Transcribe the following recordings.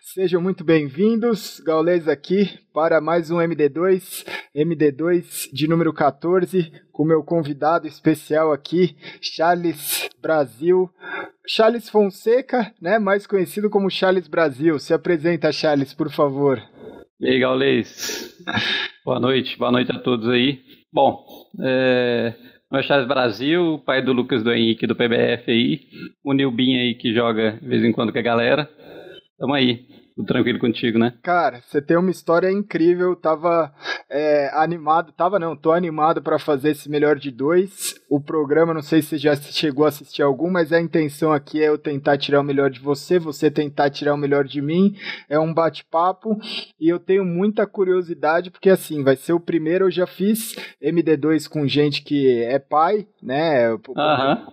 Sejam muito bem-vindos, Gaulês aqui, para mais um MD2, MD2 de número 14, com meu convidado especial aqui, Charles Brasil. Charles Fonseca, né, mais conhecido como Charles Brasil. Se apresenta, Charles, por favor. E aí, Gaulês. Boa noite, boa noite a todos aí. Bom, é, meu Charles Brasil, pai do Lucas do Henrique do PBF aí, o Nilbin aí que joga de vez em quando com a galera. Tamo aí. Tudo tranquilo contigo, né? Cara, você tem uma história incrível. Tava é, animado, tava não, tô animado para fazer esse melhor de dois. O programa, não sei se você já chegou a assistir algum, mas a intenção aqui é eu tentar tirar o melhor de você, você tentar tirar o melhor de mim. É um bate-papo e eu tenho muita curiosidade porque assim vai ser o primeiro. Eu já fiz MD2 com gente que é pai, né? O,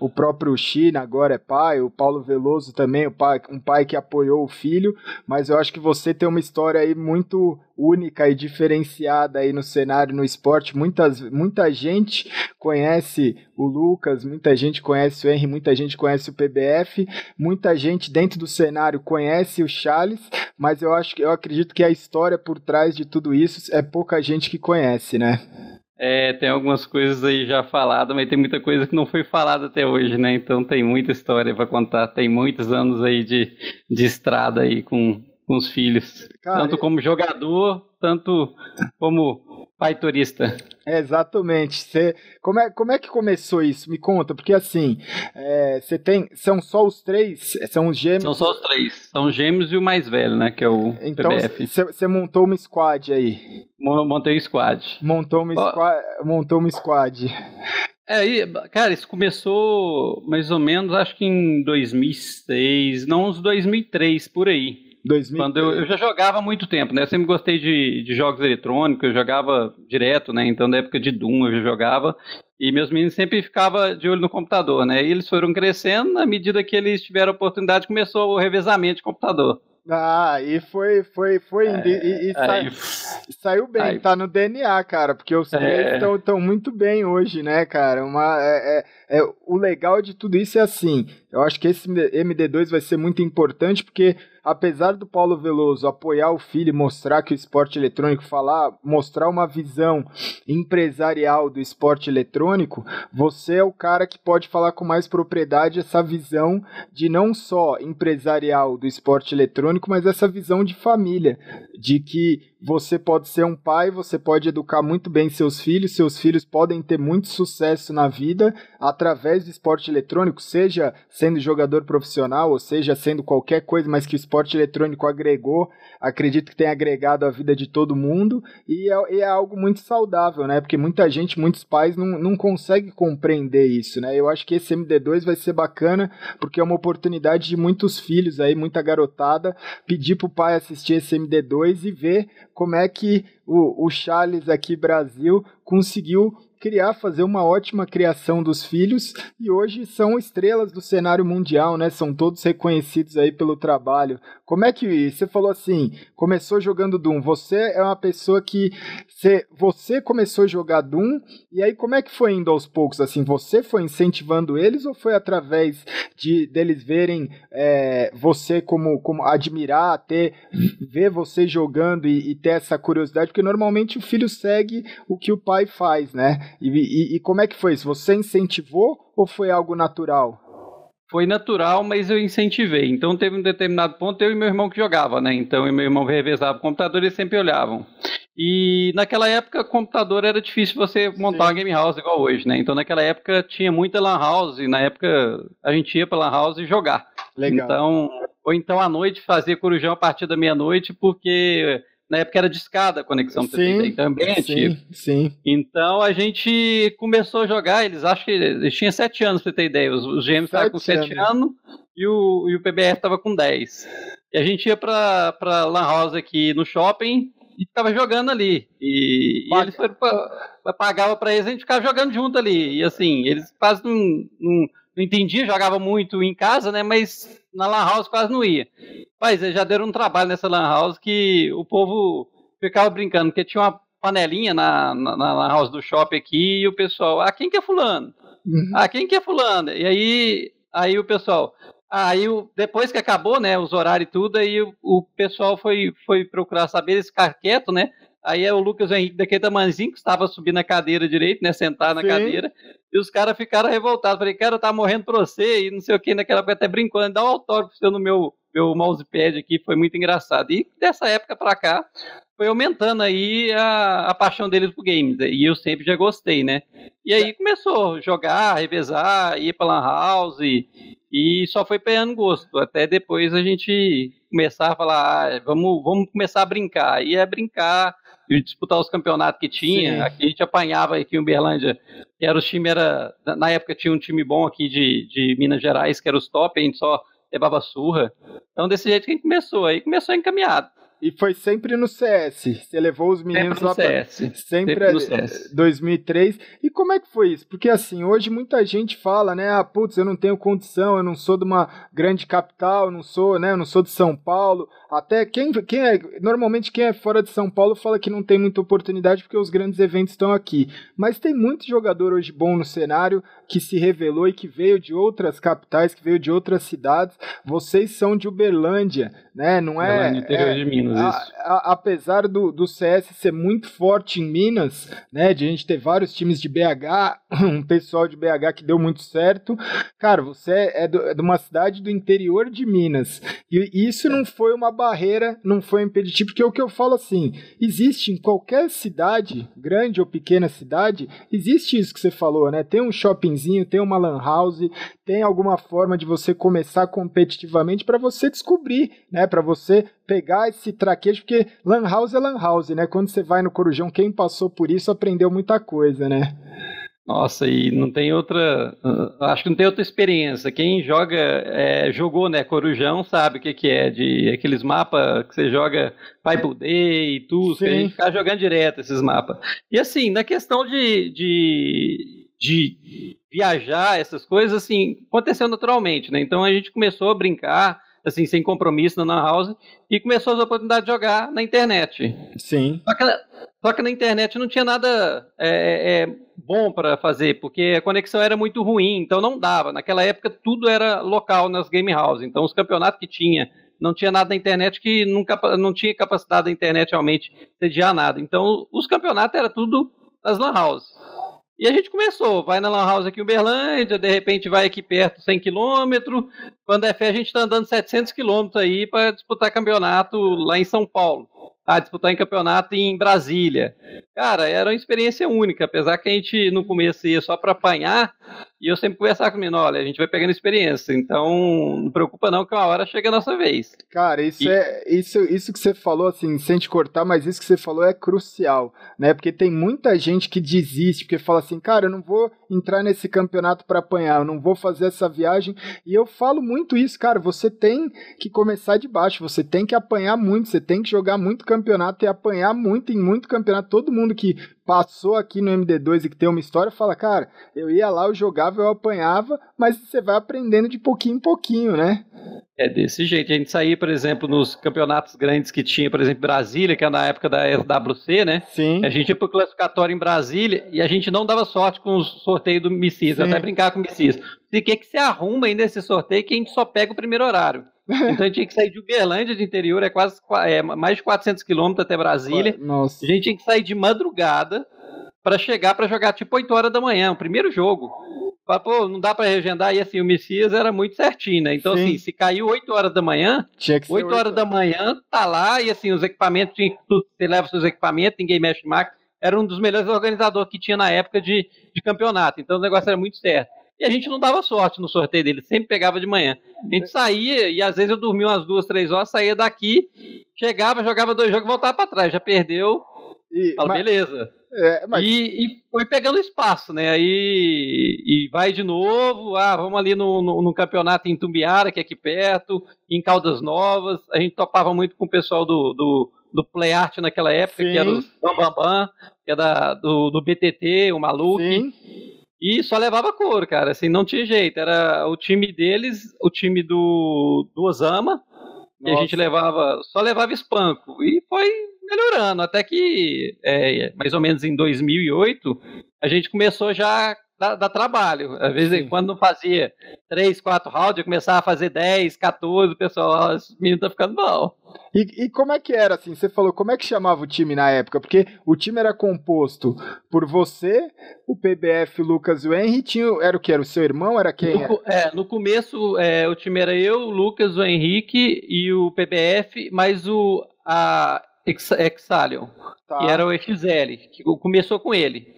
o próprio China agora é pai, o Paulo Veloso também, o pai, um pai que apoiou o filho, mas eu eu acho que você tem uma história aí muito única e diferenciada aí no cenário, no esporte. Muitas, muita gente conhece o Lucas, muita gente conhece o Henry, muita gente conhece o PBF, muita gente dentro do cenário conhece o Charles, mas eu acho que eu acredito que a história por trás de tudo isso é pouca gente que conhece, né? É, tem algumas coisas aí já faladas, mas tem muita coisa que não foi falada até hoje, né? Então tem muita história para contar. Tem muitos anos aí de, de estrada aí com, com os filhos. Cara, tanto como jogador, tanto como pai turista. É, exatamente. Cê, como, é, como é que começou isso? Me conta, porque assim, é, você é, tem. São só os três? São os gêmeos? São só os três. São os gêmeos e o mais velho, né? Que é o então. Você montou uma squad aí. Montei um squad. Montou uma, oh. squad, montou uma squad. É, cara, isso começou mais ou menos, acho que em 2006, não uns 2003, por aí. 2003. Quando eu, eu, já jogava há muito tempo, né? Eu sempre gostei de, de jogos eletrônicos, eu jogava direto, né? Então, na época de Doom eu já jogava. E meus meninos sempre ficavam de olho no computador, né? E eles foram crescendo, na medida que eles tiveram oportunidade, começou o revezamento de computador. Ah, e foi, foi, foi, é, e, e, aí, saiu bem, aí, tá no DNA, cara, porque os três estão é. muito bem hoje, né, cara, uma, é, é, é, o legal de tudo isso é assim, eu acho que esse MD2 vai ser muito importante, porque apesar do Paulo Veloso apoiar o filho e mostrar que o esporte eletrônico falar, mostrar uma visão empresarial do esporte eletrônico, você é o cara que pode falar com mais propriedade essa visão de não só empresarial do esporte eletrônico, mas essa visão de família, de que você pode ser um pai, você pode educar muito bem seus filhos, seus filhos podem ter muito sucesso na vida através do esporte eletrônico, seja sendo jogador profissional, ou seja sendo qualquer coisa, mas que o esporte eletrônico agregou, acredito que tem agregado a vida de todo mundo, e é, é algo muito saudável, né? Porque muita gente, muitos pais não, não conseguem compreender isso, né? Eu acho que esse MD2 vai ser bacana, porque é uma oportunidade de muitos filhos aí, muita garotada, pedir pro pai assistir esse MD2 e ver como é que o, o Charles aqui Brasil conseguiu criar, fazer uma ótima criação dos filhos e hoje são estrelas do cenário mundial, né? São todos reconhecidos aí pelo trabalho. Como é que você falou assim? Começou jogando Doom. Você é uma pessoa que você, você começou a jogar Doom e aí como é que foi indo aos poucos? Assim, você foi incentivando eles ou foi através de deles verem é, você como, como admirar, ter ver você jogando e, e ter essa curiosidade? Porque normalmente o filho segue o que o pai faz, né? E, e, e como é que foi isso? Você incentivou ou foi algo natural? Foi natural, mas eu incentivei. Então teve um determinado ponto, eu e meu irmão que jogava, né? Então eu e meu irmão revezava o computador e eles sempre olhavam. E naquela época, computador era difícil você montar Sim. uma game house igual hoje, né? Então naquela época tinha muita lan house, na época a gente ia pra lan house e jogar. Legal. Então, ou então à noite fazer corujão a partir da meia-noite, porque na época era discada a conexão sim, também é antigo. Sim. Então a gente começou a jogar, eles acham que eles tinham 7 anos, pra você ter ideia. Os, os gêmeos estavam com 7 anos, e, o, e o PBF estava com 10. E a gente ia pra, pra Lan House aqui no shopping e ficava jogando ali. E, e eles foram pra, pagava pra eles, a gente ficava jogando junto ali. E assim, eles quase não, não, entendiam, jogava muito em casa, né? Mas na Lan House quase não ia. Mas já deram um trabalho nessa Lan House que o povo ficava brincando, porque tinha uma panelinha na, na, na House do shopping aqui e o pessoal, ah, quem que é fulano? Uhum. Ah, quem que é fulano? E aí, aí o pessoal, Aí, depois que acabou, né, os horários e tudo, aí o, o pessoal foi, foi procurar saber, eles ficaram quietos, né? Aí é o Lucas Henrique daquele tamanzinho que estava subindo na cadeira direito, né? Sentado na Sim. cadeira. E os caras ficaram revoltados. Falei, cara, tá morrendo pra você. E não sei o que, naquela época até brincando. Dá um autógrafo seu no meu, meu mousepad aqui. Foi muito engraçado. E dessa época pra cá, foi aumentando aí a, a paixão deles por games. E eu sempre já gostei, né? E aí começou a jogar, revezar, ir pra Lan House. E, e só foi pegando gosto. Até depois a gente começar a falar, ah, vamos, vamos começar a brincar. E é brincar disputar os campeonatos que tinha. Sim. Aqui a gente apanhava aqui em Uberlândia, que era o time, era. Na época tinha um time bom aqui de, de Minas Gerais, que era os top, a gente só levava surra. Então, desse jeito que a gente começou. Aí começou encaminhado. E foi sempre no CS. Você levou os meninos sempre lá para sempre, sempre no CS. 2003. E como é que foi isso? Porque assim, hoje muita gente fala, né, ah, putz, eu não tenho condição, eu não sou de uma grande capital, não sou, né, eu não sou de São Paulo. Até quem, quem é, normalmente quem é fora de São Paulo fala que não tem muita oportunidade porque os grandes eventos estão aqui. Mas tem muito jogador hoje bom no cenário que se revelou e que veio de outras capitais, que veio de outras cidades. Vocês são de Uberlândia, né? Não é. No interior é, de Minas, a, isso. A, apesar do, do CS ser muito forte em Minas, né? De a gente ter vários times de BH, um pessoal de BH que deu muito certo. Cara, você é, do, é de uma cidade do interior de Minas. E isso não foi uma barreira, não foi impeditivo, porque é o que eu falo assim: existe em qualquer cidade, grande ou pequena cidade, existe isso que você falou, né? Tem um shoppingzinho, tem uma lan house, tem alguma forma de você começar competitivamente para você descobrir, né? Para você pegar esse traquejo, porque lan house é lan house, né? Quando você vai no Corujão, quem passou por isso aprendeu muita coisa, né? Nossa, e não tem outra. Acho que não tem outra experiência. Quem joga, é, jogou, né, Corujão, sabe o que, que é, de aqueles mapas que você joga Pipe Day e tudo, que a gente ficar jogando direto esses mapas. E assim, na questão de, de, de viajar, essas coisas, assim, aconteceu naturalmente, né? Então a gente começou a brincar, assim, sem compromisso na Lan House, e começou as oportunidades de jogar na internet. Sim. Só que, só que na internet não tinha nada é, é, bom para fazer, porque a conexão era muito ruim, então não dava. Naquela época tudo era local nas game houses, então os campeonatos que tinha não tinha nada na internet que nunca não tinha capacidade da internet realmente sediar nada. Então os campeonatos era tudo nas lan houses. E a gente começou, vai na Lan House aqui em Uberlândia, de repente vai aqui perto 100 km, quando é fé a gente está andando 700 km aí para disputar campeonato lá em São Paulo a disputar em campeonato em Brasília. Cara, era uma experiência única, apesar que a gente no começo ia só para apanhar, e eu sempre conversava com o menino, olha, a gente vai pegando experiência, então não preocupa não que uma hora chega a nossa vez. Cara, isso e... é isso, isso que você falou, assim, sem te cortar, mas isso que você falou é crucial, né? Porque tem muita gente que desiste, porque fala assim, cara, eu não vou entrar nesse campeonato para apanhar, eu não vou fazer essa viagem, e eu falo muito isso, cara, você tem que começar de baixo, você tem que apanhar muito, você tem que jogar muito campeonato campeonato e apanhar muito em muito campeonato. Todo mundo que passou aqui no MD2 e que tem uma história fala, cara, eu ia lá, eu jogava, eu apanhava, mas você vai aprendendo de pouquinho em pouquinho, né? É desse jeito. A gente saía, por exemplo, nos campeonatos grandes que tinha, por exemplo, Brasília, que é na época da SWC, né? Sim. A gente ia pro classificatório em Brasília e a gente não dava sorte com o sorteio do Missis, até brincar com o Missis. E o que, que você arruma aí nesse sorteio que a gente só pega o primeiro horário? Então a gente tinha que sair de Uberlândia de interior, é quase é, mais de 400 quilômetros até Brasília. Nossa. A gente tinha que sair de madrugada para chegar para jogar tipo 8 horas da manhã, o primeiro jogo. Fala, pô, não dá para regendar, e assim, o Messias era muito certinho, né? Então, Sim. assim, se caiu 8 horas da manhã, Tinha que 8 horas da manhã, tá lá, e assim, os equipamentos, você leva seus equipamentos, ninguém mexe mais. Era um dos melhores organizadores que tinha na época de, de campeonato, então o negócio era muito certo. E a gente não dava sorte no sorteio dele, sempre pegava de manhã. A gente saía, e às vezes eu dormia umas duas, três horas, saía daqui, chegava, jogava dois jogos e voltava para trás. Já perdeu. E, Fala, mas, beleza. É, mas... e, e, foi pegando espaço, né? Aí e vai de novo, ah, vamos ali no, no, no, campeonato em Tumbiara, que é aqui perto, em Caldas Novas. A gente topava muito com o pessoal do, do, do Play Art naquela época, Sim. que era o Bambam, que é da, do, do BTT, o Maluque. Sim. E só levava couro, cara, assim, não tinha jeito. Era o time deles, o time do, do Osama, e a gente levava, só levava espanco. E foi melhorando, até que, é, mais ou menos em 2008, a gente começou já dá, dá trabalho. Às vezes, Sim. quando não fazia 3, 4 rounds, eu começava a fazer 10, 14, o pessoal, os meninos estão ficando mal. E, e, como é que era, assim, você falou, como é que chamava o time na época? Porque o time era composto por você, o PBF, o Lucas e o Henry, tinha, era o que? Era o seu irmão? Era quem? No, é, no começo é, o time era eu, o Lucas, o Henrique e o PBF, mas o a Exalion, tá. que era o XL, que começou com ele.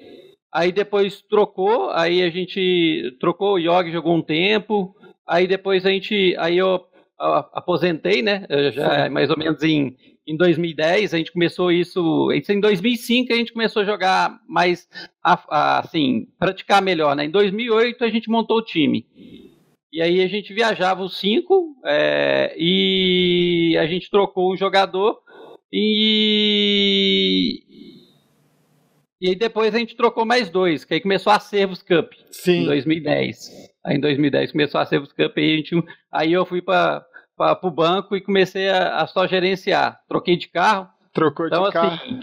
Aí depois trocou, aí a gente trocou, o Yogi jogou um tempo, aí depois a gente, aí eu aposentei, né? Já mais ou menos em, em 2010, a gente começou isso, isso em 2005 a gente começou a jogar mais, assim, praticar melhor, né? Em 2008 a gente montou o time. E aí a gente viajava os cinco é, e a gente trocou um jogador e e aí depois a gente trocou mais dois, que aí começou a Servos Cup Sim. em 2010. Aí em 2010 começou a Servos Cup e a gente, aí eu fui para o banco e comecei a, a, só gerenciar. Troquei de carro. Trocou então, de assim, carro.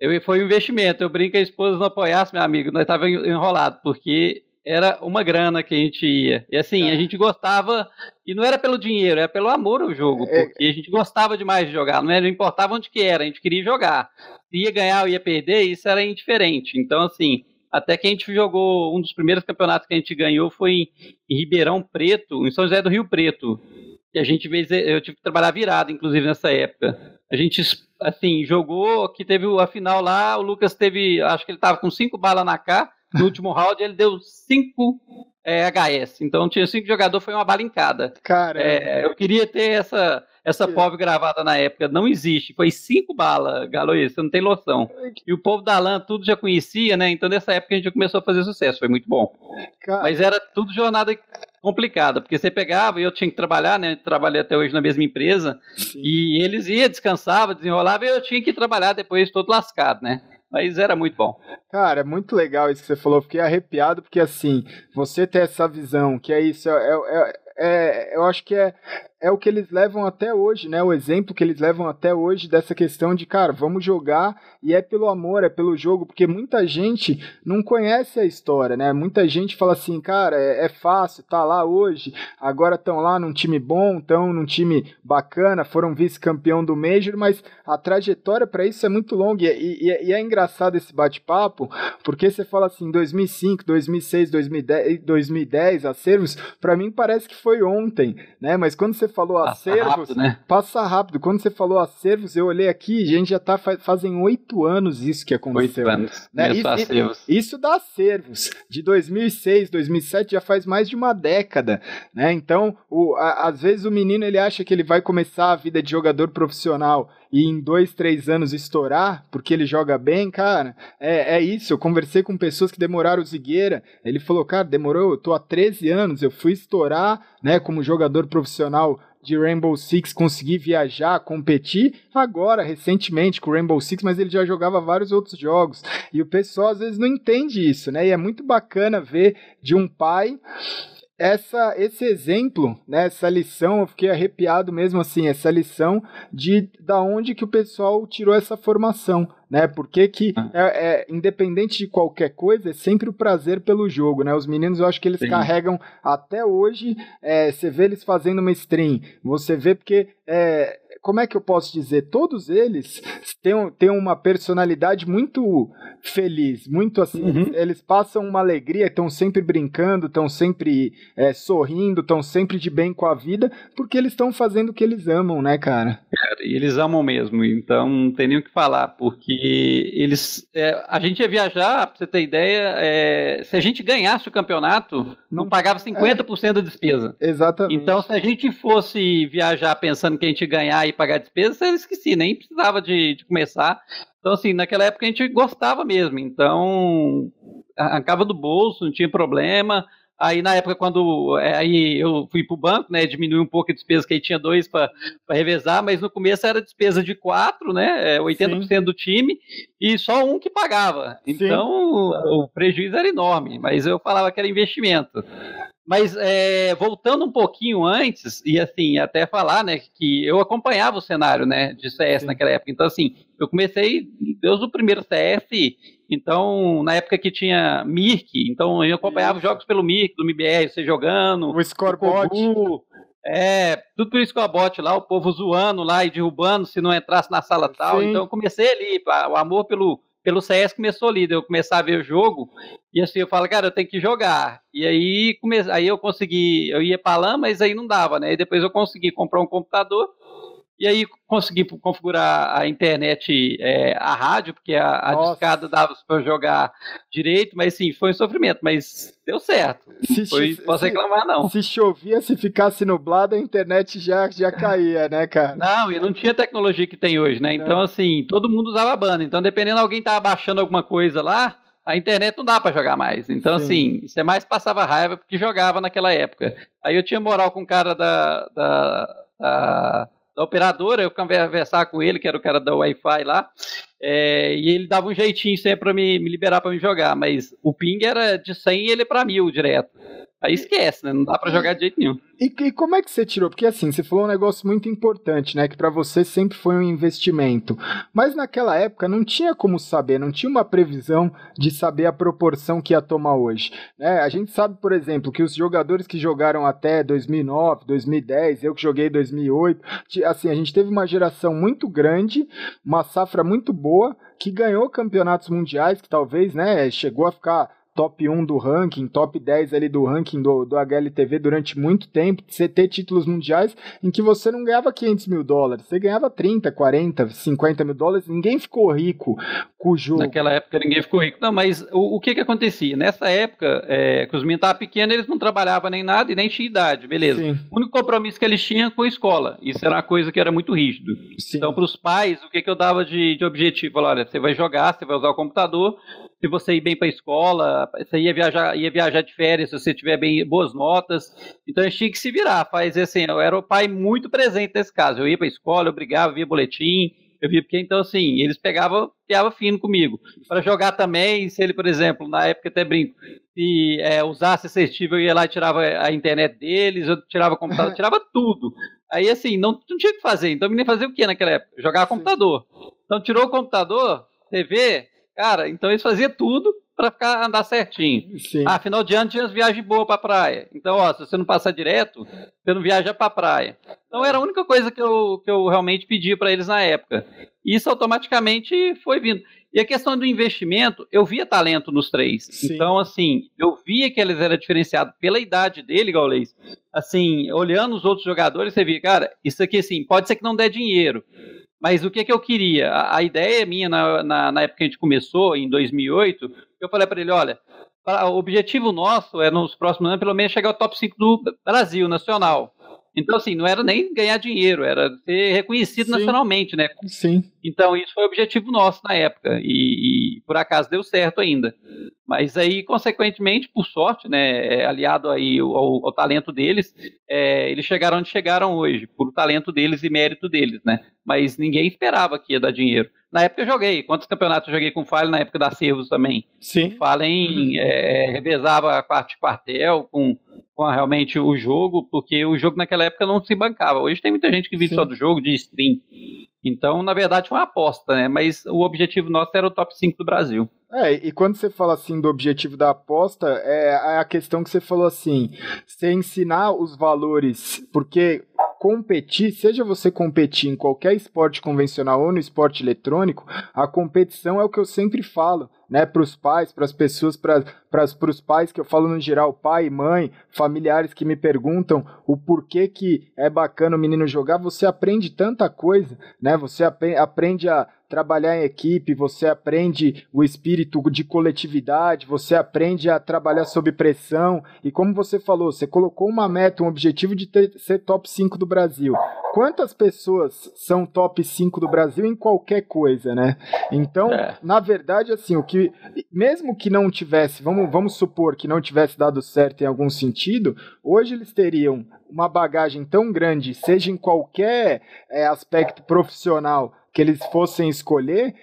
Eu, foi um investimento. Eu brinco que a esposa não apoiasse, meu amigo, nós estávamos enrolados, porque era uma grana que a gente ia. E assim, é. a gente gostava, e não era pelo dinheiro, era pelo amor ao jogo, é. porque a gente gostava demais de jogar, não, era, não importava onde que era, a gente queria jogar. Se ia ganhar ou ia perder, isso era indiferente. Então, assim, até que a gente jogou, um dos primeiros campeonatos que a gente ganhou foi em, em Ribeirão Preto, em São José do Rio Preto. E a gente fez, eu tive que trabalhar virado, inclusive, nessa época. A gente, assim, jogou, que teve a final lá, o Lucas teve, acho que ele tava com cinco balas na cara, no último round ele deu 5 é, HS. Então tinha cinco jogadores, foi uma bala em cada. Cara. É, eu queria ter essa, essa que... POV gravada na época. Não existe. Foi cinco balas, Galoê, você não tem noção. E o povo da LAN tudo já conhecia, né? Então nessa época a gente começou a fazer sucesso. Foi muito bom. Cara... Mas era tudo jornada complicada, porque você pegava e eu tinha que trabalhar, né? Trabalhei até hoje na mesma empresa. Sim. E eles iam, descansavam, desenrolavam e eu tinha que trabalhar depois todo lascado, né? Mas era muito bom. Cara, é muito legal isso que você falou. Fiquei arrepiado porque, assim, você ter essa visão, que é isso, é, é, é eu acho que é, é o que eles levam até hoje, né? O exemplo que eles levam até hoje dessa questão de, cara, vamos jogar e é pelo amor, é pelo jogo, porque muita gente não conhece a história, né? Muita gente fala assim, cara, é, é fácil, tá lá hoje, agora estão lá num time bom, estão num time bacana, foram vice-campeão do Major, mas a trajetória para isso é muito longa e, e, e é engraçado esse bate-papo, porque você fala assim, 2005, 2006, 2010, 2010 acervos, para mim parece que foi ontem, né? Mas quando você falou passa acervos, rápido, né? passa rápido. Quando você falou acervos, eu olhei aqui, a gente já tá fazem oito anos isso que aconteceu. Oito anos. Né? Isso, isso dá acervos. De 2006, 2007 já faz mais de uma década, né? Então, o, a, às vezes o menino ele acha que ele vai começar a vida de jogador profissional e em dois, três anos estourar, porque ele joga bem, cara, é, é isso. Eu conversei com pessoas que demoraram o Zigueira, ele falou, cara, demorou, eu tô há 13 anos, eu fui estourar, né, como jogador profissional de Rainbow Six, consegui viajar, competir, agora, recentemente, com Rainbow Six, mas ele já jogava vários outros jogos. E o pessoal às vezes não entende isso, né? E é muito bacana ver de um pai essa, esse exemplo, né, essa lição, eu fiquei arrepiado mesmo assim, essa lição de da onde que o pessoal tirou essa formação, né? Porque que ah. é, é, independente de qualquer coisa, é sempre o prazer pelo jogo, né? Os meninos, eu acho que eles Sim. carregam até hoje. É, você vê eles fazendo uma stream, você vê porque é, como é que eu posso dizer? Todos eles têm, têm uma personalidade muito feliz, muito assim. Uhum. Eles passam uma alegria, estão sempre brincando, estão sempre é, sorrindo, estão sempre de bem com a vida, porque eles estão fazendo o que eles amam, né, cara? Cara, e eles amam mesmo, então não tem nem o que falar, porque eles. É, a gente ia viajar, pra você ter ideia, é, se a gente ganhasse o campeonato, não, pagava 50% é, da despesa. Exatamente. Então, se a gente fosse viajar pensando que a gente ganhar e pagar despesas, eu esqueci, nem precisava de, de começar. Então, assim, naquela época a gente gostava mesmo. Então, acaba do bolso, não tinha problema. Aí na época, quando é, aí eu fui para o banco, né, diminui um pouco a despesa, que aí tinha dois para revezar, mas no começo era despesa de quatro, né, 80% é, Sim. do time, e só um que pagava. Então Sim. o prejuízo era enorme, mas eu falava que era investimento. Mas é, voltando um pouquinho antes, e assim, até falar, né, que eu acompanhava o cenário, né, de CS Sim. naquela época. Então, assim, eu comecei desde o primeiro CS, então, na época que tinha Mirk, então eu acompanhava Isso. jogos pelo Mirk, do MBR, você jogando. O Scorebot. É, tudo por isso que o Abote lá, o povo zoando lá e derrubando se não entrasse na sala tal. Sim. Então eu comecei ali, o amor pelo, pelo CS começou ali, eu começar a ver o jogo, e assim, eu falo, cara, eu tenho que jogar. E aí, come... aí eu consegui, eu ia pra LAN, mas aí não dava, né? E depois eu consegui comprar um computador, e aí consegui configurar a internet, é, a rádio, porque a, a discada dava para jogar direito, mas sim, foi um sofrimento, mas deu certo. Se foi, posso se, reclamar, não. Se chovia, se ficasse nublado, a internet já, já caía, né, cara? Não, e não tinha tecnologia que tem hoje, né? Então, assim, todo mundo usava banda. Então, dependendo de alguém tava baixando alguma coisa lá, a internet não dá para jogar mais. Então, Sim. assim, você mais passava raiva porque jogava naquela época. Aí eu tinha moral com o cara da, da, da da operadora, eu conversar com ele, que era o cara da Wi-Fi lá, é, e ele dava um jeitinho sempre para me, me liberar para me jogar, mas o ping era de 100 e ele para mil direto. Aí esquece, né? Não dá para jogar de jeito nenhum. E, e, como é que você tirou? Porque assim, você falou um negócio muito importante, né? Que para você sempre foi um investimento. Mas naquela época não tinha como saber, não tinha uma previsão de saber a proporção que ia tomar hoje. Né? A gente sabe, por exemplo, que os jogadores que jogaram até 2009, 2010, eu que joguei 2008, assim, a gente teve uma geração muito grande, uma safra muito boa, que ganhou campeonatos mundiais, que talvez, né, chegou a ficar top 1 do ranking, top 10 ali do ranking do, do HLTV durante muito tempo, você ter títulos mundiais em que você não ganhava 500 mil dólares, você ganhava 30, 40, 50 mil dólares, ninguém ficou rico com o jogo. Naquela época ninguém ficou rico. Não, mas o, o que que acontecia? Nessa época, é, que os meninos estavam pequenos, eles não trabalhavam nem nada e nem tinha idade, beleza. Sim. O único compromisso que eles tinham com a escola, isso era uma coisa que era muito rígido. Sim. Então, para os pais, o que que eu dava de, de objetivo? Olha, você vai jogar, você vai usar o computador, se você ir bem para a escola, você ia viajar, ia viajar de férias, se você tiver bem boas notas. Então a gente tinha que se virar, faz assim, eu era o pai muito presente nesse caso. Eu ia para a escola, eu brigava, via boletim, eu via porque então assim, eles pegavam, piava fino comigo. Para jogar também, se ele, por exemplo, na época até brinco, se é, usasse assistível, eu ia lá e tirava a internet deles, eu tirava o computador, tirava tudo. Aí assim, não, não tinha o que fazer. Então nem fazer o que naquela época? Jogar computador. Então tirou o computador, TV, Cara, então eles faziam tudo para ficar andar certinho. Sim. Ah, final de ano tinha as viagens boas para praia. Então, ó, se você não passar direto, você não viaja para praia. Então era a única coisa que eu, que eu realmente pedi para eles na época. Isso automaticamente foi vindo. E a questão do investimento, eu via talento nos três. Sim. Então, assim, eu via que eles eram diferenciados pela idade dele, Gaulês. Assim, olhando os outros jogadores, você via, cara, isso aqui, assim, pode ser que não dê dinheiro. Mas o que, que eu queria? A, a ideia minha, na, na, na, época que a gente começou, em 2008, eu falei para ele: olha, o objetivo nosso é nos próximos anos, pelo menos, chegar ao top 5 do Brasil, nacional. Então, assim, não era nem ganhar dinheiro, era ser reconhecido Sim. nacionalmente, né? Sim. Então, isso foi o objetivo nosso na época, e, e por acaso deu certo ainda. Mas aí, consequentemente, por sorte, né, é, aliado aí ao, ao talento deles, é, eles chegaram onde chegaram hoje, por talento deles e mérito deles, né? Mas ninguém esperava que ia dar dinheiro. Na época eu joguei. Quantos campeonatos eu joguei com Fallen na época da Servos também? Sim. Fallen é, revezava a parte de quartel com, com a, realmente o jogo, porque o jogo naquela época não se bancava. Hoje tem muita gente que vive Sim. só do jogo, de stream. Então, na verdade, foi uma aposta, né? Mas o objetivo nosso era o top 5 do Brasil. É, e quando você fala assim do objetivo da aposta, é a questão que você falou assim: você ensinar os valores, porque competir, seja você competir em qualquer esporte convencional ou no esporte eletrônico, a competição é o que eu sempre falo, né, para os pais, para as pessoas, para os pais que eu falo no geral, pai, mãe, familiares que me perguntam o porquê que é bacana o menino jogar, você aprende tanta coisa, né? Você aprende a trabalhar em equipe, você aprende o espírito de coletividade, você aprende a trabalhar sob pressão. E como você falou, você colocou uma meta, um objetivo de ter, ser top 5 do Brasil. Quantas pessoas são top 5 do Brasil em qualquer coisa, né? Então, é. na verdade, assim, o que. Mesmo que não tivesse, vamos, vamos supor que não tivesse dado certo em algum sentido, hoje eles teriam uma bagagem tão grande, seja em qualquer é, aspecto profissional, que eles fossem escolher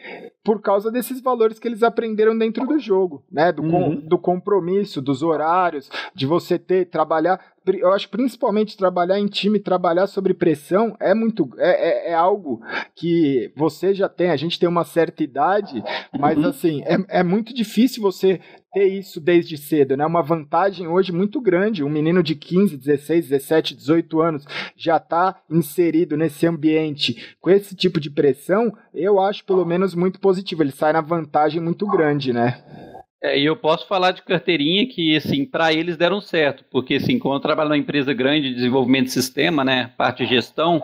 por causa desses valores que eles aprenderam dentro do jogo, né? Do, uhum. com, do compromisso, dos horários, de você ter, trabalhar. Eu acho principalmente trabalhar em time, trabalhar sobre pressão é muito. É, é, é algo que você já tem, a gente tem uma certa idade, mas uhum. assim, é, é muito difícil você ter isso desde cedo, né? Uma vantagem hoje muito grande. Um menino de 15, 16, 17, 18 anos já está inserido nesse ambiente com esse tipo de pressão, eu acho pelo menos muito positivo. Ele sai na vantagem muito grande, né? É, e eu posso falar de carteirinha que, assim, para eles deram certo, porque, assim, quando eu trabalho numa empresa grande de desenvolvimento de sistema, né, parte de gestão,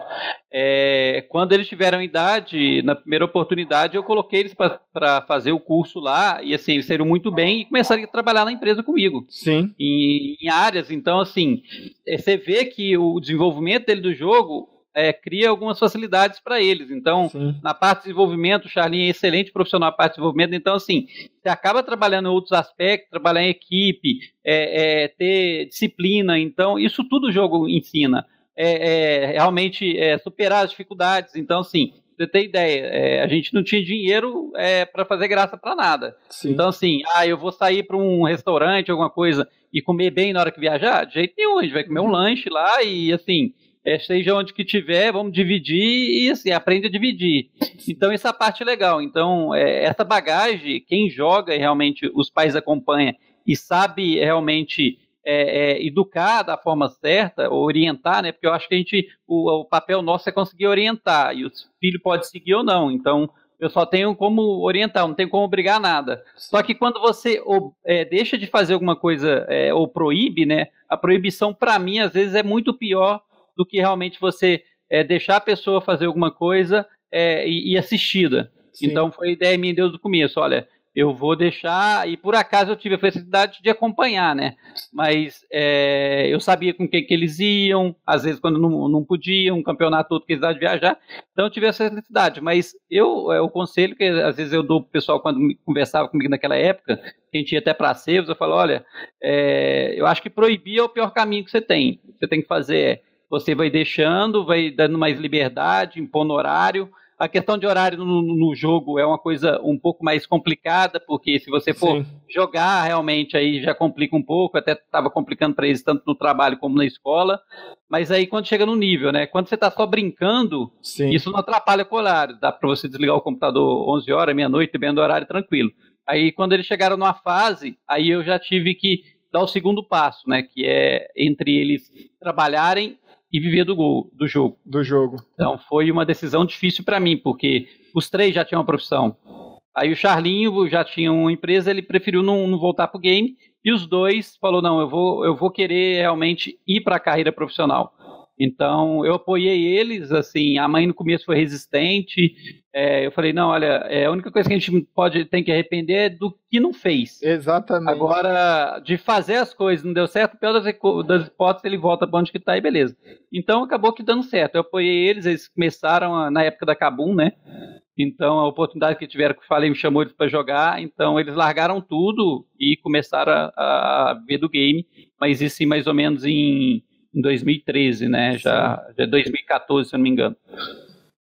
é, quando eles tiveram idade, na primeira oportunidade, eu coloquei eles para fazer o curso lá, e, assim, eles saíram muito bem e começaram a trabalhar na empresa comigo. Sim. Em, em áreas, então, assim, é, você vê que o desenvolvimento dele do jogo é, cria algumas facilidades para eles. Então, Sim. na parte de desenvolvimento, o Charlinho é excelente profissional na parte de desenvolvimento. Então, assim, você acaba trabalhando em outros aspectos, trabalhar em equipe, é, é, ter disciplina. Então, isso tudo o jogo ensina. É, é, realmente é, superar as dificuldades. Então, assim, você ter ideia, a gente não tinha dinheiro para fazer graça para nada. Sim. Então, assim, ah, eu vou sair para um restaurante, alguma coisa, e comer bem na hora que viajar? De jeito nenhum, a gente vai comer um uhum. lanche lá e, assim, é, seja onde que tiver, vamos dividir e assim, aprende a dividir. Então, essa parte é legal. Então, é, essa bagagem, quem joga e realmente os pais acompanha e sabe realmente é, é, educar da forma certa, orientar, né? Porque eu acho que a gente, o, o papel nosso é conseguir orientar, e o filho pode seguir ou não. Então, eu só tenho como orientar, não tenho como obrigar nada. Só que quando você é, deixa de fazer alguma coisa é, ou proíbe, né? A proibição, para mim, às vezes é muito pior do que realmente você é, deixar a pessoa fazer alguma coisa é, e, e assistida. Sim. Então foi a ideia minha desde o começo, olha, eu vou deixar, e por acaso eu tive a felicidade de acompanhar, né? Mas é, eu sabia com quem que eles iam, às vezes quando não, não podiam, um campeonato todo que eles de viajar, então eu tive essa felicidade. Mas eu, é, o conselho que às vezes eu dou pro pessoal quando conversava comigo naquela época, que a gente ia até para Sevos, eu falo, olha, é, eu acho que proibir é o pior caminho que você tem. O que você tem que fazer é você vai deixando, vai dando mais liberdade, impondo horário. A questão de horário no, no jogo é uma coisa um pouco mais complicada, porque se você for Sim. jogar realmente aí já complica um pouco, até estava complicando para eles tanto no trabalho como na escola. Mas aí quando chega no nível, né? Quando você está só brincando, Sim. isso não atrapalha com o horário. Dá para você desligar o computador 11 horas, meia-noite, bem do horário tranquilo. Aí quando eles chegaram numa fase, aí eu já tive que dar o segundo passo, né? Que é entre eles trabalharem e viver do gol, do jogo. Do jogo. Então foi uma decisão difícil para mim, porque os três já tinham uma profissão. Aí o Charlinho já tinha uma empresa, ele preferiu não, não voltar pro game, e os dois falou não, eu vou eu vou querer realmente ir para a carreira profissional. Então, eu apoiei eles, assim, a mãe no começo foi resistente, é, eu falei, não, olha, é, a única coisa que a gente pode, tem que arrepender é do que não fez. Exatamente. Agora, de fazer as coisas, não deu certo, pior das, das hipóteses, ele volta para onde que tá e beleza. Então, acabou que dando certo, eu apoiei eles, eles começaram a, na época da Kabum, né, então, a oportunidade que tiveram, que eu falei, me chamou eles para jogar. Então, eles largaram tudo e começaram a, a ver do game. Mas isso, mais ou menos em em 2013, né? Já, já 2014, se eu não me engano.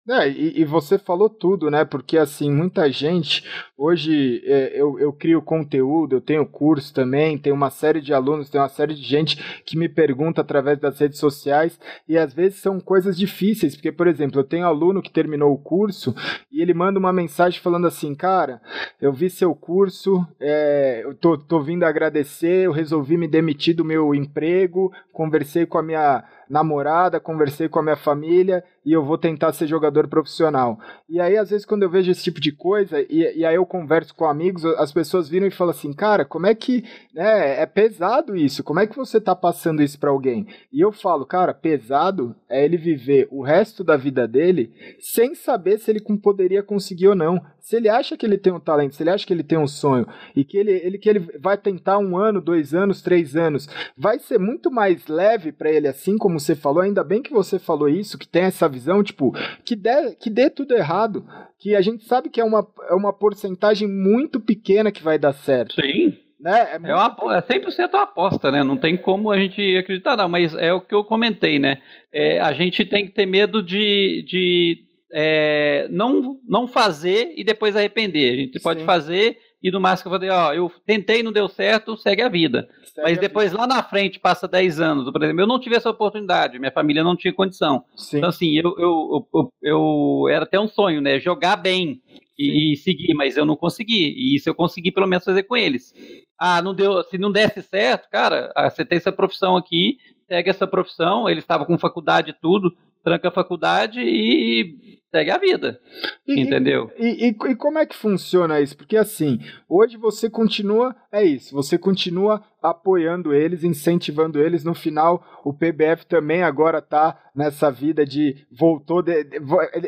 É, e, e, você falou tudo, né? Porque assim, muita gente. Hoje é, eu, eu crio conteúdo, eu tenho curso também, tem uma série de alunos, tem uma série de gente que me pergunta através das redes sociais, e às vezes são coisas difíceis, porque, por exemplo, eu tenho aluno que terminou o curso e ele manda uma mensagem falando assim, cara, eu vi seu curso, é, eu tô, tô vindo agradecer, eu resolvi me demitir do meu emprego, conversei com a minha namorada, conversei com a minha família e eu vou tentar ser jogador profissional. E aí, às vezes, quando eu vejo esse tipo de coisa, e, e aí eu converso com amigos, as pessoas viram e falam assim, cara, como é que. Né, é pesado isso, como é que você tá passando isso para alguém? E eu falo, cara, pesado é ele viver o resto da vida dele sem saber se ele poderia conseguir ou não. Se ele acha que ele tem um talento, se ele acha que ele tem um sonho e que ele, ele que ele vai tentar um ano, dois anos, três anos, vai ser muito mais leve para ele, assim como você falou. Ainda bem que você falou isso, que tem essa visão, tipo, que dê, que dê tudo errado, que a gente sabe que é uma, é uma porcentagem muito pequena que vai dar certo. Sim. Né? É, muito... é, uma, é 100% uma aposta, né? Não tem como a gente acreditar, não. Mas é o que eu comentei, né? É, a gente tem que ter medo de, de é, não, não fazer e depois arrepender. A gente pode Sim. fazer e no máximo fazer, ó, eu tentei, não deu certo, segue a vida. Segue Mas depois vida. lá na frente, passa 10 anos, por exemplo, eu não tive essa oportunidade, minha família não tinha condição. Sim. Então, assim, eu, eu, eu, eu, era até um sonho, né? Jogar bem e, e, seguir, mas eu não consegui. E isso eu consegui pelo menos fazer com eles. Ah, não deu, se não desse certo, cara, ah, você tem essa profissão aqui, segue essa profissão, ele estava com faculdade e tudo, tranca a faculdade e segue a vida. E, entendeu? E, e, e, como é que funciona isso? Porque assim, hoje você continua, é isso, você continua apoiando eles, incentivando eles. No final, o PBF também agora tá nessa vida de voltou. De, de,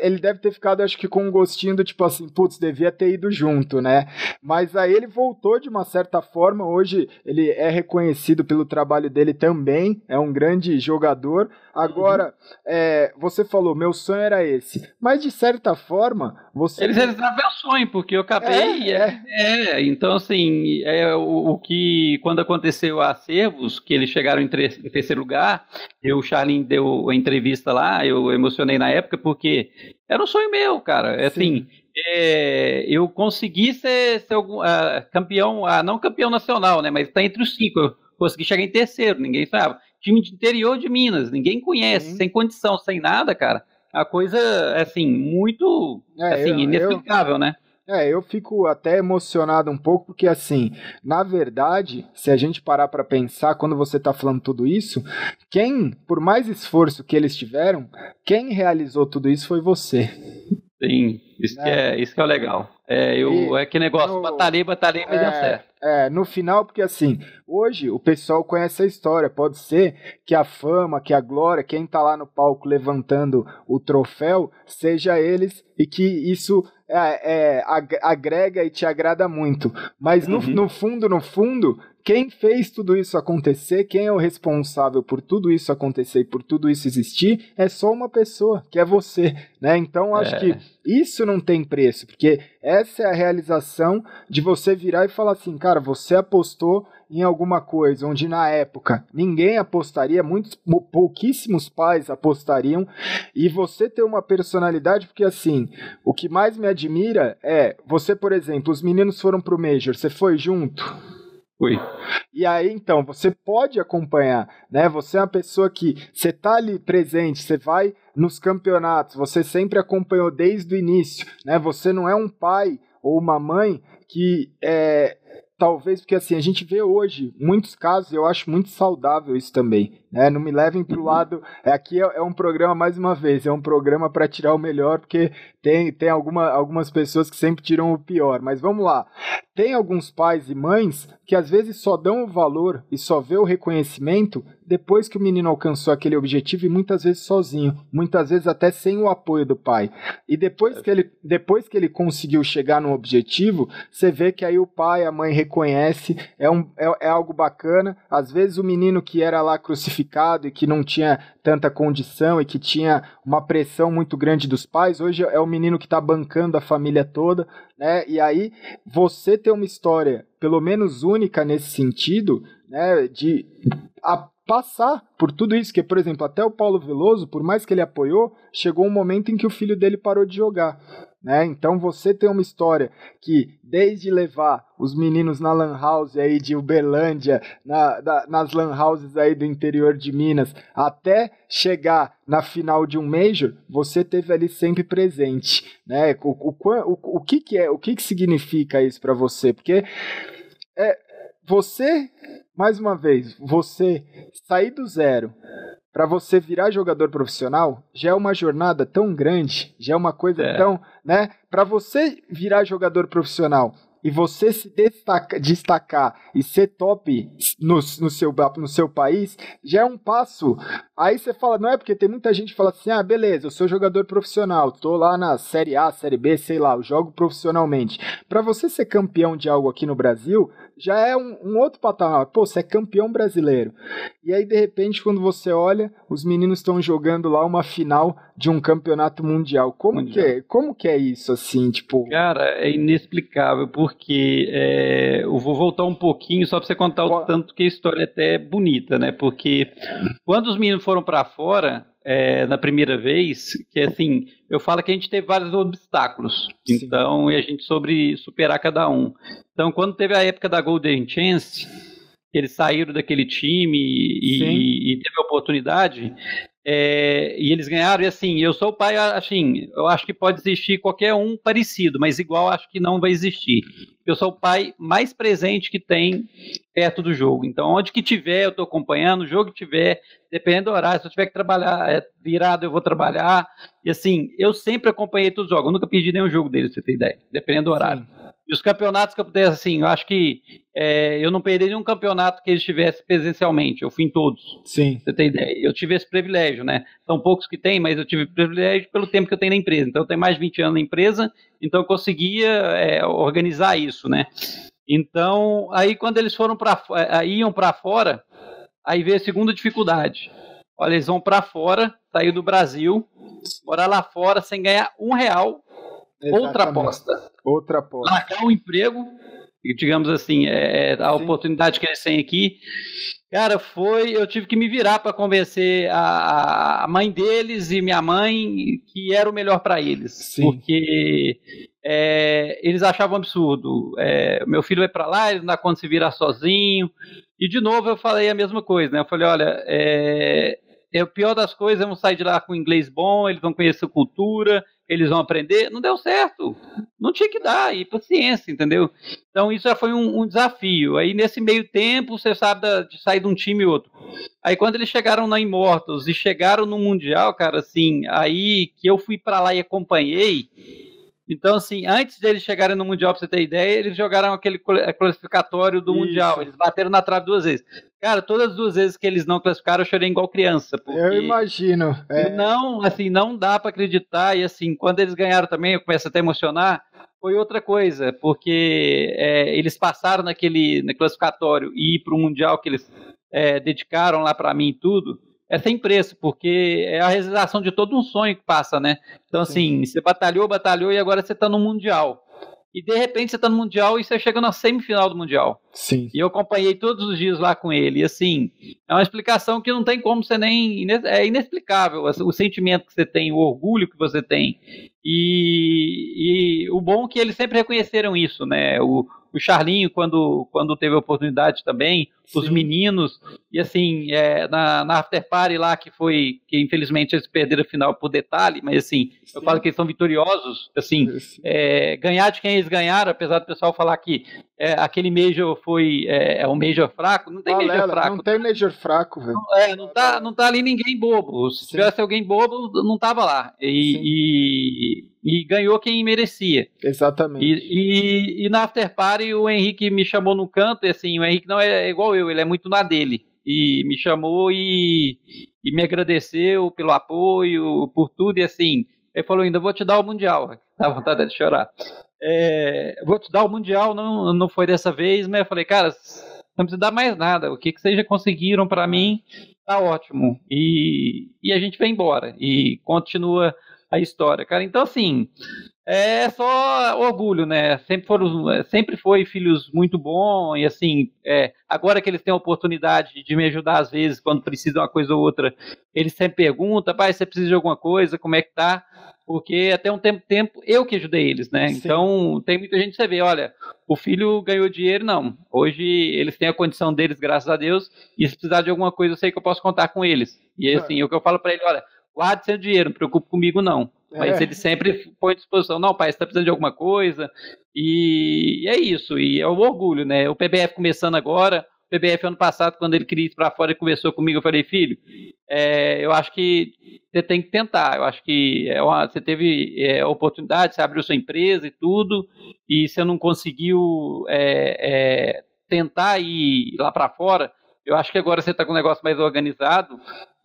ele deve ter ficado, acho que, com um gostinho do tipo assim, putz, devia ter ido junto, né? Mas aí ele voltou de uma certa forma. Hoje ele é reconhecido pelo trabalho dele também, é um grande jogador. Agora, uhum. é, você falou, meu sonho era esse. Mas de certa forma, você. Eles sonho, porque eu acabei. É, é. é então, assim, é o, o que quando aconteceu a Acervos, que eles chegaram em, em terceiro lugar, eu, o Charlin deu a entrevista lá, eu emocionei na época, porque era um sonho meu, cara. É assim, é, eu consegui ser, ser algum, uh, campeão, uh, não campeão nacional, né, mas está entre os cinco. Eu consegui chegar em terceiro, ninguém sabe. Time de interior de Minas, ninguém conhece, Sim. sem condição, sem nada, cara. A coisa, assim, muito é, assim, eu, inexplicável, eu... né? É, eu fico até emocionado um pouco, porque assim, na verdade, se a gente parar para pensar, quando você está falando tudo isso, quem, por mais esforço que eles tiveram, quem realizou tudo isso foi você. Sim, isso, é. que, é, isso que é legal. É, eu, e, é que negócio, no, batalhei, batalhei, mas é, deu certo. É, no final, porque assim, hoje o pessoal conhece a história. Pode ser que a fama, que a glória, quem tá lá no palco levantando o troféu, seja eles e que isso é, é, agrega e te agrada muito. Mas no, uhum. no fundo, no fundo, quem fez tudo isso acontecer, quem é o responsável por tudo isso acontecer e por tudo isso existir, é só uma pessoa, que é você, né? Então acho é. que isso não tem preço, porque essa é a realização de você virar e falar assim, cara, você apostou em alguma coisa onde na época ninguém apostaria, muitos pouquíssimos pais apostariam, e você ter uma personalidade, porque assim, o que mais me admira é, você, por exemplo, os meninos foram pro Major, você foi junto? E aí, então, você pode acompanhar, né? Você é uma pessoa que você tá ali presente, você vai nos campeonatos, você sempre acompanhou desde o início, né? Você não é um pai ou uma mãe que é, talvez porque assim a gente vê hoje muitos casos eu acho muito saudável isso também né não me levem para o lado é, aqui é, é, um programa mais uma vez é um programa para tirar o melhor porque tem tem alguma, algumas pessoas que sempre tiram o pior mas vamos lá tem alguns pais e mães que às vezes só dão o valor e só vê o reconhecimento depois que o menino alcançou aquele objetivo e muitas vezes sozinho, muitas vezes até sem o apoio do pai. E depois que ele, depois que ele conseguiu chegar no objetivo, você vê que aí o pai, a mãe reconhece, é, um, é, é algo bacana. Às vezes o menino que era lá crucificado e que não tinha tanta condição e que tinha uma pressão muito grande dos pais, hoje é o menino que está bancando a família toda, né? E aí você tem uma história, pelo menos única nesse sentido, né? De a, passar por tudo isso, que, por exemplo, até o Paulo Veloso, por mais que ele apoiou, chegou um momento em que o filho dele parou de jogar. Né? Então você tem uma história que, desde levar os meninos na Lan House aí de Uberlândia, na, da, nas Lan Houses aí do interior de Minas, até chegar na final de um Major, você teve ali sempre presente. Né? O, o, o, o que, que é, o que, que significa isso para você? Porque é, você mais uma vez, você sair do zero para você virar jogador profissional já é uma jornada tão grande, já é uma coisa é. tão, né? Para você virar jogador profissional e você se destaca, destacar e ser top no, no, seu, no seu país, já é um passo. Aí você fala, não é porque tem muita gente que fala assim: ah, beleza, eu sou jogador profissional, tô lá na Série A, Série B, sei lá, eu jogo profissionalmente. Para você ser campeão de algo aqui no Brasil, já é um, um, outro patamar. Pô, você é campeão brasileiro. E aí, de repente, quando você olha, os meninos estão jogando lá uma final de um campeonato mundial. Como, mundial. Que, é, como que é isso, assim, tipo... Cara, é inexplicável, porque é, eu vou voltar um pouquinho só para você contar o tanto que a história é até bonita, né? Porque quando os meninos foram para fora, é, na primeira vez, que assim, eu falo que a gente teve vários obstáculos, Sim. então, e a gente sobre superar cada um. Então, quando teve a época da Golden Chance, eles saíram daquele time e, e teve a oportunidade, é, e eles ganharam, e assim, eu sou o pai, assim, eu acho que pode existir qualquer um parecido, mas igual acho que não vai existir. Eu sou o pai mais presente que tem perto do jogo. Então, onde que tiver, eu estou acompanhando, o jogo que tiver, dependendo do horário, se eu tiver que trabalhar é, virado, eu vou trabalhar. E assim, eu sempre acompanhei todos os jogos, eu nunca perdi nenhum jogo deles, você ter ideia, dependendo do horário. Sim. E os campeonatos que eu pudesse, assim, eu acho que é, eu não perdi nenhum campeonato que eles tivessem presencialmente. Eu fui em todos. Sim. Você tem ideia. Eu tive esse privilégio, né? São poucos que têm, mas eu tive privilégio pelo tempo que eu tenho na empresa. Então, eu tenho mais de 20 anos na empresa, então eu conseguia é, organizar isso, né? Então, aí quando eles foram para é, iam para fora, aí veio a segunda dificuldade. Olha, eles vão para fora, sair do Brasil, morar lá fora sem ganhar um real Exatamente. Outra aposta. Outra aposta. Largar o emprego, digamos assim, é, é a Sim. oportunidade que eles têm aqui. Cara, foi. Eu tive que me virar para convencer a, a, mãe deles e minha mãe que era o melhor para eles. Sim. Porque é, eles achavam absurdo. É, meu filho vai para lá, ele não dá conta de se virar sozinho. E de novo eu falei a mesma coisa, né? Eu falei: olha, é, é o pior das coisas, vão sair de lá com inglês bom, eles vão conhecer cultura, eles vão aprender. Não deu certo. Não tinha que dar, e paciência, entendeu? Então isso já foi um, um desafio. Aí nesse meio tempo, você sabe da, de sair de um time e outro. Aí quando eles chegaram na Immortals e chegaram no Mundial, cara, assim, aí que eu fui para lá e acompanhei, então, assim, antes deles chegarem no Mundial, pra você ter ideia, eles jogaram aquele é, classificatório do Isso. Mundial. Eles bateram na trave duas vezes. Cara, todas as duas vezes que eles não classificaram, eu chorei igual criança. Eu imagino. É... Não, assim, não dá para acreditar. E assim, quando eles ganharam também, eu começo até a emocionar. Foi outra coisa, porque é, eles passaram naquele classificatório e ir para o Mundial que eles é, dedicaram lá para mim e tudo é sem preço, porque é a realização de todo um sonho que passa, né? Então, assim, Sim. você batalhou, batalhou e agora você está no Mundial. E de repente você está no Mundial e você chega na semifinal do Mundial. Sim. E eu acompanhei todos os dias lá com ele. E assim, é uma explicação que não tem como você nem. É inexplicável o sentimento que você tem, o orgulho que você tem. E, e o bom é que eles sempre reconheceram isso, né? O, o Charlinho, quando, quando teve a oportunidade também, Sim. os meninos, e assim, é, na, na After Party lá, que foi, que infelizmente eles perderam a final por detalhe, mas assim, Sim. eu falo que eles são vitoriosos, assim, é, ganhar de quem eles ganharam, apesar do pessoal falar que é, aquele Major foi, é, é um Major fraco, não tem Major Major fraco. Não tem Major fraco, velho. Não, é, não tá, não tá ali ninguém bobo, se Sim. tivesse alguém bobo, não tava lá, e, e ganhou quem merecia. Exatamente. E, e, e, na After Party o Henrique me chamou no canto, e assim, o Henrique não é igual eu, ele é muito na dele. E me chamou e, e me agradeceu pelo apoio, por tudo, e assim, ele falou, ainda vou te dar o Mundial. Dá vontade de chorar. É, vou te dar o Mundial, não, não foi dessa vez, mas eu falei, cara, não precisa dar mais nada. O que, que vocês já conseguiram para mim, tá ótimo. E, e a gente vai embora. E continua a história, cara. Então, assim, é só orgulho, né? Sempre foram, sempre foi filhos muito bons e assim, é, agora que eles têm a oportunidade de me ajudar às vezes quando precisam uma coisa ou outra, eles sempre perguntam, pai, você precisa de alguma coisa, como é que tá? Porque até um tempo, tempo eu que ajudei eles, né? Sim. Então tem muita gente que você vê, olha, o filho ganhou dinheiro, não. Hoje eles têm a condição deles, graças a Deus, e se precisar de alguma coisa, eu sei que eu posso contar com eles. E assim, é. o que eu falo para ele, olha, guarde seu dinheiro, não preocupe comigo não. Mas é. ele sempre põe à disposição, não, pai, você está precisando de alguma coisa, e é isso, e é o orgulho, né? O PBF começando agora, o PBF ano passado, quando ele queria ir para fora, ele conversou comigo, eu falei, filho, é, eu acho que você tem que tentar, eu acho que é uma, você teve é, oportunidade, você abriu sua empresa e tudo, e você não conseguiu é, é, tentar ir lá para fora, eu acho que agora você está com um negócio mais organizado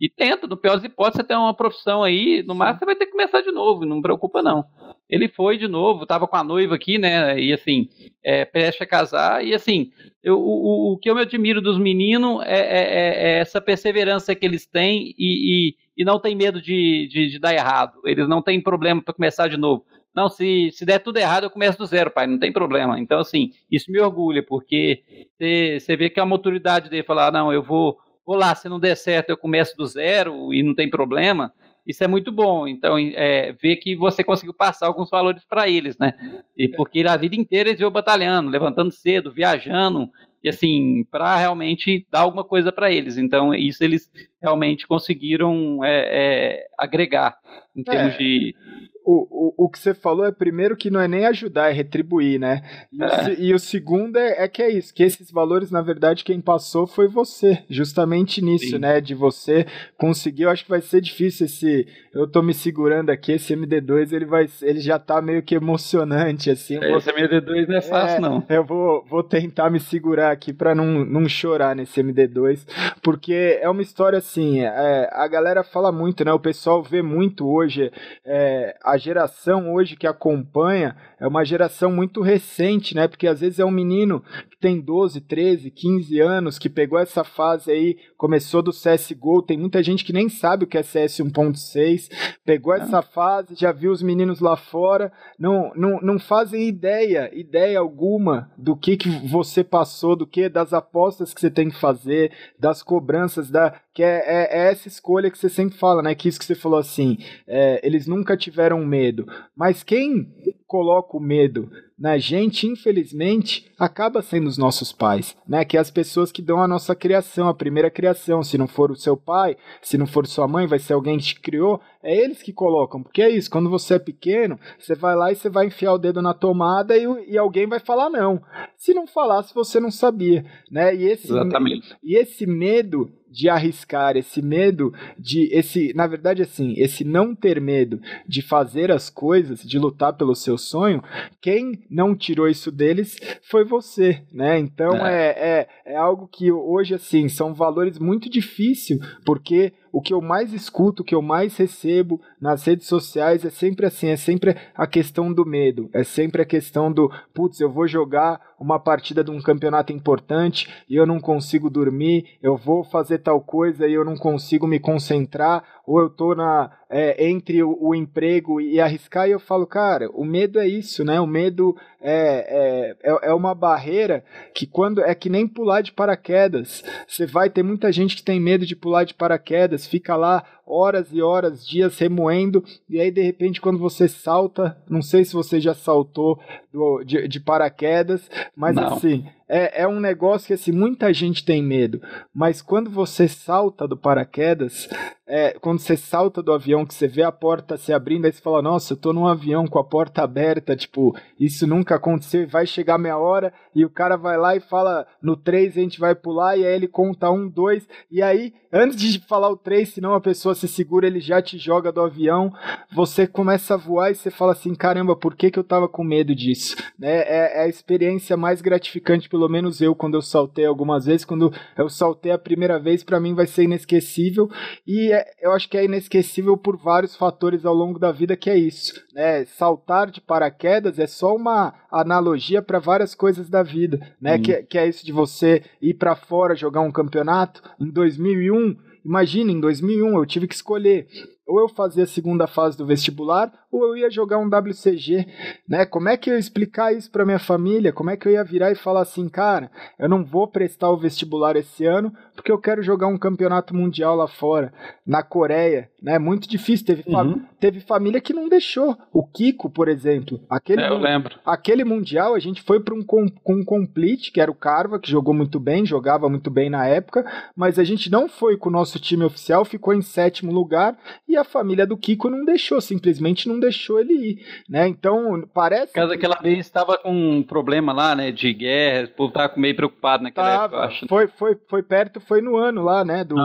e tenta, no pior das hipóteses, você tem uma profissão aí, no máximo você vai ter que começar de novo, não preocupa não. Ele foi de novo, estava com a noiva aqui, né, e assim, é, prestes a casar, e assim, eu, o, o que eu me admiro dos meninos é, é, é, é essa perseverança que eles têm e, e, e não tem medo de, de, de dar errado, eles não têm problema para começar de novo. Não, se, se der tudo errado, eu começo do zero, pai, não tem problema. Então, assim, isso me orgulha, porque você vê que a maturidade dele falar, não, eu vou ou lá, se não der certo, eu começo do zero e não tem problema. Isso é muito bom. Então, é, ver que você conseguiu passar alguns valores para eles, né? E porque a vida inteira eles iam batalhando, levantando cedo, viajando, e assim, para realmente dar alguma coisa para eles. Então, isso eles realmente conseguiram é, é, agregar em termos é. de o, o, o que você falou é primeiro que não é nem ajudar, é retribuir, né? E, é. o, e o, segundo é, é, que é isso, que esses valores, na verdade, quem passou foi você, justamente nisso, Sim. né? De você conseguir, eu acho que vai ser difícil esse. Eu tô me segurando aqui, esse MD2 ele vai ele já tá meio que emocionante, assim. É, esse MD2 não é fácil, é, não. Eu vou, vou tentar me segurar aqui para não, não chorar nesse MD2, porque é uma história assim, é, a galera fala muito, né? O pessoal vê muito hoje é, a geração hoje que acompanha é uma geração muito recente, né? Porque às vezes é um menino que tem 12, 13, 15 anos, que pegou essa fase aí, começou do CSGO, tem muita gente que nem sabe o que é CS 1.6, pegou ah. essa fase, já viu os meninos lá fora, não, não, não fazem ideia, ideia alguma do que, que você passou, do que, das apostas que você tem que fazer, das cobranças, da, que é, é, é, essa escolha que você sempre fala, né? Que isso que você falou assim, é, eles nunca tiveram medo. Mas quem coloca o medo na gente, infelizmente, acaba sendo os nossos pais, né? Que é as pessoas que dão a nossa criação, a primeira criação. Se não for o seu pai, se não for sua mãe, vai ser alguém que te criou. É eles que colocam, porque é isso. Quando você é pequeno, você vai lá e você vai enfiar o dedo na tomada e, e alguém vai falar não. Se não falasse, você não sabia, né? E esse, Exatamente. E esse medo de arriscar, esse medo de esse, na verdade assim, esse não ter medo de fazer as coisas, de lutar pelo seu sonho, quem não tirou isso deles foi você, né? Então é, é, é, é algo que hoje assim são valores muito difíceis porque o que eu mais escuto, o que eu mais recebo nas redes sociais é sempre assim, é sempre a questão do medo, é sempre a questão do, putz, eu vou jogar uma partida de um campeonato importante e eu não consigo dormir, eu vou fazer tal coisa e eu não consigo me concentrar, ou eu tô na, é, entre o, o, emprego e arriscar, e eu falo, cara, o medo é isso, né? O medo é, é, é, é uma barreira que quando é que nem pular de paraquedas. Você vai ter muita gente que tem medo de pular de paraquedas, fica lá horas e horas, dias remoendo, e aí de repente quando você salta, não sei se você já saltou do, de, de, paraquedas, mas não. assim, é, é um negócio que assim, muita gente tem medo, mas quando você salta do paraquedas, é, quando você salta do avião, que você vê a porta se abrindo, aí você fala, nossa, eu tô num avião com a porta aberta, tipo, isso nunca aconteceu, vai chegar meia hora, e o cara vai lá e fala, no 3 a gente vai pular, e aí ele conta um, dois, e aí, antes de falar o 3, senão a pessoa se segura, ele já te joga do avião, você começa a voar e você fala assim, caramba, por que que eu tava com medo disso? Né? É, é a experiência mais gratificante pelo menos eu, quando eu saltei algumas vezes, quando eu saltei a primeira vez, para mim vai ser inesquecível, e é, eu acho que é inesquecível por vários fatores ao longo da vida, que é isso, né? Saltar de paraquedas é só uma analogia para várias coisas da vida, né? Hum. Que, que é isso de você ir para fora jogar um campeonato. Em 2001, imagina, em 2001 eu tive que escolher ou eu fazia a segunda fase do vestibular, ou eu ia jogar um WCG, né? Como é que eu ia explicar isso para minha família? Como é que eu ia virar e falar assim, cara, eu não vou prestar o vestibular esse ano porque eu quero jogar um campeonato mundial lá fora, na Coreia, né? Muito difícil, teve, uhum. teve família que não deixou. O Kiko, por exemplo, aquele é, eu lembro. Aquele mundial a gente foi para um com um complete, que era o Carva, que jogou muito bem, jogava muito bem na época, mas a gente não foi com o nosso time oficial, ficou em sétimo lugar e e a família do Kiko não deixou, simplesmente não deixou ele ir, né? Então, parece... Caso que... aquela vez estava com um problema lá, né, de guerra, o povo tava meio preocupado naquela tava, época, eu acho. Foi, foi, foi perto, foi no ano lá, né, do,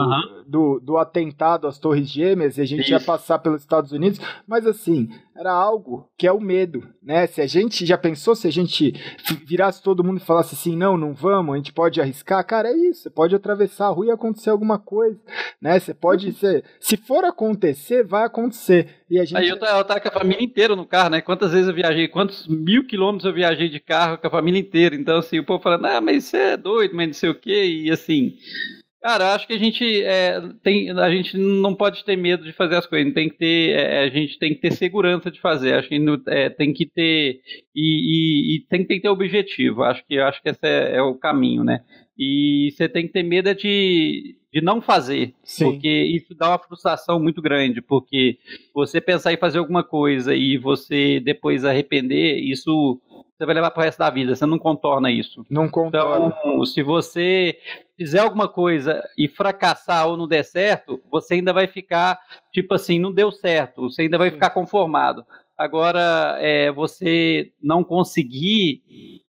do, do, atentado às Torres Gêmeas, e a gente Isso. ia passar pelos Estados Unidos, mas assim, era algo que é o medo, né? Se a gente já pensou, se a gente virasse todo mundo e falasse assim, não, não vamos, a gente pode arriscar, cara, é isso, você pode atravessar a rua e acontecer alguma coisa, né? Você pode uhum. ser, se for acontecer, vai acontecer. E a gente... Aí eu tava, com a família inteira no carro, né? Quantas vezes eu viajei, quantos mil quilômetros eu viajei de carro com a família inteira, então assim, o povo falando, ah, mas você é doido, mas não sei o quê, e assim... Cara, acho que a gente é, tem, a gente não pode ter medo de fazer as coisas. Tem que ter, é, a gente tem que ter segurança de fazer. Acho que é, tem que ter e, e, e, tem, tem que ter objetivo. Acho que acho que esse é, é, o caminho, né? E você tem que ter medo de de não fazer. Sim. Porque isso dá uma frustração muito grande, porque você pensar em fazer alguma coisa e você depois arrepender, isso você vai levar para o resto da vida, você não contorna isso. Não contorna. Então, se você fizer alguma coisa e fracassar ou não der certo, você ainda vai ficar, tipo assim, não deu certo, você ainda vai ficar conformado. Agora, é, você não conseguir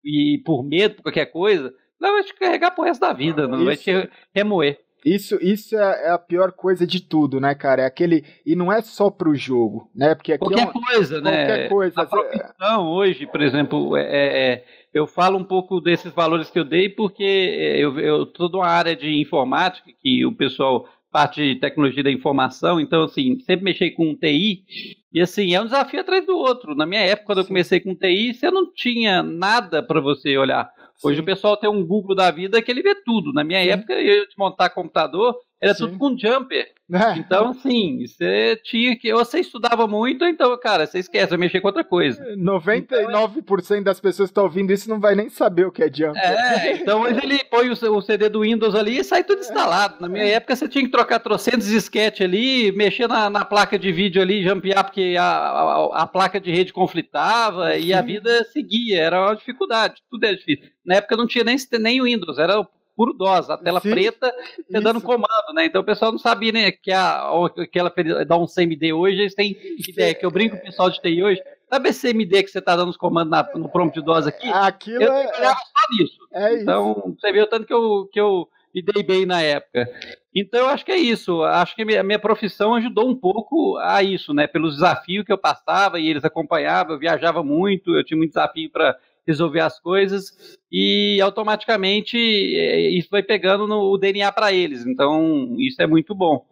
e por medo, por qualquer coisa, não vai te carregar pro resto da vida, não isso, vai te remoer. Isso, isso é, é a pior coisa de tudo, né, cara? É aquele. E não é só pro jogo, né? Porque qualquer é uma, coisa, né? Qualquer coisa. A profissão hoje, por exemplo, é, é, é, eu falo um pouco desses valores que eu dei porque eu, eu tô numa área de informática que o pessoal parte de tecnologia da informação, então assim, sempre mexi com TI, e assim, é um desafio atrás do outro. Na minha época, quando eu comecei com TI, você não tinha nada para você olhar. Hoje Sim. o pessoal tem um Google da vida que ele vê tudo. Na minha Sim. época, eu ia te montar computador, era Sim. tudo com jumper. É. Então, assim, você tinha que. Ou você estudava muito, então, cara, você esquece, vai mexer com outra coisa. 99% das pessoas que estão ouvindo isso não vai nem saber o que é jumper. É, então hoje ele põe o, CD do Windows ali e sai tudo instalado. Na minha é. época, você tinha que trocar trocentos disquete ali, mexer na, na, placa de vídeo ali, jumpear, porque a, a, a placa de rede conflitava Sim. e a vida seguia. Era uma dificuldade, tudo é difícil. Na época não tinha nem, nem Windows, era puro DOS, a tela Sim, preta você dando comando, né? Então o pessoal não sabia, né, que a, aquela dá um CMD hoje, eles têm ideia, que eu brinco com o pessoal de TI hoje, sabe esse CMD que você está dando os comandos na, no prompt de DOS aqui? Aquilo eu é... só nisso. É então, isso. você vê o tanto que eu, que eu me dei bem na época. Então, eu acho que é isso. Acho que a minha, minha, profissão ajudou um pouco a isso, né? Pelos desafios que eu passava e eles acompanhavam. Eu viajava muito, eu tinha muito desafio para resolver as coisas e automaticamente é, isso vai pegando no, o DNA para eles. Então, isso é muito bom.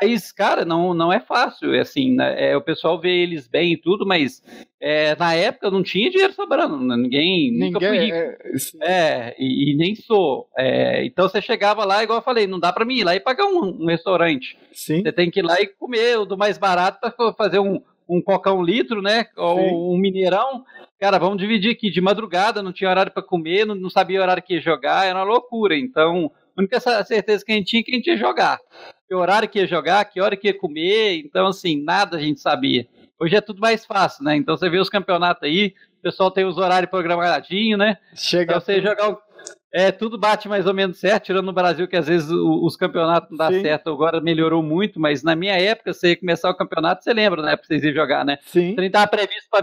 Mas, cara, não, não é fácil. É assim, né? é, o pessoal vê eles bem e tudo, mas é, na época não tinha dinheiro sobrando. Ninguém, Ninguém nunca fui rico. É, é e, e, nem sou. É, então você chegava lá, igual eu falei, não dá para mim ir lá e pagar um, um restaurante. Sim. Você tem que ir lá e comer o do mais barato para fazer um, um coca um litro, né? Ou Sim. um mineirão. Cara, vamos dividir aqui. De madrugada, não tinha horário para comer, não, não, sabia o horário que ia jogar, era uma loucura. Então, a única certeza que a gente tinha é que a gente ia jogar. Que horário que ia jogar, que hora que ia comer. Então, assim, nada a gente sabia. Hoje é tudo mais fácil, né? Então você vê os campeonatos aí, o pessoal tem os horários programadinhos, né? Chega. Então você jogar é, tudo bate mais ou menos certo, tirando no Brasil que às vezes os campeonatos não dá Sim. certo, agora melhorou muito, mas na minha época, você ia começar o campeonato, você lembra, né? Pra vocês irem jogar, né? Sim. Você estava previsto para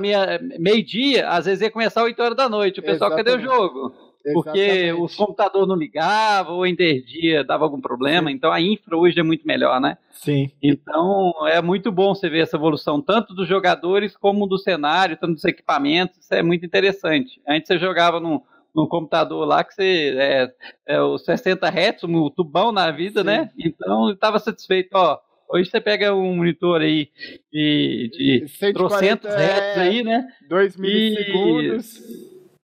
meio-dia, às vezes ia começar 8 horas da noite. O pessoal, Exatamente. cadê o jogo? Porque Exatamente. os computadores não ligavam, ou interdia, dava algum problema, Sim. então a infra hoje é muito melhor, né? Sim. Então é muito bom você ver essa evolução, tanto dos jogadores como do cenário, tanto dos equipamentos, isso é muito interessante. Antes você jogava no no computador lá que você é, é os 60 Hz, um tubão na vida, né? Sim. né? Então estava satisfeito, ó. Hoje você pega um monitor aí de, de 300 Hz aí, né? 2 milissegundos.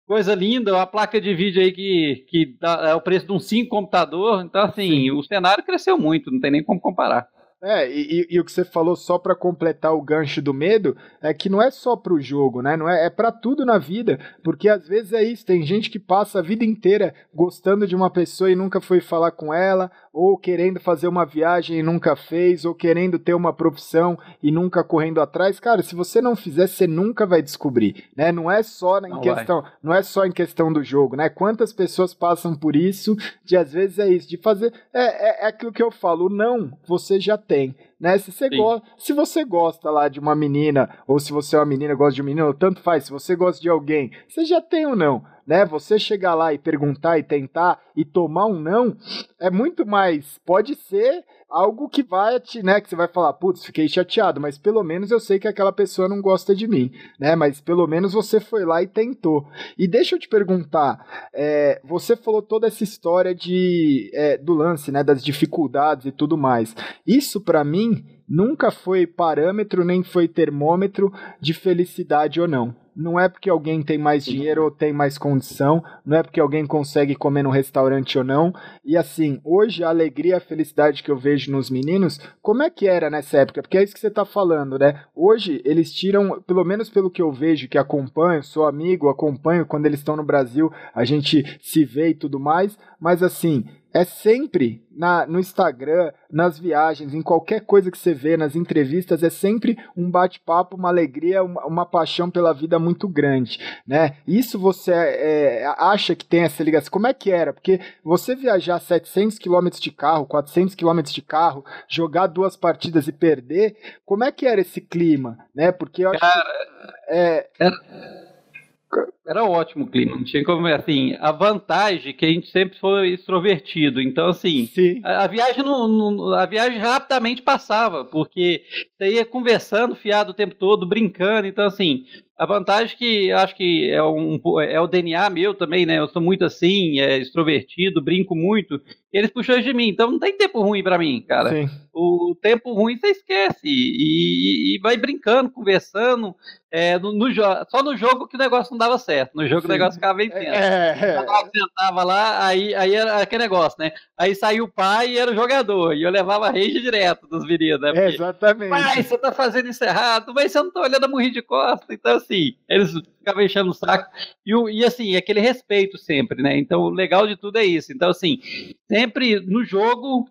Coisa linda, uma placa de vídeo aí que, que dá, é o preço de um 5 computador. Então, assim, Sim. o cenário cresceu muito, não tem nem como comparar. É, e, e, o que você falou só para completar o gancho do medo é que não é só pro jogo, né? Não é, é para tudo na vida, porque às vezes é isso, tem gente que passa a vida inteira gostando de uma pessoa e nunca foi falar com ela, ou querendo fazer uma viagem e nunca fez, ou querendo ter uma profissão e nunca correndo atrás. Cara, se você não fizer, você nunca vai descobrir, né? Não é só em não questão, vai. não é só em questão do jogo, né? Quantas pessoas passam por isso, de às vezes é isso, de fazer é, é, é aquilo que eu falo, não, você já tem tem, né? Se você, gosta, se você gosta lá de uma menina, ou se você é uma menina gosta de um menino, tanto faz, se você gosta de alguém, você já tem ou não, né? Você chegar lá e perguntar e tentar e tomar um não, é muito mais, pode ser algo que vai né, que você vai falar, putz, fiquei chateado, mas pelo menos eu sei que aquela pessoa não gosta de mim, né? Mas pelo menos você foi lá e tentou. E deixa eu te perguntar, é, você falou toda essa história de é, do lance, né, das dificuldades e tudo mais. Isso para mim nunca foi parâmetro nem foi termômetro de felicidade ou não não é porque alguém tem mais dinheiro ou tem mais condição, não é porque alguém consegue comer no restaurante ou não. E assim, hoje a alegria, a felicidade que eu vejo nos meninos, como é que era nessa época? Porque é isso que você está falando, né? Hoje eles tiram, pelo menos pelo que eu vejo, que acompanho, sou amigo, acompanho quando eles estão no Brasil, a gente se vê e tudo mais, mas assim, é sempre na, no Instagram, nas viagens, em qualquer coisa que você vê, nas entrevistas, é sempre um bate-papo, uma alegria, uma, uma, paixão pela vida muito grande, né? Isso você é, acha que tem essa ligação? Como é que era? Porque você viajar 700 km de carro, 400 km de carro, jogar duas partidas e perder, como é que era esse clima, né? Porque eu acho Cara, que, é, era era ótimo o clima, não tinha como assim. A vantagem é que a gente sempre foi extrovertido, então assim, a, a, viagem não, não, a viagem rapidamente passava, porque você ia conversando, fiado o tempo todo, brincando, então assim, a vantagem que acho que é, um, é o DNA meu também, né? Eu sou muito assim, é, extrovertido, brinco muito. Eles puxam de mim, então não tem tempo ruim para mim, cara. Sim. O tempo ruim você esquece e, e vai brincando, conversando. É, no, no, só no jogo que o negócio não dava certo. No jogo Sim. o negócio ficava bem tenso. É, é. Eu sentava lá, aí, aí era aquele negócio, né? Aí saiu o pai e era o jogador. E eu levava rage direto dos meninos, né? Porque, exatamente. Pai, você tá fazendo isso errado, mas você não tá olhando a morrer de costa. Então, assim, eles ficavam enchendo o saco. E, e assim, aquele respeito sempre, né? Então, o legal de tudo é isso. Então, assim, sempre no jogo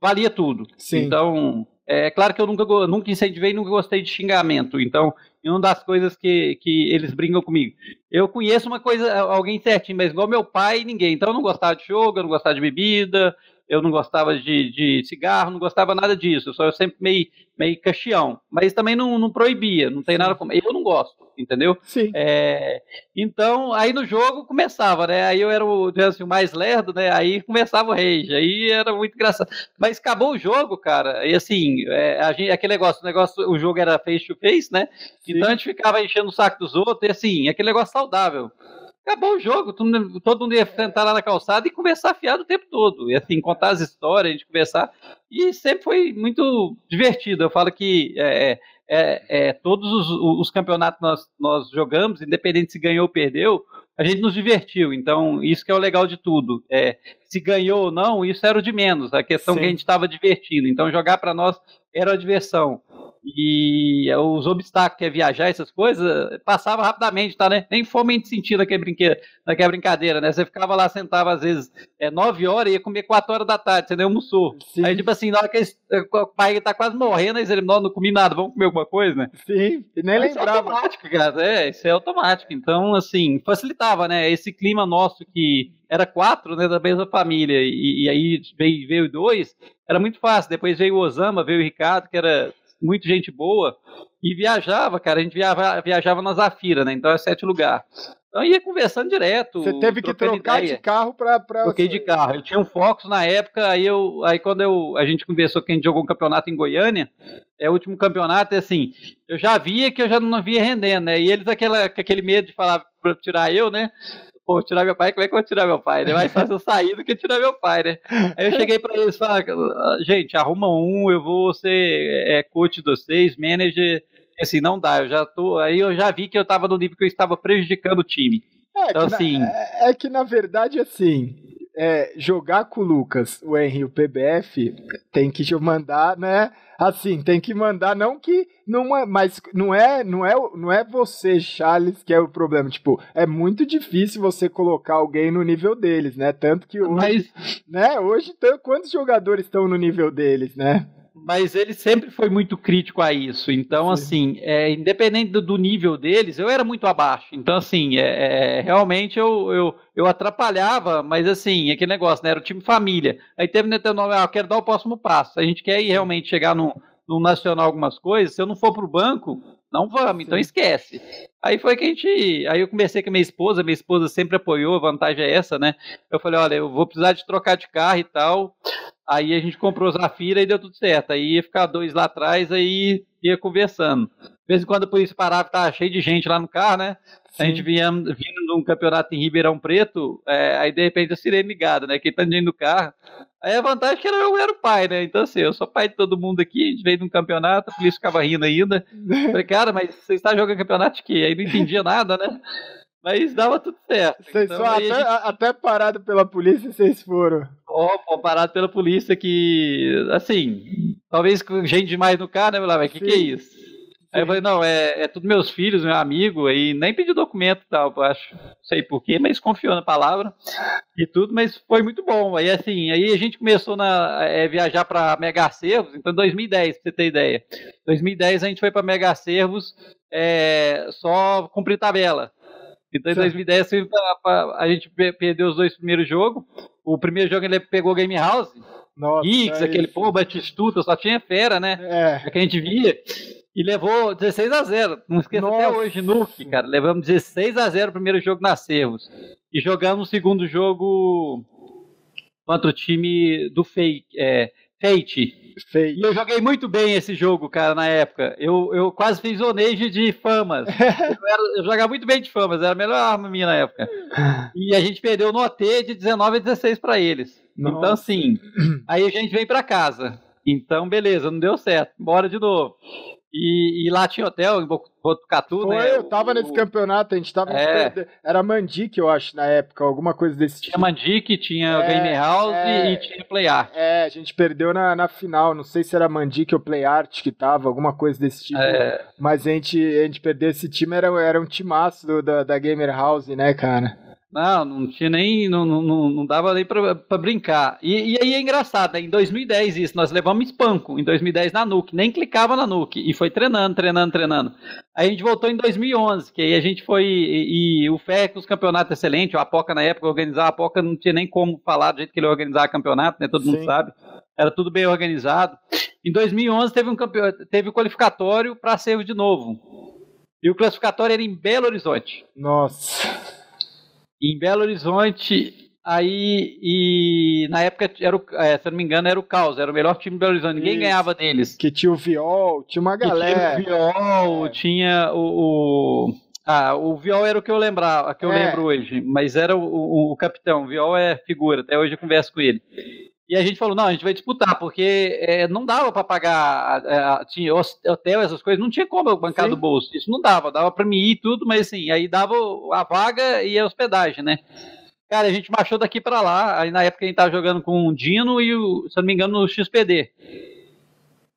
valia tudo. Sim. Então, é claro que eu nunca, nunca incentivei, nunca gostei de xingamento. Então, uma das coisas que, que eles brincam comigo. Eu conheço uma coisa, alguém certinho, mas igual meu pai, ninguém. Então, eu não gostava de jogo, eu não gostava de bebida, eu não gostava de, de cigarro, não gostava nada disso. Eu só eu sempre meio, meio caxião. Mas também não, não proibia, não tem nada como. Eu não gosto, entendeu? Sim. É, então, aí no jogo começava, né? Aí eu era o, assim, o mais lerdo, né? Aí começava o rage. Aí era muito engraçado. Mas acabou o jogo, cara. E assim, é, a gente, aquele negócio, o negócio, o jogo era face to face, né? Sim. Então a gente ficava enchendo o saco dos outros, e assim, aquele negócio saudável acabou o jogo, todo, mundo ia sentar lá na calçada e conversar fiado o tempo todo. E assim, contar as histórias, a gente conversar. E sempre foi muito divertido. Eu falo que é, é, é todos os, os, campeonatos nós, nós jogamos, independente se ganhou ou perdeu, a gente nos divertiu. Então, isso que é o legal de tudo. É, se ganhou ou não, isso era o de menos. A questão Sim. que a gente estava divertindo. Então, jogar para nós era a diversão. E os obstáculos que é viajar, essas coisas, passava rapidamente, tá, né? Nem fome a gente sentia brinquedo, brincadeira, né? Você ficava lá, sentava às vezes é, 9 horas e ia comer 4 horas da tarde, você nem almoçou. Sim. Aí, tipo assim, na hora que o pai tá quase morrendo, aí ele, não, não comi nada, vamos comer alguma coisa, né? Sim, e nem Mas lembrava. Isso é automático, cara, é, isso é automático. Então, assim, facilitava, né? Esse clima nosso que era quatro, né, da mesma família, e, e aí veio, veio dois, era muito fácil. Depois veio o Osama, veio o Ricardo, que era muito gente boa, e viajava, cara, a gente viajava, viajava na Zafira, né? Então é sete lugar. Então ia conversando direto. Você teve que trocar ideia. de carro para. Pra... Troquei de carro. Eu tinha um Focus na época, aí, eu, aí quando eu, a gente conversou que a gente jogou um campeonato em Goiânia, é o último campeonato, é assim, eu já via que eu já não via rendendo, né? E eles aquela, aquele medo de falar para tirar eu, né? Pô, tirar meu pai, como é que eu vou tirar meu pai? É mais fácil eu sair do que tirar meu pai, né? Aí eu cheguei pra eles e falei, ah, gente, arruma um, eu vou ser é, coach de vocês, manager, assim, não dá, eu já tô, aí eu já vi que eu tava no nível que eu estava prejudicando o time. É, então, assim... Na, é, é que na verdade, assim, é, jogar com o Lucas, o Henry o PBF, tem que mandar, né? Assim, tem que mandar, não que não é, mas não é, não é, não é você, Charles, que é o problema. Tipo, é muito difícil você colocar alguém no nível deles, né? Tanto que hoje, mas... né? Hoje, quantos jogadores estão no nível deles, né? Mas ele sempre foi muito crítico a isso. Então, Sim. assim, é, independente do, do, nível deles, eu era muito abaixo. Então, assim, é, é, realmente eu, eu, eu atrapalhava, mas assim, aquele negócio, né? Era o time família. Aí teve né, nome, ah, eu quero dar o próximo passo. A gente quer ir realmente chegar no, no nacional algumas coisas. Se eu não for pro banco, não vamos, então esquece. Aí foi que a gente. Aí eu comecei com a minha esposa, minha esposa sempre apoiou, a vantagem é essa, né? Eu falei, olha, eu vou precisar de trocar de carro e tal. Aí a gente comprou Zafira e deu tudo certo. Aí ia ficar dois lá atrás, aí ia conversando. De vez em quando a polícia parava, tava cheio de gente lá no carro, né? Sim. A gente vinha vindo num campeonato em Ribeirão Preto, é, aí de repente a sirene ligada, né? Quem tá dentro do carro. Aí a vantagem é que eu era o pai, né? Então, assim, eu sou pai de todo mundo aqui, a gente veio num campeonato, a polícia ficava rindo ainda. Falei, cara, mas você está jogando campeonato de quê? Aí não entendia nada, né? Mas dava tudo certo. Vocês então, até, gente... até parado pela polícia, vocês foram. Ó, oh, parado pela polícia que, assim, talvez com gente demais no carro, né, O que, que é isso? Aí eu falei, não, é, é tudo meus filhos, meu amigo, aí nem pedi documento e tal, acho, não sei porquê, mas confiou na palavra e tudo, mas foi muito bom. Aí assim, aí a gente começou a é, viajar para Mega Servos, então 2010, pra você ter ideia. 2010 a gente foi para Mega Servos é, só cumprir tabela. Então em 2010 assim, a gente perdeu os dois primeiros jogos. O primeiro jogo ele pegou Game House. Nossa, Geeks, é aquele pô, Batistuta, só tinha fera, né? É. é. que a gente via. E levou 16 a 0 Não esqueça Nossa. até hoje, Nuke, cara. Levamos 16 a 0 o primeiro jogo na Servos. E jogamos o segundo jogo contra o time do Fake, é, Fate. Fate. E eu joguei muito bem esse jogo, cara, na época. Eu, eu quase fiz onage de famas. eu, era, eu, jogava muito bem de famas, era a melhor arma minha na época. E a gente perdeu no OT de 19 a 16 para eles. Nossa. Então, assim, aí a gente veio para casa. Então, beleza, não deu certo. Bora de novo. E, e, lá tinha hotel em Botucatu, Foi, né? eu tava o, nesse campeonato, a gente tava. É. Era Mandic, eu acho, na época, alguma coisa desse tipo. Tinha Mandic, tinha é, Game House é, e tinha Play Art. É, a gente perdeu na, na final, não sei se era Mandic ou Play Art que tava, alguma coisa desse tipo. É. Mas a gente, a gente perdeu esse time, era, era um timaço do, da, da Gamer House, né, cara? Não, não tinha nem. Não, não, não dava nem pra, pra brincar. E, e aí é engraçado, né? Em 2010, isso, nós levamos espanco. Em 2010 na Nuke, nem clicava na Nuke. E foi treinando, treinando, treinando. Aí a gente voltou em 2011, que aí a gente foi. E, e o FEC, os campeonatos excelentes. O Apoca na época organizava. A Apoca não tinha nem como falar do jeito que ele organizava campeonato, né? Todo Sim. mundo sabe. Era tudo bem organizado. Em 2011 teve um campeão, teve um qualificatório para servo de novo. E o classificatório era em Belo Horizonte. Nossa em Belo Horizonte, aí e na época era o, é, se eu não me engano era o Caos, era o melhor time de Belo Horizonte, ninguém Isso. ganhava deles. Que tinha o Viol, tinha uma galera. tinha o Viol, é. tinha o, o, ah, o Viol era o que eu lembrava, que eu é. lembro hoje, mas era o, o, o capitão, o Viol é figura, até hoje eu converso com ele. E a gente falou, não, a gente vai disputar, porque é, não dava para pagar, é, tinha hotel, essas coisas, não tinha como eu bancar Sim. do bolso. Isso não dava, dava para mim ir e tudo, mas assim, aí dava a vaga e a hospedagem, né? Cara, a gente marchou daqui para lá, aí na época a gente tava jogando com o Dino e, o, se não me engano, no XPD.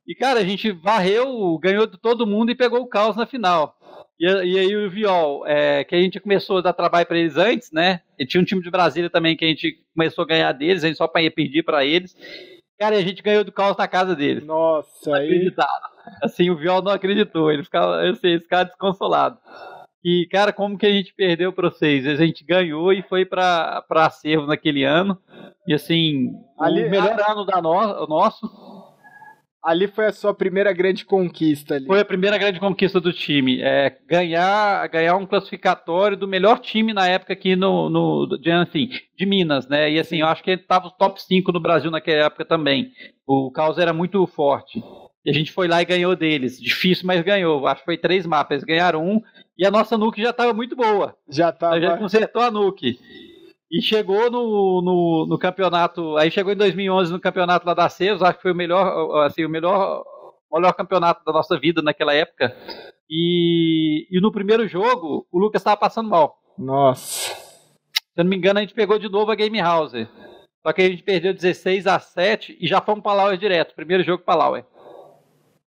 E, cara, a gente varreu, ganhou de todo mundo e pegou o caos na final. E, e aí o Viol, é, que a gente começou a dar trabalho para eles antes, né? E tinha um time de Brasília também que a gente começou a ganhar deles, a gente só ia pedir para eles. Cara, a gente ganhou do caos na casa deles. Nossa, aí. Assim, o Viol não acreditou, ele ficava, assim, ele ficava desconsolado. E, cara, como que a gente perdeu para vocês? A gente ganhou e foi para acervo naquele ano. E, assim, Ali, o melhor a... ano da no, nosso ali foi a sua primeira grande conquista ali. Foi a primeira grande conquista do time. É, ganhar, ganhar um classificatório do melhor time na época aqui no, no de, assim, de Minas, né? E assim, eu acho que ele estava top 5 no Brasil naquela época também. O caos era muito forte. E a gente foi lá e ganhou deles. Difícil, mas ganhou. Acho que foi três mapas. Eles ganharam um. E a nossa nuke já estava muito boa. Já estava. A gente consertou a nuke. E chegou no, no, no, campeonato, aí chegou em 2011 no campeonato lá da CES, acho que foi o melhor, assim, o melhor, o melhor campeonato da nossa vida naquela época. E, e no primeiro jogo, o Lucas estava passando mal. Nossa. Se eu não me engano, a gente pegou de novo a Game House. Só que a gente perdeu 16 a 7 e já fomos para Lauer direto. Primeiro jogo para Lauer.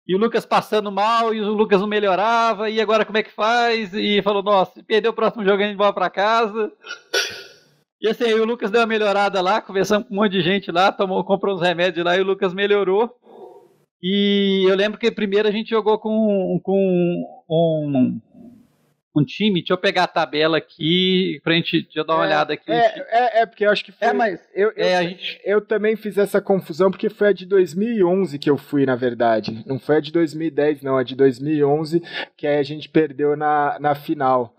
E o Lucas passando mal, e o Lucas não melhorava, e agora como é que faz? E falou, nossa, perdeu o próximo jogo, a gente vai para casa. E assim, aí o Lucas deu uma melhorada lá, conversamos com um monte de gente lá, tomou, comprou uns remédios lá e o Lucas melhorou. E eu lembro que primeiro a gente jogou com, com um, um time, deixa eu pegar a tabela aqui pra gente já dar uma é, olhada aqui. É, é, é, porque eu acho que foi. É, mas eu, eu, é, gente... eu também fiz essa confusão porque foi a de 2011 que eu fui, na verdade. Não foi a de 2010, não, a de 2011 que aí a gente perdeu na, na final.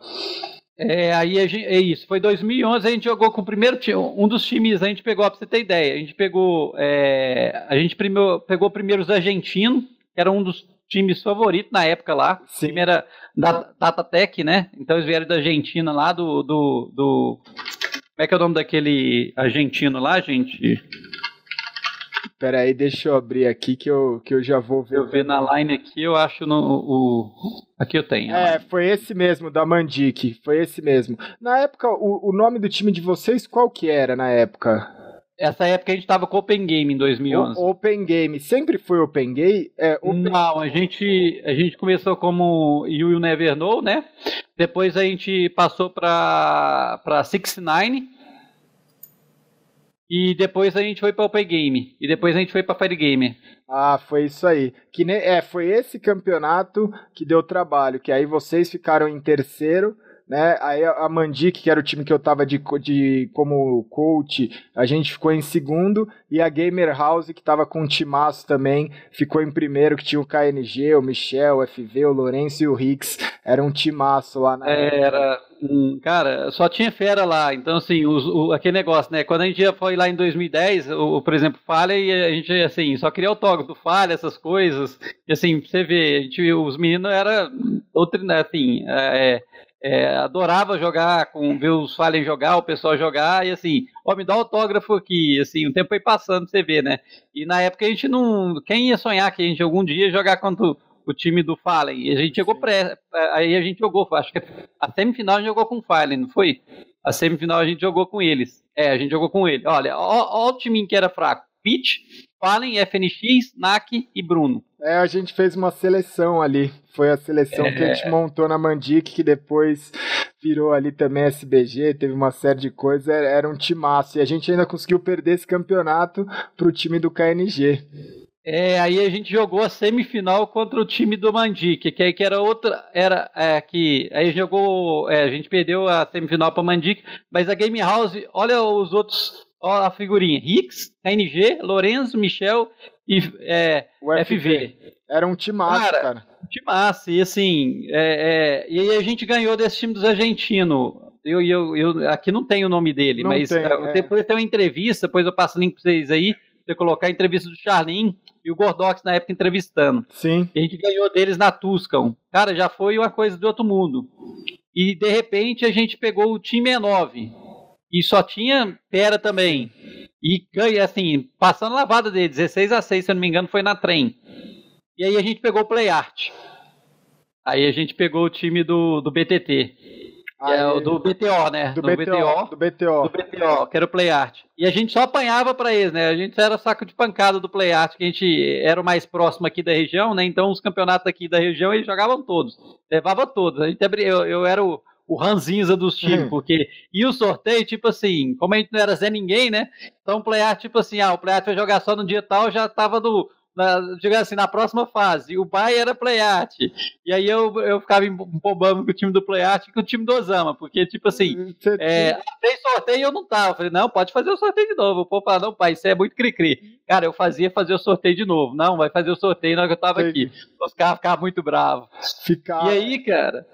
É, aí gente, é isso. Foi 2011 a gente jogou com o primeiro time, um dos times a gente pegou para você ter ideia. A gente pegou, é, a gente primeiro, pegou primeiro os argentinos, que era um dos times favoritos na época lá. Sim. Era da Datatec, né? Então eles vieram da Argentina lá do, do, do como é que é o nome daquele argentino lá, gente? Pera aí, deixa eu abrir aqui que eu, que eu já vou ver. Eu ver na line aqui, eu acho no o aqui eu tenho. É, foi esse mesmo da Mandic, foi esse mesmo. Na época, o, o nome do time de vocês qual que era na época? Essa época a gente tava com Open Game em 2011. O, open Game, sempre foi Open Game? É, open... Não, a gente, a gente começou como You Will Never Know, né? Depois a gente passou para para 69 e depois a gente foi para Open Game. E depois a gente foi para Fire Game. Ah, foi isso aí. Que ne... É, foi esse campeonato que deu trabalho. Que aí vocês ficaram em terceiro né? Aí a Mandic, que era o time que eu tava de, de como coach, a gente ficou em segundo e a Gamer House, que tava com um timaço também, ficou em primeiro, que tinha o KNG, o Michel, o FV, o Lourenço e o Rix. Era um timaço lá na é, Era, cara, só tinha fera lá. Então, assim, os, o, aquele negócio, né? Quando a gente foi lá em 2010, o, por exemplo, Falha, e a gente, assim, só queria autógrafo, Falha, essas coisas. E, assim, você vê, a gente, os meninos era outro, né, assim, é, é, adorava jogar, com ver os Fallen jogar, o pessoal jogar, e assim, ó, me dá autógrafo aqui, assim, o tempo foi passando, você vê, né? E na época a gente não. Quem ia sonhar que a gente algum dia ia jogar contra o, o time do Fallen? E a gente jogou pré. Aí a gente jogou, acho que a semifinal a gente jogou com o Fallen, não foi? A semifinal a gente jogou com eles. É, a gente jogou com ele. Olha, ó, ó o time que era fraco. Pitch, Fallen, FNX, NAC e Bruno. É, a gente fez uma seleção ali. Foi a seleção é... que a gente montou na Mandic, que depois virou ali também SBG, teve uma série de coisas, era um timaço. E a gente ainda conseguiu perder esse campeonato pro time do KNG. É, aí a gente jogou a semifinal contra o time do Mandic, que aí que era outra, era é, que aí jogou, é, a gente perdeu a semifinal para Mandic, mas a Game House, olha os outros, olha a figurinha, Hicks, KNG, Lorenzo, Michel e é, o FV. Era um timaço, cara. cara. Um timaço, e assim, é, é, e aí a gente ganhou desse time dos argentinos. Eu, eu, eu, aqui não tem o nome dele, não mas tem, é. depois tem uma entrevista, depois eu passo o link pra vocês aí, você colocar a entrevista do Charlin e o Gordox na época entrevistando. Sim. E a gente ganhou deles na Tuscan. Cara, já foi uma coisa de outro mundo. E de repente a gente pegou o time E9. E só tinha Pera também. E assim, passando lavada dele, 16 a 6, se eu não me engano, foi na trem. E aí a gente pegou o Play Art. Aí a gente pegou o time do, do BTT. Aí, é o do BTO, né? Do, do BTO, BTO, Do BTO. Do BTO, que era o Play Art. E a gente só apanhava para eles, né? A gente era saco de pancada do Play Art, que a gente era o mais próximo aqui da região, né? Então os campeonatos aqui da região eles jogavam todos. Levava todos. A gente, eu, eu era o o ranzinza dos times, porque e o sorteio, tipo assim, como a gente não era Zé Ninguém, né? Então o playout, tipo assim, ah, o playout vai jogar só no dia tal, já tava do. Na, digamos assim, na próxima fase. O Bay era playart. E aí eu, eu ficava empolbando com o time do playart e com o time do Osama, porque, tipo assim, é, tem sorteio e eu não tava. Eu falei, não, pode fazer o sorteio de novo. O povo falou, não, pai, isso é muito cri-cri. Cara, eu fazia fazer o sorteio de novo. Não, vai fazer o sorteio na hora que eu tava aqui. Os caras ficavam muito bravos. Ficava. E aí, cara,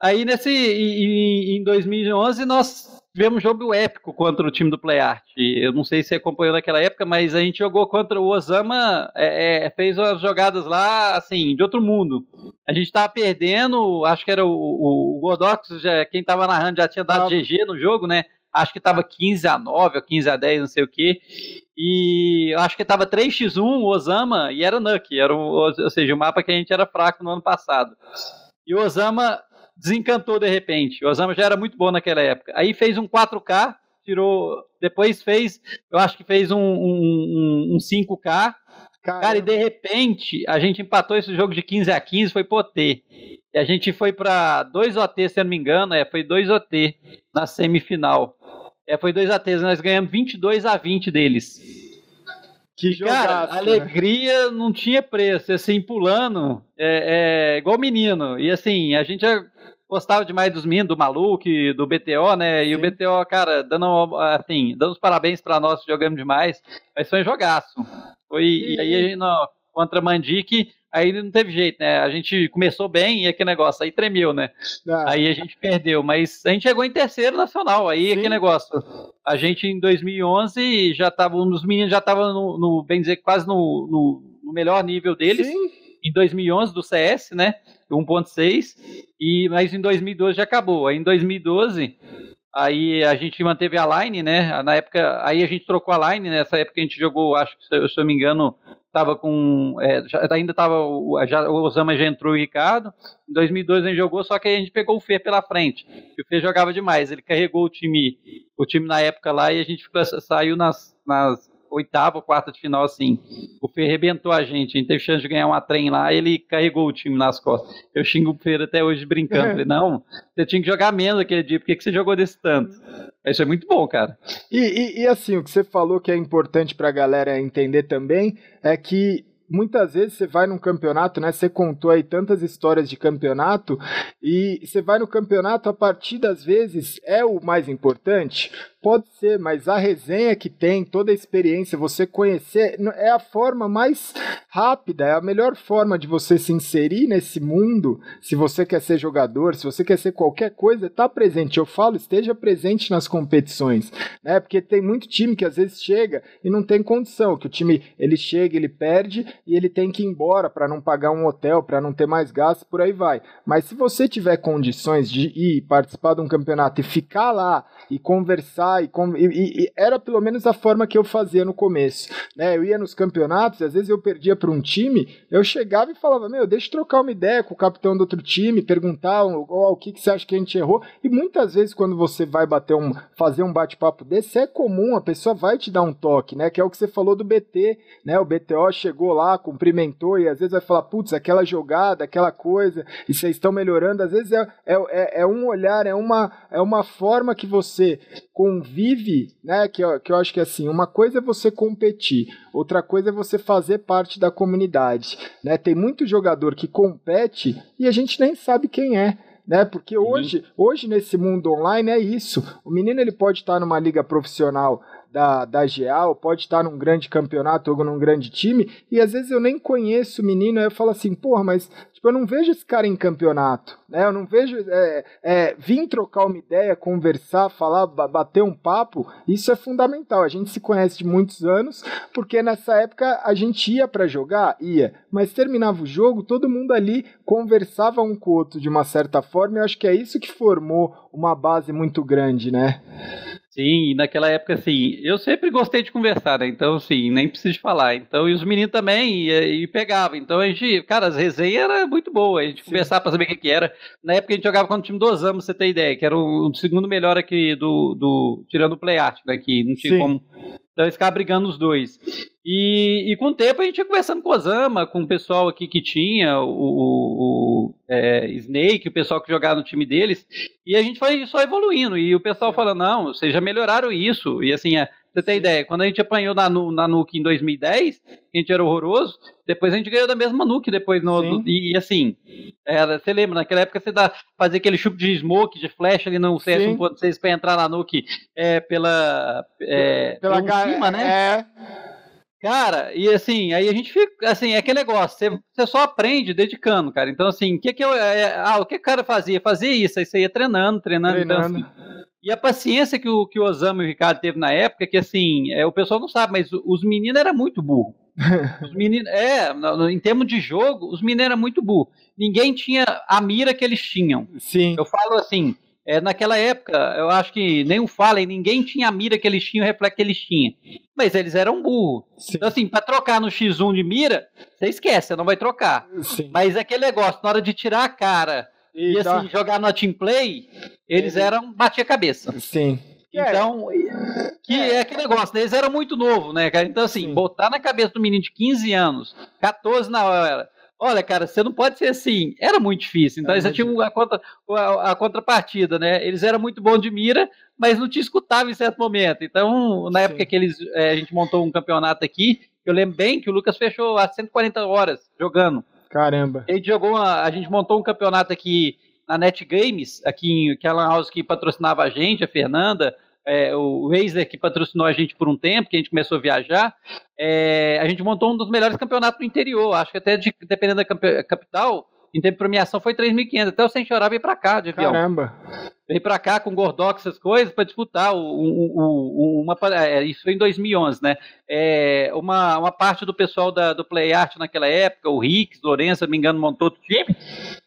Aí nesse em, em 2011 nós tivemos um jogo épico contra o time do PlayArt. Eu não sei se você acompanhou naquela época, mas a gente jogou contra o Osama, é, é, fez umas jogadas lá, assim, de outro mundo. A gente tava perdendo, acho que era o, o, o Godox, já, quem tava narrando já tinha dado GG no jogo, né? Acho que tava 15 a 9 ou 15 a 10, não sei o quê. E acho que tava 3x1 o Osama e era Nuck, era o, ou seja, o mapa que a gente era fraco no ano passado. E o Osama desencantou de repente. O Osama já era muito bom naquela época. Aí fez um 4K, tirou. Depois fez, eu acho que fez um, um, um 5K. Caramba. Cara, e de repente a gente empatou esse jogo de 15 a 15, foi pro OT. E a gente foi para 2 OT, se eu não me engano, é, foi 2 OT na semifinal. É, foi 2 ATs, nós ganhamos 22 a 20 deles. Que jogaço, Cara, né? alegria não tinha preço, assim, pulando, é, é, igual menino. E assim, a gente gostava demais dos meninos, do Maluco, do BTO, né? Sim. E o BTO, cara, dando, assim, dando os parabéns para nós, jogamos demais. Mas foi um jogaço. Foi, e, aí, a gente, contra Mandic, aí não teve jeito, né? A gente começou bem e aquele negócio, aí tremeu, né? Ah. Aí a gente perdeu, mas a gente chegou em terceiro nacional, aí Sim. aquele negócio. A gente em 2011 já tava, um dos meninos já tava no, no bem dizer, quase no, no, no melhor nível deles. Sim. Em 2011 do CS, né? 1.6, e mas em 2012 já acabou. Aí em 2012 Aí a gente manteve a line, né? Na época, aí a gente trocou a line, nessa época a gente jogou, acho que se eu não me engano, tava com. É, já, ainda tava. Já, o Osama já entrou o Ricardo. Em 2002 a gente jogou, só que a gente pegou o Fer pela frente. E o Fer jogava demais. Ele carregou o time, o time na época lá e a gente ficou, saiu nas nas oitava ou quarta de final, assim. O Fer arrebentou a gente, a gente teve chance de ganhar uma trem lá, ele carregou o time nas costas. Eu xingo o Fer até hoje brincando. Falei, não, você tinha que jogar menos aquele dia, por que, que você jogou desse tanto? Isso é muito bom, cara. E, e, e assim, o que você falou que é importante pra galera entender também é que muitas vezes você vai num campeonato, né? Você contou aí tantas histórias de campeonato e você vai no campeonato a partir das vezes é o mais importante. Pode ser, mas a resenha que tem, toda a experiência, você conhecer, é a forma mais rápida, é a melhor forma de você se inserir nesse mundo. Se você quer ser jogador, se você quer ser qualquer coisa, tá presente. Eu falo, esteja presente nas competições, né? Porque tem muito time que às vezes chega e não tem condição, que o time ele chega, ele perde e ele tem que ir embora para não pagar um hotel, para não ter mais gasto, por aí vai. Mas se você tiver condições de ir participar de um campeonato e ficar lá e conversar e, e, e, era pelo menos a forma que eu fazia no começo, né? Eu ia nos campeonatos, às vezes eu perdia para um time, eu chegava e falava, meu, deixa eu trocar uma ideia com o capitão do outro time, perguntar oh, o que, que você acha que a gente errou. E muitas vezes quando você vai bater um, fazer um bate-papo desse, é comum, a pessoa vai te dar um toque, né? Que é o que você falou do BT, né? O BTO chegou lá, cumprimentou e às vezes vai falar, putz, aquela jogada, aquela coisa, e vocês estão melhorando. Às vezes é, é, é, é um olhar, é uma, é uma forma que você convive, né? Que, que eu acho que é assim, uma coisa é você competir, outra coisa é você fazer parte da comunidade, né? Tem muito jogador que compete e a gente nem sabe quem é. Né? Porque hoje, hoje nesse mundo online é isso. O menino ele pode estar numa liga profissional da, da GEAL, pode estar num grande campeonato ou num grande time, e às vezes eu nem conheço o menino, aí eu falo assim, porra, mas tipo, eu não vejo esse cara em campeonato, né? Eu não vejo é, é, vir trocar uma ideia, conversar, falar, bater um papo, isso é fundamental. A gente se conhece de muitos anos, porque nessa época a gente ia para jogar, ia, mas terminava o jogo, todo mundo ali conversava um com o outro de uma certa forma, e eu acho que é isso que formou uma base muito grande, né? Sim, e naquela época, assim, eu sempre gostei de conversar, né? Então, assim, nem preciso falar. Então, e os meninos também, e, e pegavam. Então, a gente, cara, as resenhas eram muito boas. A gente Sim. conversava pra saber o que, que era. Na época, a gente jogava contra o time do Osama, você ter ideia, que era o, o segundo melhor aqui do, do tirando o Play Art, né? Que não tinha Sim. como então eles ficavam brigando os dois. E, e com o tempo a gente ia conversando com o Osama, com o pessoal aqui que tinha, o, o, o é, Snake, o pessoal que jogava no time deles, e a gente foi só evoluindo. E o pessoal falando, não, vocês já melhoraram isso. E assim, é, você tem ideia, quando a gente apanhou na, na Nuke em 2010, a gente era horroroso, depois a gente ganhou da mesma Nuke depois no, e, e, assim, era, você lembra, naquela época você dá, fazia aquele chup de smoke, de flash ali no CS 1.6 para entrar na Nuke é, pela, é, pela pelo cima, né? É. Cara, e assim, aí a gente fica, assim, é aquele negócio, você, você só aprende dedicando, cara. Então, assim, o que que eu, é, ah, o que o cara fazia? Fazia isso, aí você ia treinando, treinando, treinando. Então, assim, e a paciência que o, que o Osama e o Ricardo teve na época, que assim, é, o pessoal não sabe, mas os meninos eram muito burros. Os meninos, é, em termos de jogo, os meninos eram muito burros. Ninguém tinha a mira que eles tinham. Sim. Eu falo assim, é, naquela época, eu acho que nem o Fallen, ninguém tinha a mira que eles tinham, o reflexo que eles tinham. Mas eles eram burros. Sim. Então, assim, para trocar no X1 de mira, você esquece, você não vai trocar. Sim. Mas aquele negócio, na hora de tirar a cara e, e assim, jogar no team play, eles eram batia cabeça. Sim. Então, que é. é aquele negócio, né? eles eram muito novos, né, cara? Então, assim, Sim. botar na cabeça do menino de 15 anos, 14 na hora, olha, cara, você não pode ser assim. Era muito difícil. Então, eles tinham a, contra, a, a, contrapartida, né? Eles eram muito bons de mira, mas não te escutavam em certo momento. Então, na Sim. época que eles, é, a gente montou um campeonato aqui, eu lembro bem que o Lucas fechou as 140 horas jogando. Caramba. A gente jogou, uma, a gente montou um campeonato aqui na Net Games, aqui em que a Lan House que patrocinava a gente, a Fernanda, é, o Razer que patrocinou a gente por um tempo, que a gente começou a viajar, é, a gente montou um dos melhores campeonatos do interior. Acho que até de, dependendo da capital, em tempo de premiação foi 3.500. Até o Sem Chorar veio pra cá de avião. Caramba! Veio pra cá com Gordox, essas coisas, para disputar o, o, o, uma. É, isso foi em 2011, né? É, uma, uma parte do pessoal da, do Play Art naquela época, o Ricks, Lourenço, se não me engano, montou o time.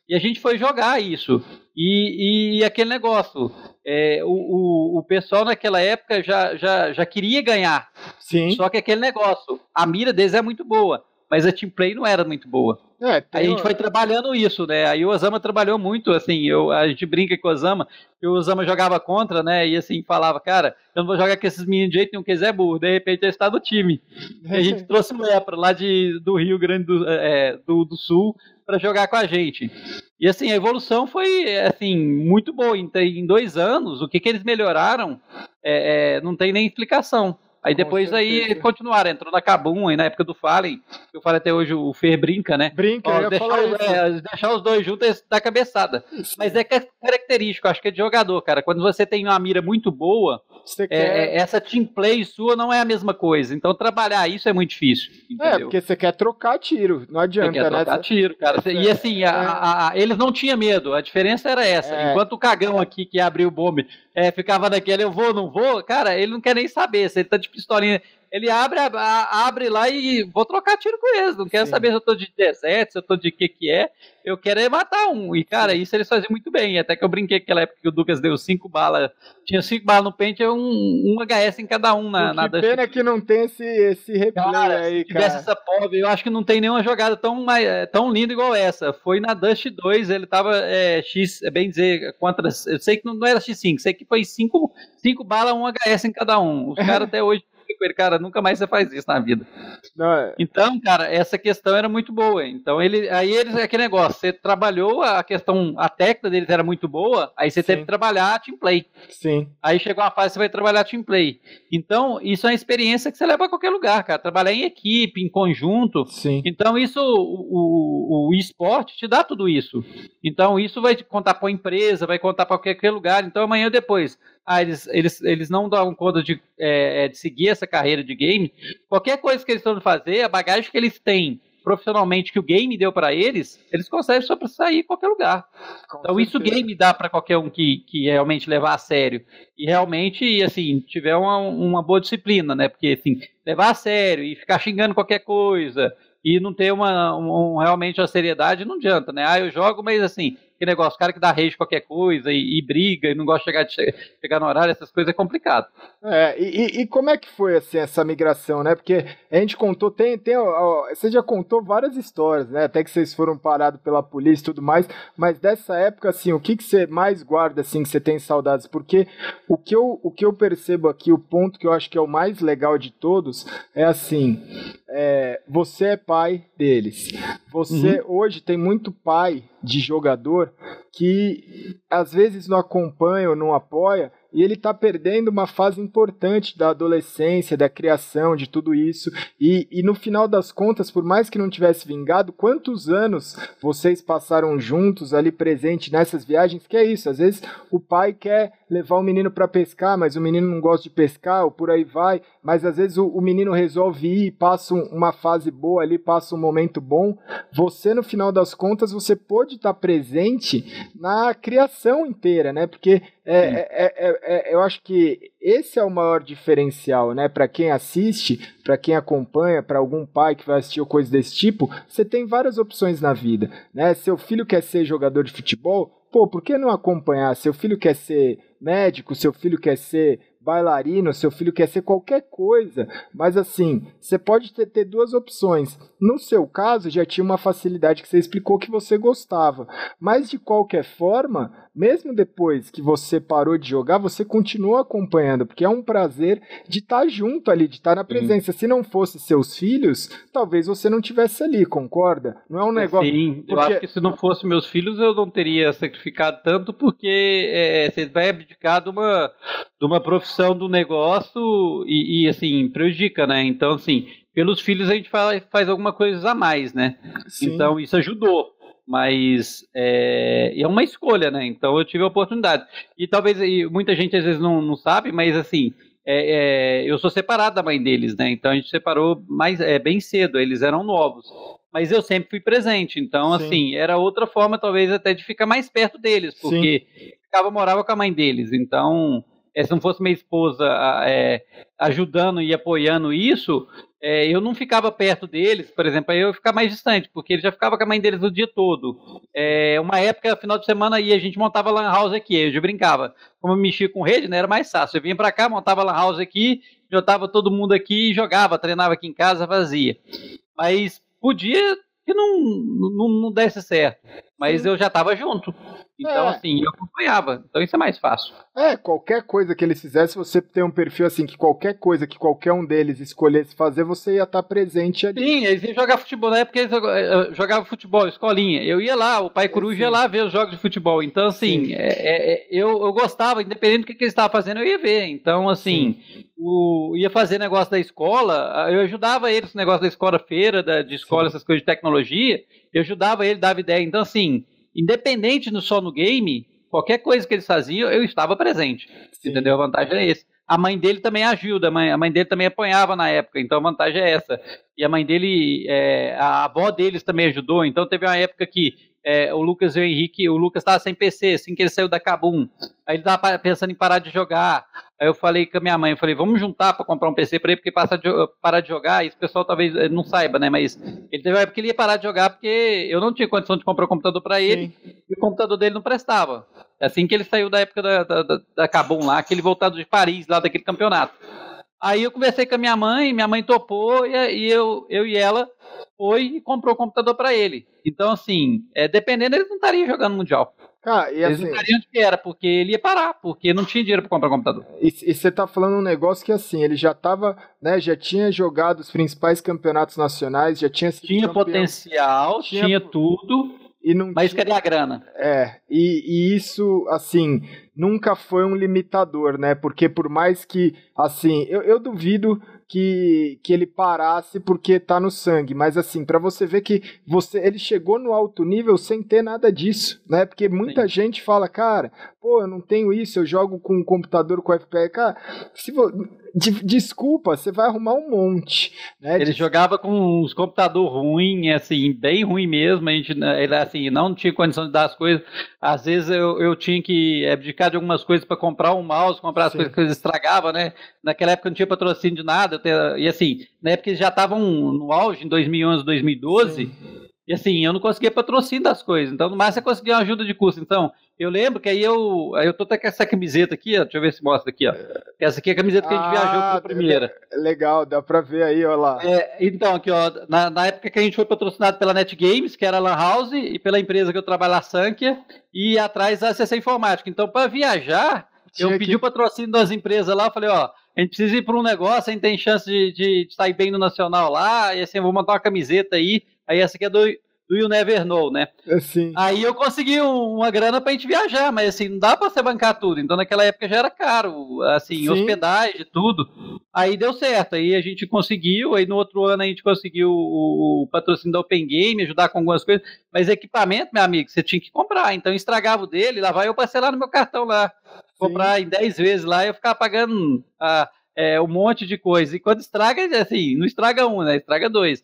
E a gente foi jogar isso. E, e aquele negócio, é, o, o, o, pessoal naquela época já, já, já queria ganhar. Sim. Só que aquele negócio, a mira deles é muito boa, mas a team play não era muito boa. É, aí a gente foi trabalhando isso, né? Aí o Osama trabalhou muito, assim, eu, a gente brinca com o Osama, que o Osama jogava contra, né? E assim, falava, cara, eu não vou jogar com esses meninos de jeito nenhum, que eles é burro, de repente ele está no time. E a gente trouxe o Lepra lá de, do Rio Grande do, é, do, do Sul para jogar com a gente. E assim, a evolução foi assim, muito boa. Em, em dois anos, o que, que eles melhoraram é, é, não tem nem explicação. Aí depois aí continuaram, entrou na Cabum, aí na época do Fallen, eu falo até hoje o Fer brinca, né? Brinca, Ó, deixar, os, é, deixar, os dois juntos dá cabeçada. Isso. Mas é característico, acho que é de jogador, cara. Quando você tem uma mira muito boa, é, é, essa team play sua não é a mesma coisa. Então trabalhar isso é muito difícil. É, entendeu? É, porque você quer trocar tiro, não adianta, você quer né? trocar tiro, cara. E assim, a, a, a, eles não tinham medo, a diferença era essa. É. Enquanto o cagão aqui que abriu o bombe é, ficava naquele, eu vou, não vou, cara, ele não quer nem saber. Se ele tá de pistolinha, ele abre, abre lá e vou trocar tiro com eles. Não quero Sim. saber se eu tô de deserto, se eu tô de que que é. Eu quero é matar um. E, cara, Sim. isso eles faziam muito bem. Até que eu brinquei aquela época que o Lucas deu cinco balas. Tinha cinco balas no pente, um, um HS em cada um na, na Que pena que não tem esse, esse replay cara, aí, se tivesse essa porra, eu acho que não tem nenhuma jogada tão, tão linda igual essa. Foi na Dust 2, ele tava é, X, é bem dizer, contra. Eu sei que não, não era X5, sei que foi cinco, cinco balas, um HS em cada um. Os caras até hoje com ele, cara, nunca mais você faz isso na vida. Não, é... Então, cara, essa questão era muito boa. Então, ele, aí eles, é aquele negócio, você trabalhou a questão, a técnica deles era muito boa, aí você Sim. teve que trabalhar a team play. Sim. Aí chegou uma fase que você vai trabalhar team play. Então, isso é uma experiência que você leva a qualquer lugar, cara. Trabalhar em equipe, em conjunto. Sim. Então, isso, o, o, o esporte te dá tudo isso. Então, isso vai contar para a empresa, vai contar para qualquer lugar. Então, amanhã ou depois, ah, eles, eles, eles não dão conta de, é, é, de seguir essa carreira de game, qualquer coisa que eles estão fazer, a bagagem que eles têm profissionalmente que o game deu para eles, eles conseguem só para sair em qualquer lugar. Com então certeza. isso o game dá para qualquer um que, que realmente levar a sério e realmente assim tiver uma, uma boa disciplina, né? Porque assim levar a sério e ficar xingando qualquer coisa e não ter uma um, realmente a seriedade não adianta, né? Ah, eu jogo, mas assim que negócio, cara que dá rage qualquer coisa e, e, briga e não gosta de chegar, de chegar no horário, essas coisas é complicado. É, e, e, como é que foi assim, essa migração, né? Porque a gente contou, tem, tem ó, você já contou várias histórias, né? Até que vocês foram parados pela polícia e tudo mais, mas dessa época, assim, o que, que você mais guarda, assim, que você tem saudades? Porque o que, eu, o que eu percebo aqui, o ponto que eu acho que é o mais legal de todos, é assim, é, você é pai deles. Você uhum. hoje tem muito pai de jogador que às vezes não acompanha ou não apoia e ele está perdendo uma fase importante da adolescência, da criação, de tudo isso. E, e no final das contas, por mais que não tivesse vingado, quantos anos vocês passaram juntos ali presente nessas viagens? Que é isso, às vezes o pai quer levar o menino para pescar, mas o menino não gosta de pescar, ou por aí vai, mas às vezes o, o menino resolve ir, passa uma fase boa ali, passa um momento bom. Você, no final das contas, você pode estar tá presente na criação inteira, né? Porque é, é, é, é, eu acho que esse é o maior diferencial, né? Para quem assiste, para quem acompanha, para algum pai que vai assistir ou coisa desse tipo, você tem várias opções na vida, né? Seu filho quer ser jogador de futebol, pô, por que não acompanhar? Seu filho quer ser médico, seu filho quer ser bailarino, seu filho quer ser qualquer coisa, mas assim, você pode ter, ter, duas opções. No seu caso, já tinha uma facilidade que você explicou que você gostava, mas de qualquer forma, mesmo depois que você parou de jogar, você continua acompanhando, porque é um prazer de estar junto ali, de estar na presença. Sim. Se não fosse seus filhos, talvez você não tivesse ali, concorda? Não é um negócio. Sim, porque... eu acho que se não fosse meus filhos, eu não teria sacrificado tanto, porque é, você vai abdicar de uma, de uma profissão do negócio e, e, assim, prejudica, né? Então, assim, pelos filhos a gente faz, faz alguma coisa a mais, né? Sim. Então, isso ajudou mas é, é uma escolha, né? Então eu tive a oportunidade. E talvez e muita gente às vezes não, não sabe, mas assim, é, é, eu sou separado da mãe deles, né? Então a gente separou mais é, bem cedo, eles eram novos. Mas eu sempre fui presente, então Sim. assim, era outra forma talvez até de ficar mais perto deles, porque Sim. ficava morava com a mãe deles, então é, se não fosse minha esposa é, ajudando e apoiando isso, é, eu não ficava perto deles, por exemplo, eu ficava mais distante, porque ele já ficava com a mãe deles o dia todo. É, uma época, final de semana, aí a gente montava lan house aqui, eu brincava. Como eu mexia com rede, né, era mais fácil. Eu vinha para cá, montava lan house aqui, juntava todo mundo aqui, jogava, treinava aqui em casa, fazia. Mas podia que não, não, não desse certo. Mas Sim. eu já estava junto. Então, é. assim, eu acompanhava. Então isso é mais fácil. É, qualquer coisa que eles fizessem, você tem um perfil assim, que qualquer coisa que qualquer um deles escolhesse fazer, você ia estar presente ali. Sim, eles iam jogar futebol. Na época eles eh, jogavam futebol, escolinha. Eu ia lá, o pai é, coruja ia lá ver os jogos de futebol. Então, assim, é, é, é, eu, eu gostava, independente do que, que eles estavam fazendo, eu ia ver. Então, assim, o, ia fazer negócio da escola, eu ajudava eles no negócio da escola feira, da, de escola, Sim. essas coisas de tecnologia, eu ajudava ele, dava ideia. Então, assim, independente no só no game, qualquer coisa que eles faziam, eu estava presente. Sim. Entendeu? A vantagem é esse. A mãe dele também ajuda, a mãe, a mãe dele também apanhava na época, então a vantagem é essa. E a mãe dele, é, a avó deles também ajudou, então teve uma época que é, o Lucas e o Henrique, o Lucas estava sem PC, assim que ele saiu da Cabum. Aí ele estava pensando em parar de jogar. Aí eu falei com a minha mãe, eu falei, vamos juntar para comprar um PC para ele, porque passa de, parar de jogar, e o pessoal talvez eh, não saiba, né? Mas ele teve uma época que ele ia parar de jogar porque eu não tinha condição de comprar um computador para ele Sim. e o computador dele não prestava. É assim que ele saiu da época da, da, da, da Cabum lá, aquele voltado de Paris, lá daquele campeonato. Aí eu conversei com a minha mãe, minha mãe topou e, e eu, eu e ela foi e comprou o computador para ele. Então, assim, é, dependendo, eles não estariam jogando Mundial. Ah, e eles assim, não estariam onde era, porque ele ia parar, porque não tinha dinheiro para comprar computador. E, você tá falando um negócio que, assim, ele já tava, né, já tinha jogado os principais campeonatos nacionais, já tinha Tinha campeão, potencial, tinha, tinha tudo, e não Mas tinha... cadê a grana? É, e, e, isso, assim, nunca foi um limitador, né? Porque por mais que, assim, eu, eu duvido que, que ele parasse porque tá no sangue, mas assim, para você ver que você ele chegou no alto nível sem ter nada disso, né? Porque muita Sim. gente fala, cara, pô, eu não tenho isso, eu jogo com um computador com FPS, cara, se vo... De, desculpa, você vai arrumar um monte. Né? Ele de... jogava com uns computador ruim, assim, bem ruim mesmo. A gente, ele assim, não tinha condição de dar as coisas. Às vezes eu, eu tinha que abdicar de algumas coisas para comprar um mouse, comprar as Sim. coisas que eles estragavam, né? Naquela época não tinha patrocínio de nada. E assim, na época eles já estavam no auge, em 2011, 2012. Sim. E assim, eu não conseguia patrocínio das coisas. Então, no máximo, eu conseguia uma ajuda de custo. Então, eu lembro que aí eu. Aí eu tô até com essa camiseta aqui, ó. Deixa eu ver se mostra aqui, ó. Essa aqui é a camiseta que a gente ah, viajou pela primeira. Legal, dá pra ver aí, ó lá. É, então, aqui, ó. Na, na, época que a gente foi patrocinado pela Net Games, que era a Lan House, e pela empresa que eu trabalho, a Sankia, e atrás a CC Informática. Então, para viajar, Tinha eu pedi que... o patrocínio das empresas lá, eu falei, ó a gente precisa ir para um negócio, a gente tem chance de, de, de, sair bem no Nacional lá, e assim, vou montar uma camiseta aí, aí essa aqui é do, do You Never Know, né? Assim. Aí eu consegui uma grana pra gente viajar, mas assim, não dá pra você bancar tudo, então naquela época já era caro, assim, Sim. hospedagem, tudo. Aí deu certo, aí a gente conseguiu, aí no outro ano a gente conseguiu o, patrocínio da Open Game, ajudar com algumas coisas, mas equipamento, meu amigo, você tinha que comprar, então estragava o dele, lá vai eu parcelar no meu cartão lá comprar em 10 vezes lá e eu ficar pagando a, é, um monte de coisa. E quando estraga, assim, não estraga um, né? Estraga dois.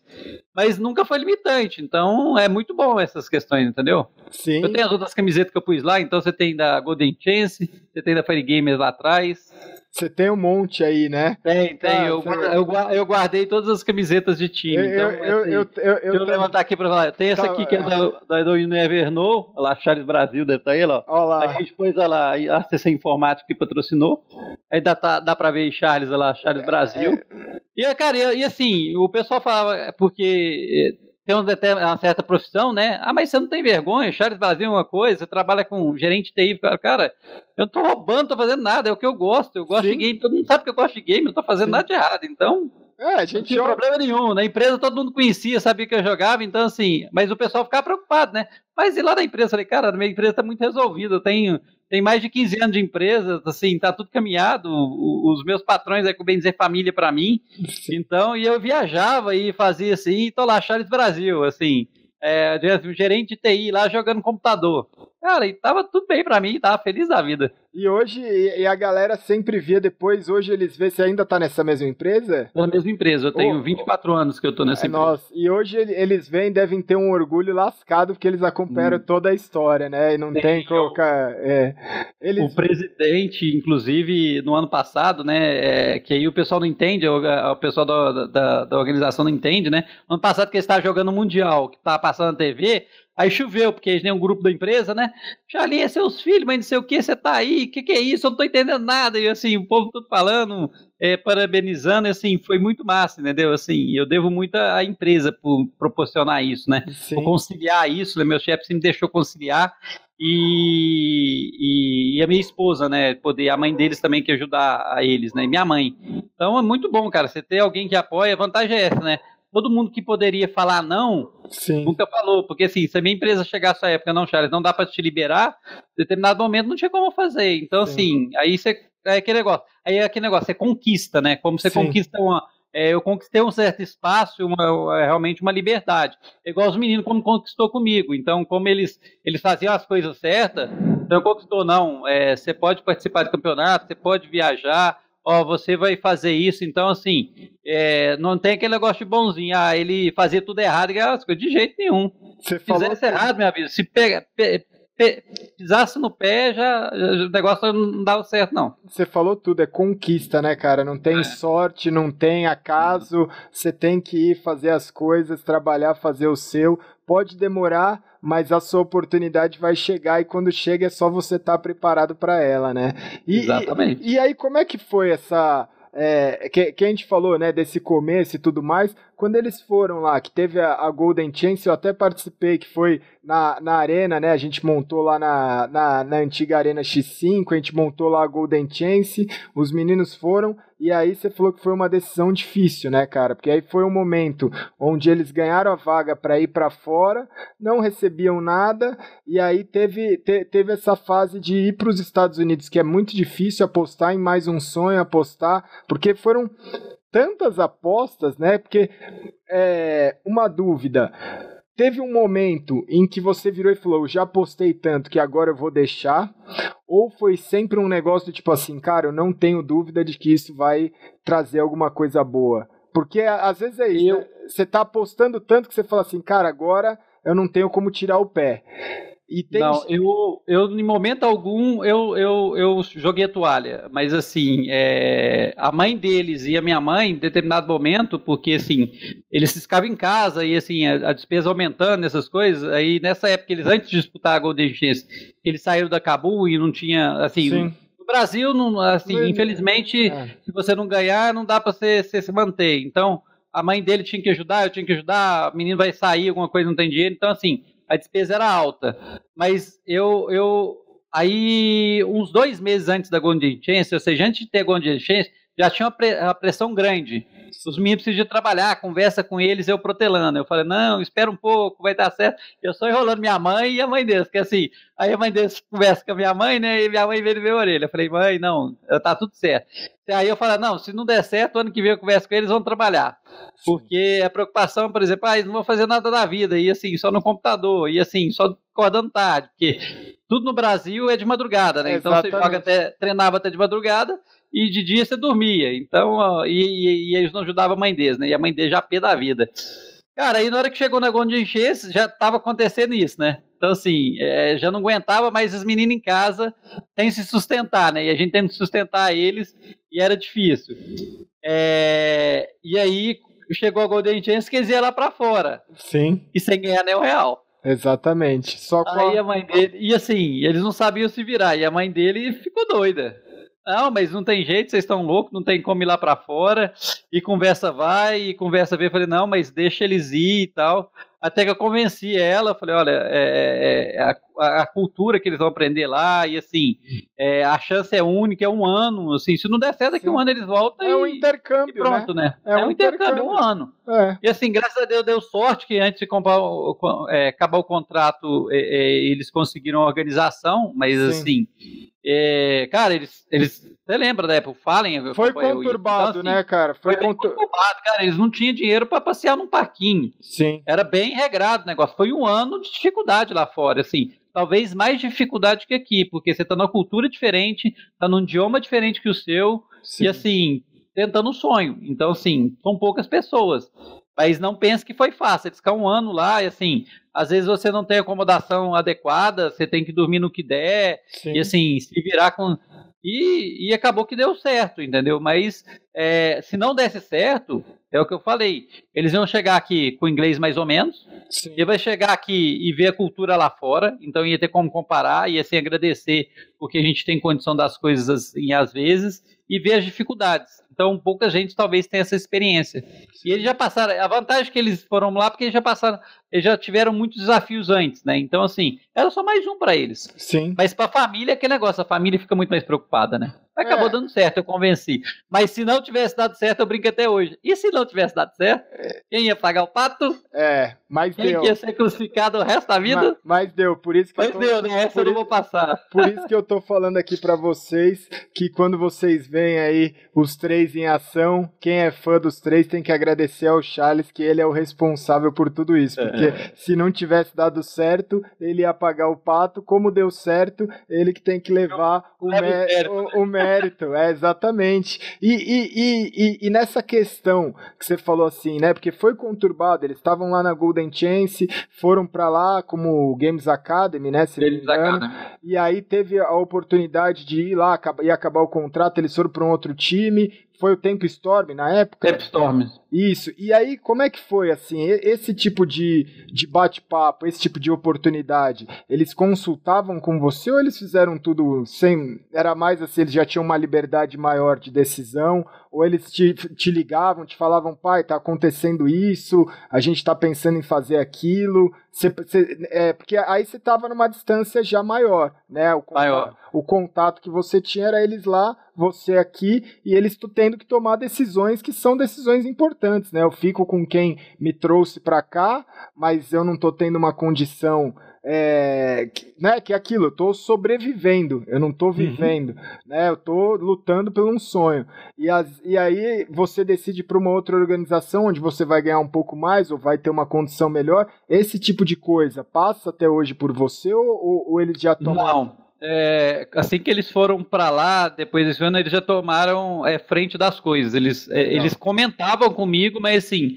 Mas nunca foi limitante. Então é muito bom essas questões, entendeu? Sim. Eu tenho as outras camisetas que eu pus lá, então você tem da Golden Chance, você tem da Fire Gamers lá atrás. Você tem um monte aí, né? Tem, tem. Ah, eu, eu, eu, guardei todas as camisetas de time. Eu, então, eu, assim, eu, eu, eu, eu levantar aqui para falar. Tem essa tá, aqui que é da, da do Evernow, lá Charles Brasil, deve estar tá aí, ó. Olha lá. A gente pôs lá a CC Informática que patrocinou. Aí dá, tá, dá para ver Charles lá, Charles é, Brasil. É... E, cara, e, e assim, o pessoal falava, é porque tem uma certa profissão, né? Ah, mas você não tem vergonha, Charles Brasil é uma coisa, você trabalha com gerente TI, cara, eu não tô roubando, não tô fazendo nada, é o que eu gosto, eu gosto Sim. de game, todo mundo sabe que eu gosto de game, não tô fazendo Sim. nada de errado, então... É, a gente não tinha joga... problema nenhum, na empresa todo mundo conhecia, sabia que eu jogava, então assim, mas o pessoal ficava preocupado, né? Mas e lá na empresa, eu falei, cara, a minha empresa tá muito resolvida, eu tenho tem mais de 15 anos de empresa, assim, tá tudo caminhado. Os meus patrões, é com bem dizer, família para mim. Então, e eu viajava e fazia assim, e tô lá, Charles Brasil, assim, é, gerente de TI lá jogando computador. Cara, e tava tudo bem para mim, tava feliz da vida. E hoje, e a galera sempre via depois, hoje eles vê se ainda tá nessa mesma empresa? Na mesma empresa, eu tenho oh, 24 anos que eu tô nessa é, empresa. Nossa, e hoje eles vêm, devem ter um orgulho lascado, porque eles acompanham hum. toda a história, né? E não tem, tem colocar. É, eles... O presidente, inclusive, no ano passado, né? É, que aí o pessoal não entende, o, o pessoal da, da, da, organização não entende, né? No ano passado que ele estava jogando o Mundial, que estava passando na TV, Aí choveu, porque eles têm um grupo da empresa, né? Charlie, é seus filhos, mas não sei o que, você tá aí, o que, que é isso? Eu não tô entendendo nada. E assim, o povo tudo falando, é, parabenizando, assim, foi muito massa, entendeu? Assim, eu devo muito à empresa por proporcionar isso, né? Sim. Por conciliar isso, né? meu chefe me deixou conciliar e, e, e, a minha esposa, né? Poder, a mãe deles também que ajudar a eles, né? E minha mãe. Então é muito bom, cara. Você ter alguém que apoia, a vantagem é essa, né? Todo mundo que poderia falar não, Sim. nunca falou. Porque assim, se a minha empresa chegar essa época, não, Charles, não dá para te liberar, em determinado momento não tinha como fazer. Então, Sim. assim, aí você. É aquele negócio. Aí é aquele negócio, você conquista, né? Como você Sim. conquista uma. É, eu conquistei um certo espaço, uma, é, realmente uma liberdade. É igual os meninos como conquistou comigo. Então, como eles, eles faziam as coisas certas, então conquistou, não. É, você pode participar de campeonato, você pode viajar, ó, você vai fazer isso, então assim, é, não tem aquele negócio de bonzinho, ah, ele fazia tudo errado, de jeito nenhum. Você se fizesse falou... errado, minha vida, se pega, pe, pe, pisasse no pé, já, já, o negócio não dava certo, não. Você falou tudo, é conquista, né, cara? Não tem é. sorte, não tem acaso, você tem que ir fazer as coisas, trabalhar, fazer o seu. Pode demorar, mas a sua oportunidade vai chegar e quando chega é só você estar tá preparado para ela, né? E, Exatamente. E, e, aí, como é que foi essa. É, que, que a gente falou, né, desse começo e tudo mais, quando eles foram lá, que teve a, a, Golden Chance, eu até participei, que foi na, na arena, né? A gente montou lá na, na, na, antiga Arena X5, a gente montou lá a Golden Chance, os meninos foram, e aí você falou que foi uma decisão difícil, né, cara? Porque aí foi um momento onde eles ganharam a vaga para ir para fora, não recebiam nada, e aí teve, te, teve essa fase de ir para os Estados Unidos, que é muito difícil apostar em mais um sonho, apostar, porque foram tantas apostas, né? Porque é, uma dúvida. Teve um momento em que você virou e falou: já apostei tanto que agora eu vou deixar? Ou foi sempre um negócio tipo assim, cara, eu não tenho dúvida de que isso vai trazer alguma coisa boa? Porque às vezes é isso, eu... né? você tá apostando tanto que você fala assim, cara, agora eu não tenho como tirar o pé. Tem... Não, eu, eu, em momento algum, eu, eu, eu joguei a toalha, mas assim, é, a mãe deles e a minha mãe, em determinado momento, porque assim, eles ficavam em casa e assim, a, a despesa aumentando, essas coisas, aí nessa época, eles antes de disputar a Golden Chance, eles saíram da Cabu e não tinha, assim, Sim. no Brasil, não, assim, infelizmente, é. se você não ganhar, não dá para você, você se manter, então, a mãe dele tinha que ajudar, eu tinha que ajudar, o menino vai sair, alguma coisa, não tem dinheiro, então assim, a despesa era alta. Mas eu, eu aí, uns dois meses antes da Golden Chance, ou seja, antes de ter a Golden Chance, já tinha uma, pressão grande. Os meninos precisam trabalhar, conversa com eles, eu protelando. Eu falei, não, espera um pouco, vai dar certo. Eu só enrolando minha mãe e a mãe deles, que assim, aí a mãe deles conversa com a minha mãe, né, e minha mãe veio ver a orelha. Eu falei, mãe, não, tá tudo certo. Aí eu falei, não, se não der certo, ano que vem eu converso com eles, vão trabalhar. Porque a preocupação, por exemplo, ah, eles não vão fazer nada da vida, e assim, só no computador, e assim, só acordando tarde, porque tudo no Brasil é de madrugada, né? Então você joga até, treinava até de madrugada, e de dia você dormia. Então, e, e, e eles não ajudavam a mãe deles, né? E a mãe deles já pé da vida. Cara, aí na hora que chegou o negócio de encher, já estava acontecendo isso, né? Então, assim, é, já não aguentava mais os meninos em casa tem que se sustentar, né? E a gente tem que sustentar eles e era difícil. É, e aí chegou a Golden Chance que eles iam lá para fora. Sim. E sem ganhar nem o real. Exatamente. Só com aí a... a mãe dele. E assim, eles não sabiam se virar. E a mãe dele ficou doida. Não, mas não tem jeito, vocês estão loucos, não tem como ir lá para fora. E conversa vai, e conversa vem. Falei, não, mas deixa eles ir e tal. Até que eu convenci ela, falei, olha, é, é, é a, a, cultura que eles vão aprender lá, e assim, é, a chance é única, é um ano, assim, se não der certo, daqui um ano eles voltam É um intercâmbio, e pronto, né? né? É, um, um intercâmbio, intercâmbio, um ano. É. E assim, graças a Deus deu sorte que antes de comprar, é, acabar o contrato, eles conseguiram a organização, mas Sim. assim, é, cara, eles, eles. Você lembra da época? Fallen? Foi conturbado, então, assim, né, cara? Foi, foi conturbado, cara. Eles não tinham dinheiro para passear num parquinho. Sim. Era bem regrado o negócio. Foi um ano de dificuldade lá fora, assim. Talvez mais dificuldade que aqui, porque você tá numa cultura diferente, tá num idioma diferente que o seu, Sim. e assim, tentando um sonho. Então, assim, são poucas pessoas. Mas não pense que foi fácil. Eles ficam um ano lá e assim, às vezes você não tem acomodação adequada, você tem que dormir no que der, Sim. e assim, se virar com. E, e acabou que deu certo, entendeu? Mas é, se não desse certo, é o que eu falei. Eles iam chegar aqui com inglês mais ou menos. Sim. E vai chegar aqui e ver a cultura lá fora. Então ia ter como comparar, ia assim agradecer porque a gente tem condição das coisas assim, às vezes e ver as dificuldades. Então, pouca gente talvez tenha essa experiência. E eles já passaram. A vantagem é que eles foram lá porque eles já passaram, eles já tiveram muitos desafios antes, né? Então, assim, era só mais um para eles. Sim. Mas para a família, aquele negócio, a família fica muito mais preocupada, né? Acabou é. dando certo, eu convenci. Mas se não tivesse dado certo, eu brinco até hoje. E se não tivesse dado certo, quem ia pagar o pato? É, mas quem deu. Quem ia ser crucificado o resto da vida? Mas, mas deu, por isso que Mas tô, deu, né? Essa eu não vou passar. Por isso que eu tô falando aqui para vocês que quando vocês veem aí os três em ação, quem é fã dos três tem que agradecer ao Charles que ele é o responsável por tudo isso. Porque é. se não tivesse dado certo, ele ia pagar o pato. Como deu certo, ele que tem que levar o, mé o, o mérito. É, exatamente. E, e, e, e, nessa questão que você falou assim, né? Porque foi conturbado, eles estavam lá na Golden Chance, foram para lá como Games Academy, né? Se Games Academy. E aí teve a oportunidade de ir lá e acabar o contrato, eles foram para um outro time, foi o Tempo Storm na época? Tempo Storm. Isso. E aí, como é que foi, assim, esse tipo de, de bate-papo, esse tipo de oportunidade? Eles consultavam com você ou eles fizeram tudo sem... Era mais assim, eles já tinham uma liberdade maior de decisão? Ou eles te, te ligavam, te falavam, pai, tá acontecendo isso, a gente tá pensando em fazer aquilo... Cê, cê, é, porque aí você tava numa distância já maior, né? O contato, maior. o contato que você tinha era eles lá, você aqui, e eles tendo que tomar decisões que são decisões importantes, né? Eu fico com quem me trouxe para cá, mas eu não estou tendo uma condição é, que, né, que é aquilo, eu tô sobrevivendo, eu não tô uhum. vivendo, uhum. né, eu tô lutando por um sonho. E, as, e aí você decide para uma outra organização onde você vai ganhar um pouco mais ou vai ter uma condição melhor. Esse tipo de coisa passa até hoje por você ou, ou, ou eles já tomam? Não é, assim que eles foram para lá, depois desse ano, eles já tomaram é, frente das coisas. Eles, é, eles comentavam comigo, mas assim,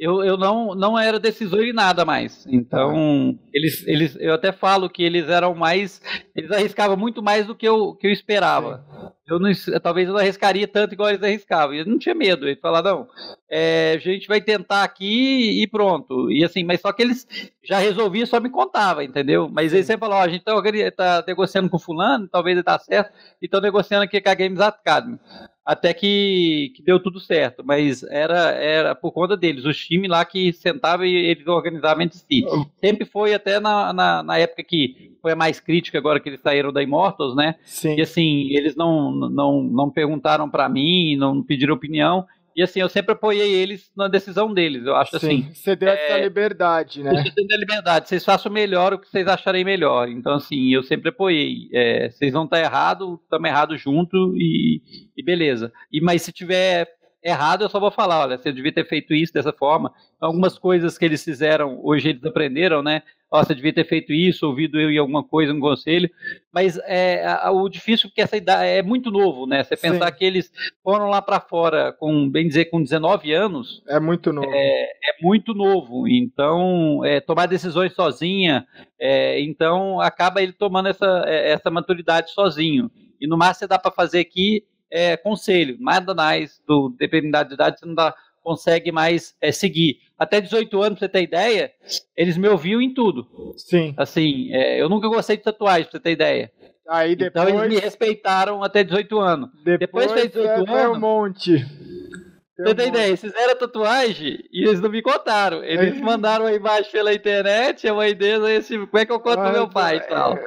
eu, eu não, não era decisor em nada mais. Então, eles, eles, eu até falo que eles eram mais. Eles arriscavam muito mais do que eu, que eu esperava. Eu não, talvez eu não arriscaria tanto igual eles arriscavam. Eu não tinha medo. Ele falava, não, é, a gente vai tentar aqui e pronto. E assim, mas só que eles já resolviam, só me contava, entendeu? Mas aí você falou, ó, a gente tá, tá negociando com fulano, talvez ele tá certo, e estão negociando aqui com a Games Academy até que, que, deu tudo certo, mas era, era por conta deles, os times lá que sentavam e eles organizavam entre si. Sempre foi até na, na, na, época que foi a mais crítica, agora que eles saíram da Immortals, né? Sim. E assim, eles não, não, não perguntaram para mim, não pediram opinião, e assim, eu sempre apoiei eles na decisão deles. Eu acho Sim, assim. Você deu é, essa liberdade, né? Você deu a liberdade. Vocês façam melhor o que vocês acharem melhor. Então, assim, eu sempre apoiei. É, vocês vão estar errado, estamos errados junto e, e beleza. E, mas se tiver errado, eu só vou falar, olha, você devia ter feito isso dessa forma. Algumas coisas que eles fizeram, hoje eles aprenderam, né? Você devia ter feito isso, ouvido eu em alguma coisa, um conselho. Mas é, a, o difícil é que essa idade é muito novo, né? Você pensar Sim. que eles foram lá para fora com, bem dizer, com 19 anos. É muito novo. É, é muito novo. Então, é, tomar decisões sozinha, é, então acaba ele tomando essa, é, essa maturidade sozinho. E no máximo você dá para fazer aqui é, conselho, nada mais, do, dependendo da idade, você não dá, consegue mais é, seguir. Até 18 anos, pra você ter ideia, eles me ouviam em tudo. Sim. Assim, é, eu nunca gostei de tatuagem, pra você ter ideia. Aí depois... Então eles me respeitaram até 18 anos. Depois, depois fez 18 é, anos. um monte. Você tem ideia? Eles fizeram tatuagem e eles não me contaram. Eles é. mandaram aí embaixo pela internet, a mãe deles, assim, como é que eu conto pro meu pai e tal. É.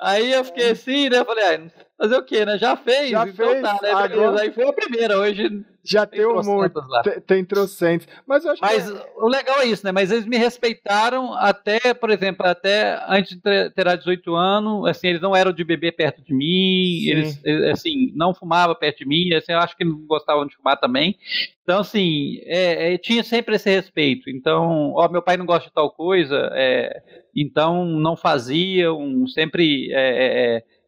Aí eu fiquei assim, né? Falei, ah, fazer o quê, né? Já fez, já então fez, tá, né? Agora... Aí foi a primeira, hoje já tem, tem um monte, tem, tem trocentos. Mas, Mas que... o legal é isso, né? Mas eles me respeitaram até, por exemplo, até antes de ter, ter 18 anos, assim, eles não eram de beber perto de mim, Sim. eles, assim, não fumavam perto de mim, assim, eu acho que não gostavam de fumar também. Então, assim, é, é, tinha sempre esse respeito. Então, ó, meu pai não gosta de tal coisa, é, então não faziam, sempre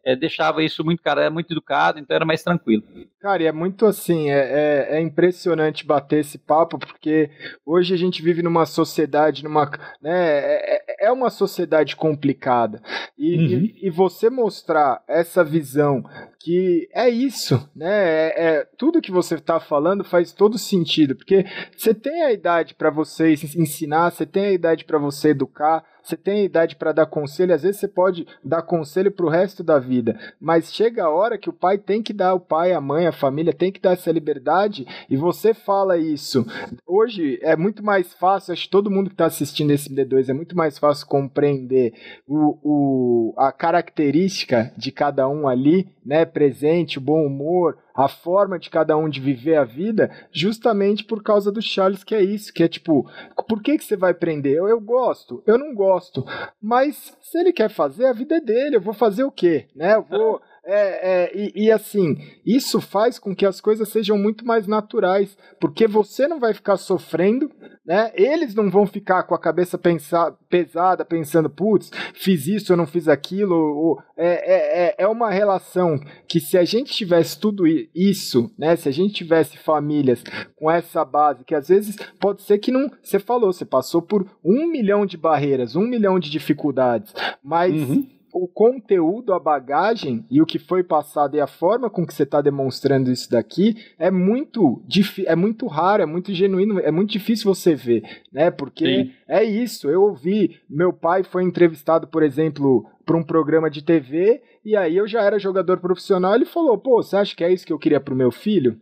é, deixava isso muito, cara, era muito educado, então era mais tranquilo. Cara, e é muito assim, é, é, é, impressionante bater esse papo, porque hoje a gente vive numa sociedade, numa, né, é, é, é uma sociedade complicada. E, uhum. e, e, você mostrar essa visão que é isso, né? É, é tudo que você está falando faz todo sentido, porque você tem a idade para você ensinar, você tem a idade para você educar, você tem idade para dar conselho, às vezes você pode dar conselho para o resto da vida, mas chega a hora que o pai tem que dar, o pai, a mãe, a família tem que dar essa liberdade e você fala isso. Hoje é muito mais fácil, acho que todo mundo que está assistindo esse D2 é muito mais fácil compreender o, o, a característica de cada um ali, né, presente, o bom humor, a forma de cada um de viver a vida, justamente por causa do Charles, que é isso, que é tipo, por que, que você vai prender? Eu, eu gosto, eu não gosto, mas se ele quer fazer, a vida é dele, eu vou fazer o quê? Né? Eu vou. É, é, e, e, assim, isso faz com que as coisas sejam muito mais naturais, porque você não vai ficar sofrendo, né? Eles não vão ficar com a cabeça pensar, pesada, pensando, putz, fiz isso, eu não fiz aquilo. Ou, é, é, é, é uma relação que se a gente tivesse tudo isso, né? Se a gente tivesse famílias com essa base, que às vezes pode ser que não. Você falou, você passou por um milhão de barreiras, um milhão de dificuldades, mas. Uhum o conteúdo, a bagagem e o que foi passado e a forma com que você está demonstrando isso daqui é muito é muito raro, é muito genuíno, é muito difícil você ver, né? Porque Sim. é isso. Eu ouvi, meu pai foi entrevistado, por exemplo, para um programa de TV e aí eu já era jogador profissional. Ele falou: "Pô, você acha que é isso que eu queria para o meu filho?"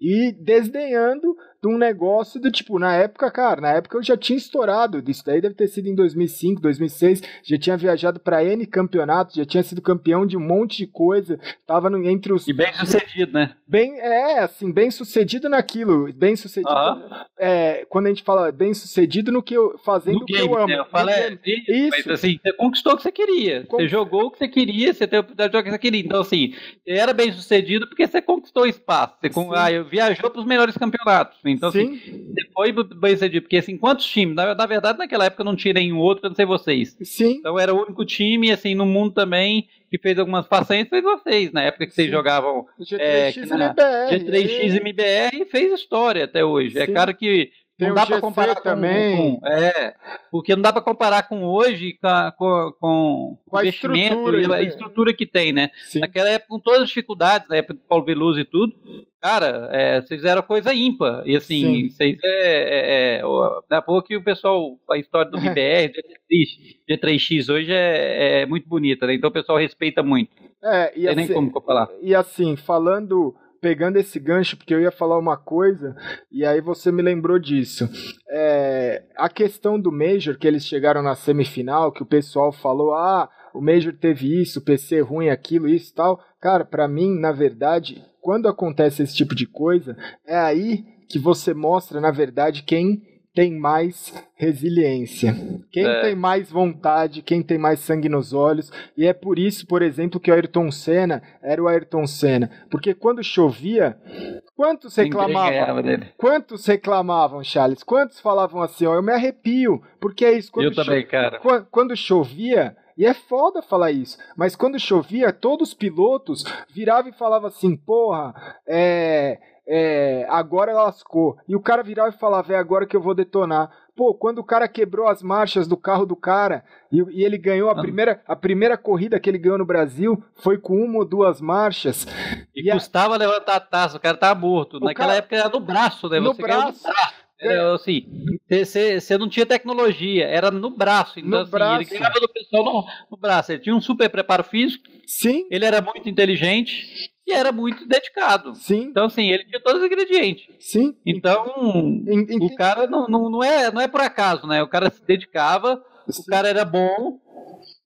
E desdenhando de um negócio do tipo, na época, cara, na época eu já tinha estourado, isso daí deve ter sido em 2005, 2006, já tinha viajado para N campeonatos, já tinha sido campeão de um monte de coisa, tava no, entre os... E bem sucedido, né? Bem, é, assim, bem sucedido naquilo, bem sucedido, é, quando a gente fala bem sucedido no que eu, fazendo no o que game, eu amo. Né? Eu falo, é, isso. Mas, assim, você conquistou o que você queria, você jogou o que você queria, você teve a oportunidade de jogar o que você queria, então assim, era bem sucedido porque você conquistou espaço, você ah, viajou para os melhores campeonatos, então, assim, Sim. assim, depois bem sucedido, porque assim, quantos times? Na, na, verdade, naquela época não tinha nenhum outro, eu não sei vocês. Sim. Então era o único time, assim, no mundo também, que fez algumas façanhas, foi vocês, na época que vocês Sim. jogavam G3X é, MBR. G3X MBR fez história até hoje. É Sim. É cara que não dá para comparar com, também. Com, é, porque não dá para comparar com hoje com, com, com, investimento estrutura, e a estrutura que tem, né? Sim. Naquela época, com todas as dificuldades, na época do Paulo Veloso e tudo, cara, é, vocês fizeram coisa ímpar. E assim, Sim. vocês é, é, é, na que o pessoal, a história do G3, G3X hoje é, é muito bonita, né? Então o pessoal respeita muito. É, e Tem assim, nem como. E assim, falando pegando esse gancho, porque eu ia falar uma coisa, e aí você me lembrou disso. É, a questão do Major, que eles chegaram na semifinal, que o pessoal falou, ah, o Major teve isso, o PC ruim, aquilo, isso tal. Cara, para mim, na verdade, quando acontece esse tipo de coisa, é aí que você mostra, na verdade, quem tem mais resiliência, quem é. tem mais vontade, quem tem mais sangue nos olhos. E é por isso, por exemplo, que o Ayrton Senna era o Ayrton Senna. Porque quando chovia, quantos reclamavam? Quantos reclamavam, Charles? Quantos falavam assim, ó, eu me arrepio, porque é isso. Quando eu também, cara. Quando, quando chovia, e é foda falar isso, mas quando chovia, todos os pilotos viravam e falavam assim, porra, é é, agora lascou. E o cara virava e falava, é agora que eu vou detonar. Pô, quando o cara quebrou as marchas do carro do cara e, e ele ganhou a ah. primeira, a primeira corrida que ele ganhou no Brasil foi com uma ou duas marchas. E, e custava a... levantar a taça, o cara tava morto. O Naquela cara... época era no braço, né? No Você braço. Era, assim, você não tinha tecnologia, era no braço. Então, no assim, braço. ele ganhava do pessoal no, no braço. Ele tinha um super preparo físico. Sim. Ele era muito inteligente e era muito dedicado. Sim. Então, assim, ele tinha todos os ingredientes. Sim. Então, em, o cara não, não, não, é, não é por acaso, né? O cara se dedicava, Sim. o cara era bom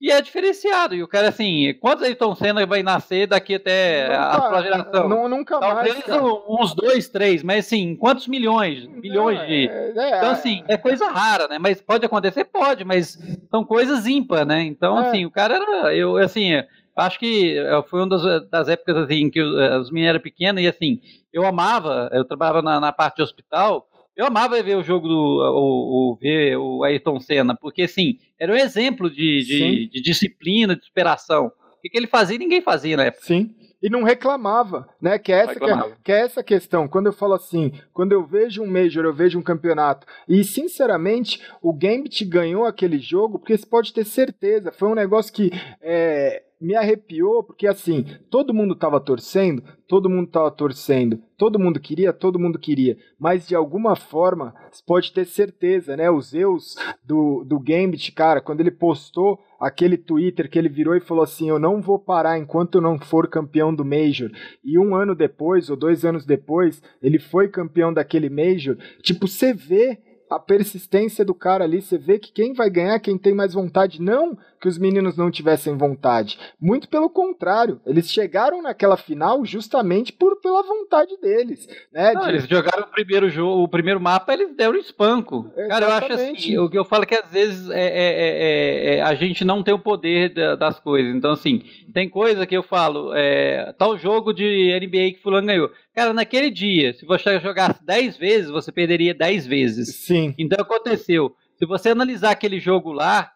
e é diferenciado. E o cara, assim, quantos Ayrton Senna vai nascer daqui até nunca, a sua geração? Não, nunca Talvez mais. Talvez uns dois, três, mas assim, quantos milhões? Bilhões de. É, é, então, assim, é coisa rara, né? Mas pode acontecer? Pode, mas são coisas ímpar, né? Então, é. assim, o cara era. Eu, assim acho que eh, foi uma das, das épocas assim que os meninos eram pequenos e assim, eu amava, eu trabalhava na, na, parte de hospital, eu amava ver o jogo do o, o, ver o Ayrton Senna, porque assim, era um exemplo de, de, de disciplina, de superação. O que, que ele fazia, ninguém fazia na época. Sim. e não reclamava, né? Que é, essa, que, é, que é essa questão. Quando eu falo assim, quando eu vejo um Major, eu vejo um campeonato. E, sinceramente, o Gambit ganhou aquele jogo, porque você pode ter certeza, foi um negócio que é, me arrepiou, porque assim, todo mundo estava torcendo, todo mundo estava torcendo, todo mundo queria, todo mundo queria, mas de alguma forma, você pode ter certeza, né? Os Zeus do, do Gambit, cara, quando ele postou aquele Twitter que ele virou e falou assim: Eu não vou parar enquanto eu não for campeão do Major. E um ano depois, ou dois anos depois, ele foi campeão daquele Major. Tipo, você vê a persistência do cara ali, você vê que quem vai ganhar, quem tem mais vontade, não que os meninos não tivessem vontade. Muito pelo contrário, eles chegaram naquela final justamente por pela vontade deles. Né, não, de... Eles jogaram o primeiro jogo, o primeiro mapa, eles deram espanco. Exatamente. Cara, eu acho assim, o que eu falo é que às vezes é, é, é, é, a gente não tem o poder das coisas. Então, assim, tem coisa que eu falo, é, tal jogo de NBA que fulano ganhou. Cara, naquele dia, se você jogasse 10 vezes, você perderia 10 vezes. Sim. Então aconteceu. Se você analisar aquele jogo lá,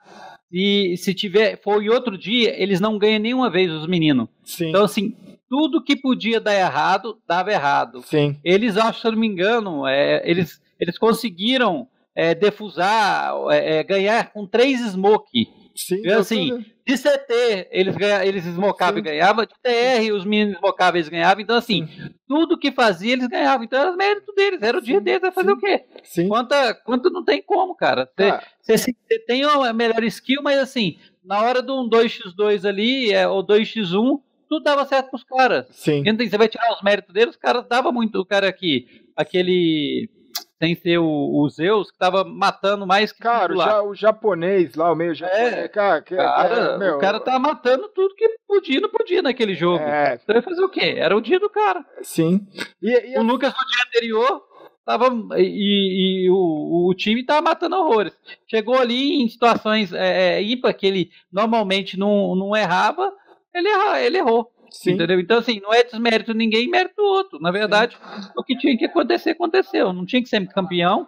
e se tiver for em outro dia, eles não ganham nenhuma vez os meninos. Sim. Então, assim, tudo que podia dar errado, dava errado. Sim. Eles, acho, se eu não me engano, é, eles, eles conseguiram é, defusar, é, é ganhar com três smoke. Sim, então, assim, de CT eles, ganha, eles esmocavam e ganhavam, de TR os meninos esmocavam e ganhavam. Então, assim, Sim. tudo que fazia eles ganhavam. Então era mérito deles, era o dia deles, vai fazer o quê? Sim. Quanta, quanto não tem como, cara. Você ah. tem uma melhor skill, mas assim, na hora de um 2x2 ali, é, ou 2x1, tudo dava certo pros caras. Sim. Então, você vai tirar os méritos deles, os caras davam muito. O cara aqui, aquele sem ser o, o Zeus, que tava matando mais que Cara, já, o japonês lá, o meio japonês, é, cara, que, cara é, meu, o cara tava matando tudo que podia não podia naquele jogo. É. Então ia fazer o quê? Era o dia do cara. Sim. E, e o assim... Lucas no dia anterior tava e, e o, o, time tava matando horrores. Chegou ali em situações é, é ímpar que ele normalmente não, não errava, ele, erra, ele errou. Sim. Entendeu? Então, assim, não é desmérito ninguém, mérito do outro. Na verdade, Sim. o que tinha que acontecer, aconteceu. Não tinha que ser campeão.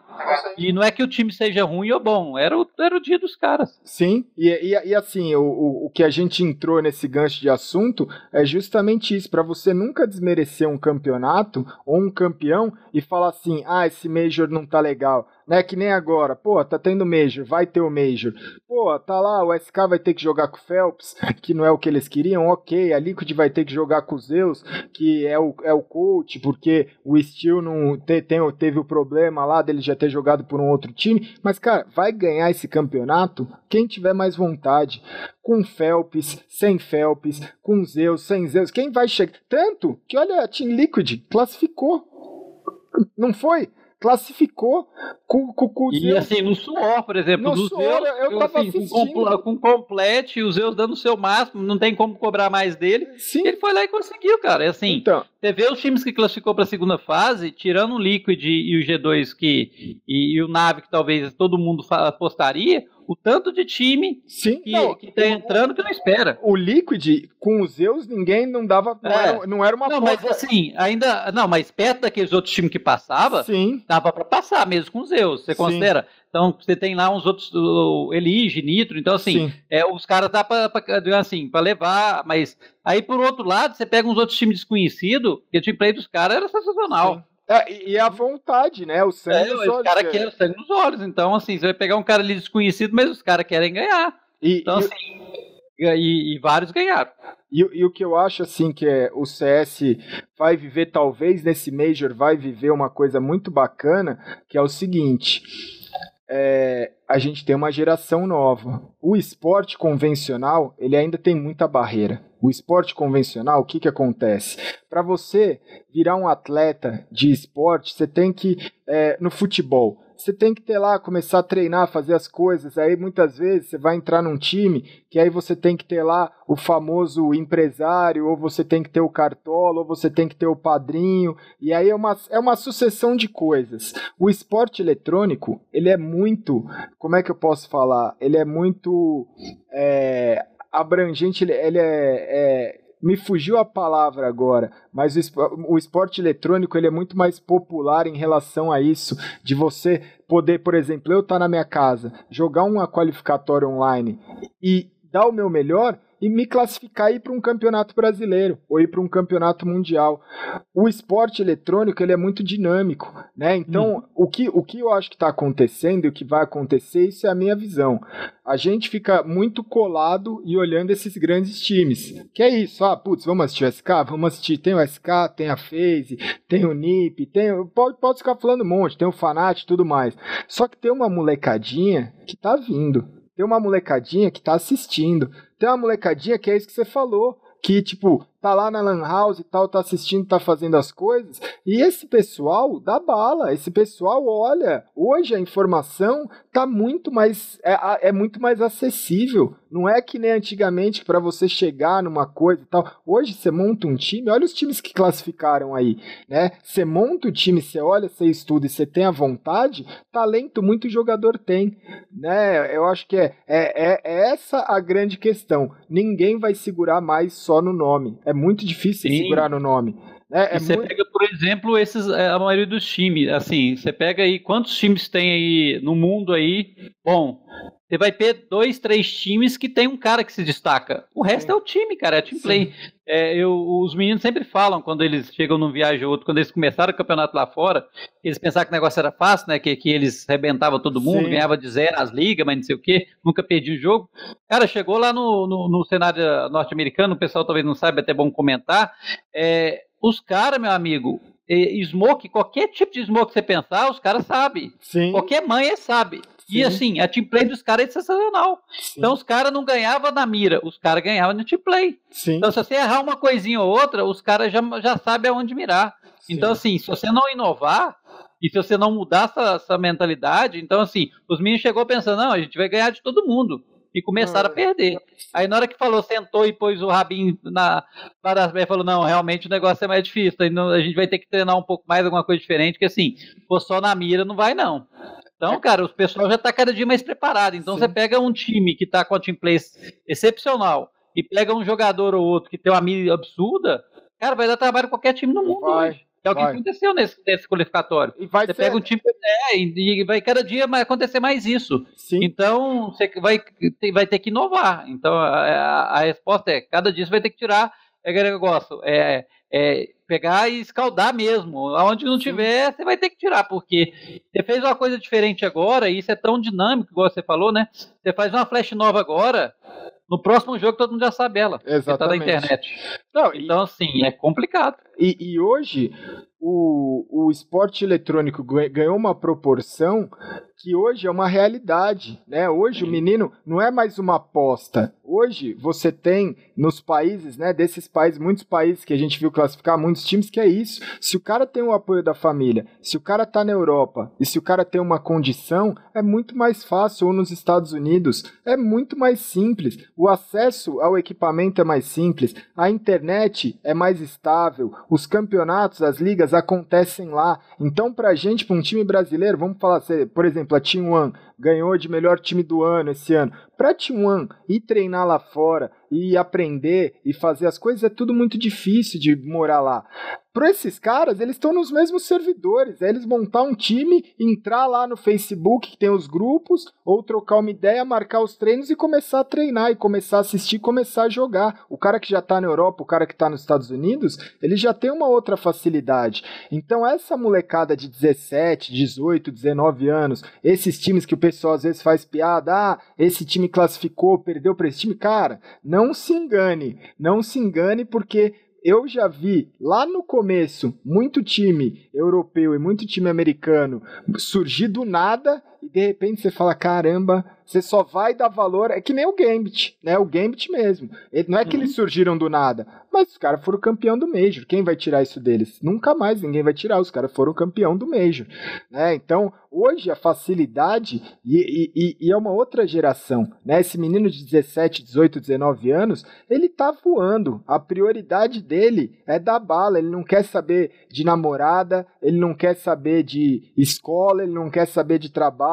E não é que o time seja ruim ou bom. Era o, era o dia dos caras. Sim, e, e, e assim, o, o, o que a gente entrou nesse gancho de assunto é justamente isso. para você nunca desmerecer um campeonato ou um campeão e falar assim: ah, esse Major não tá legal né? Que nem agora, pô, tá tendo Major, vai ter o Major. Pô, tá lá, o SK vai ter que jogar com o Phelps, que não é o que eles queriam, ok. A Liquid vai ter que jogar com os Zeus, que é o, é o coach, porque o Steel não te, tem, teve o problema lá dele já ter jogado por um outro time. Mas, cara, vai ganhar esse campeonato quem tiver mais vontade. Com Phelps, sem Phelps, com Zeus, sem Zeus. Quem vai chegar? Tanto que, olha, a Team Liquid classificou. Não foi? Classificou com, com, com E assim, no suor, por exemplo, no do suor, Zeus, eu, eu tava assim, com, com complete, o Zeus dando o seu máximo, não tem como cobrar mais dele. Sim. Ele foi lá e conseguiu, cara. É assim, então. você vê os times que classificou para a segunda fase, tirando o Liquid e o G2 que, e, e o Nave que talvez todo mundo apostaria, o tanto de time Sim, que, não, que tá entrando que não espera. O Liquid, com os Zeus, ninguém não dava. Não, é. era, não era uma Não, mas assim, ainda. Não, mas perto daqueles outros times que passava, Sim. dava para passar mesmo com os Zeus. Você Sim. considera? Então, você tem lá uns outros, o Elige, Nitro, então assim, é, os caras dá pra, pra, assim, pra levar, mas aí por outro lado, você pega uns outros times desconhecidos, que o time play dos caras era sensacional. Sim. É, e a vontade, né? O sangue é, nos olhos. Os caras querem o sangue nos olhos. Então, assim, você vai pegar um cara ali desconhecido, mas os caras querem ganhar. E, então, e, assim, e, e, vários ganharam. E, e, o que eu acho, assim, que é o CS vai viver, talvez nesse Major, vai viver uma coisa muito bacana, que é o seguinte. É, a gente tem uma geração nova. O esporte convencional, ele ainda tem muita barreira. O esporte convencional, o que, que acontece? Para você virar um atleta de esporte, você tem que, é, no futebol, você tem que ter lá, começar a treinar, fazer as coisas. Aí muitas vezes você vai entrar num time que aí você tem que ter lá o famoso empresário, ou você tem que ter o cartola, ou você tem que ter o padrinho. E aí é uma, é uma sucessão de coisas. O esporte eletrônico, ele é muito. Como é que eu posso falar? Ele é muito. É, abrangente, ele, ele é, é me fugiu a palavra agora, mas o esporte eletrônico ele é muito mais popular em relação a isso, de você poder, por exemplo, eu estar tá na minha casa, jogar uma qualificatória online e dar o meu melhor e me classificar e ir para um campeonato brasileiro ou ir para um campeonato mundial. O esporte eletrônico ele é muito dinâmico, né? Então, hum. o, que, o que eu acho que está acontecendo e o que vai acontecer, isso é a minha visão. A gente fica muito colado e olhando esses grandes times. Que é isso, ah, putz, vamos assistir o SK? Vamos assistir, tem o SK, tem a FaZe, tem o NiP, tem, pode, pode ficar falando um monte, tem o Fanat e tudo mais. Só que tem uma molecadinha que tá vindo. Tem uma molecadinha que tá assistindo. Tem uma molecadinha que é isso que você falou que, tipo, tá lá na Lan House e tal, tá assistindo, tá fazendo as coisas. E esse pessoal dá bala, esse pessoal olha. Hoje a informação tá muito mais é, é muito mais acessível. Não é que nem antigamente para você chegar numa coisa e tal. Hoje você monta um time, olha os times que classificaram aí, né? Você monta o time, você olha, você estuda e você tem a vontade, talento muito jogador tem, né? Eu acho que é, é, é, é essa a grande questão. Ninguém vai segurar mais só no nome. É muito difícil Sim. segurar no nome. É, é você muito... pega, por exemplo, esses, é, a maioria dos times, assim, você pega aí, quantos times tem aí no mundo aí? Bom, você vai ter dois, três times que tem um cara que se destaca. O resto Sim. é o time, cara, é team play. É, eu, os meninos sempre falam, quando eles chegam num viagem ou outro, quando eles começaram o campeonato lá fora, eles pensavam que o negócio era fácil, né? Que, que eles rebentavam todo mundo, Sim. ganhava de zero as ligas, mas não sei o quê, nunca perdi um jogo. Cara, chegou lá no, no, no cenário norte-americano, o pessoal talvez não saiba, é até bom comentar. É, os caras, meu amigo, smoke, qualquer tipo de smoke que você pensar, os caras sabem. Qualquer mãe sabe. Sim. E assim, a team play dos caras é sensacional. Sim. Então os caras não ganhavam na mira, os caras ganhavam no team play. Sim. Então se você errar uma coisinha ou outra, os caras já, já sabem aonde mirar. Então assim, se você não inovar, e se você não mudar essa, essa mentalidade, então assim, os meninos chegou pensando, não, a gente vai ganhar de todo mundo e começaram a perder. Aí na hora que falou, sentou e pôs o rabinho na das e falou, não, realmente o negócio é mais difícil, a gente vai ter que treinar um pouco mais, alguma coisa diferente, porque assim, for só na mira não vai não. Então, cara, o pessoal já está cada dia mais preparado. Então, Sim. você pega um time que está com a team play excepcional e pega um jogador ou outro que tem uma mira absurda, cara, vai dar trabalho qualquer time no mundo vai. hoje. É o que vai. aconteceu nesse, nesse qualificatório. você ser... pega um time é, e, vai cada dia vai acontecer mais isso. Sim. Então você vai, vai ter que inovar. Então a, a, a resposta é cada dia você vai ter que tirar. É que eu gosto. É, é pegar e escaldar mesmo. Aonde não tiver, você vai ter que tirar, porque você fez uma coisa diferente agora, e isso é tão dinâmico, igual você falou, né? Você faz uma flash nova agora, no próximo jogo todo mundo já sabe ela. Exatamente. Tá na internet. Não, então, assim, é complicado. E, e hoje, o, o esporte eletrônico ganhou uma proporção que hoje é uma realidade, né? Hoje o menino não é mais uma aposta. Hoje você tem nos países, né, desses países, muitos países que a gente viu classificar, muitos times que é isso. Se o cara tem o apoio da família, se o cara tá na Europa e se o cara tem uma condição, é muito mais fácil ou nos Estados Unidos, é muito mais simples. O acesso ao equipamento é mais simples, a internet é mais estável, os campeonatos, as ligas acontecem lá. Então, pra gente, pra um time brasileiro, vamos falar, por exemplo, a Team One ganhou de melhor time do ano esse ano. Pra Team One ir treinar lá fora e aprender e fazer as coisas é tudo muito difícil de morar lá para esses caras, eles estão nos mesmos servidores. É eles montar um time, entrar lá no Facebook, que tem os grupos, ou trocar uma ideia, marcar os treinos e começar a treinar, e começar a assistir, começar a jogar. O cara que já está na Europa, o cara que está nos Estados Unidos, ele já tem uma outra facilidade. Então, essa molecada de 17, 18, 19 anos, esses times que o pessoal às vezes faz piada, ah, esse time classificou, perdeu para esse time, cara, não se engane, não se engane, porque eu já vi lá no começo muito time europeu e muito time americano surgir do nada e de repente você fala: caramba, você só vai dar valor. É que nem o Gambit, né? O Gambit mesmo. Ele, não é que uhum. eles surgiram do nada, mas os caras foram campeão do Major. Quem vai tirar isso deles? Nunca mais ninguém vai tirar. Os caras foram campeão do Major. Né? Então, hoje a facilidade, e, e, e, é uma outra geração, né? Esse menino de 17, 18, 19 anos, ele tá voando. A prioridade dele é dar bala. Ele não quer saber de namorada, ele não quer saber de escola, ele não quer saber de trabalho.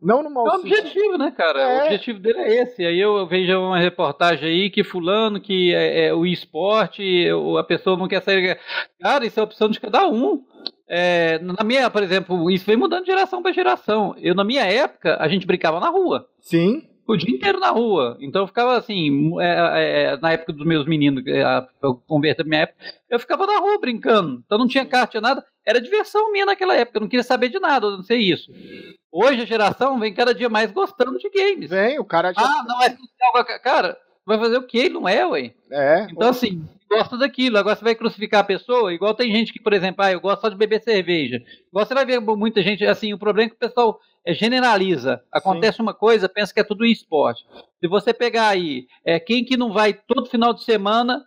Não no mau É o objetivo, né, cara? É. O objetivo dele é esse. Aí eu vejo uma reportagem aí que fulano, que é, é o esporte, a pessoa não quer sair. Cara, isso é a opção de cada um. É, na minha, por exemplo, isso vem mudando de geração para geração. Eu, na minha época, a gente brincava na rua. Sim. o dia inteiro na rua. Então eu ficava assim, é, é, é na época dos meus meninos, eu converto minha época, eu ficava na rua brincando. Então não tinha carta, tinha nada. Era diversão minha naquela época, eu não queria saber de nada, não sei isso. Hoje a geração vem cada dia mais gostando de games. Vem, o cara já. Ah, não é Cara, vai fazer o quê? Não é, ué. É. Então, assim, gosta daquilo. Agora você vai crucificar a pessoa, igual tem gente que, por exemplo, ah, eu gosto só de beber cerveja. Igual você vai ver muita gente, assim, o problema é que o pessoal é, generaliza. Acontece Sim. uma coisa, pensa que é tudo esporte. Se você pegar aí, é, quem que não vai todo final de semana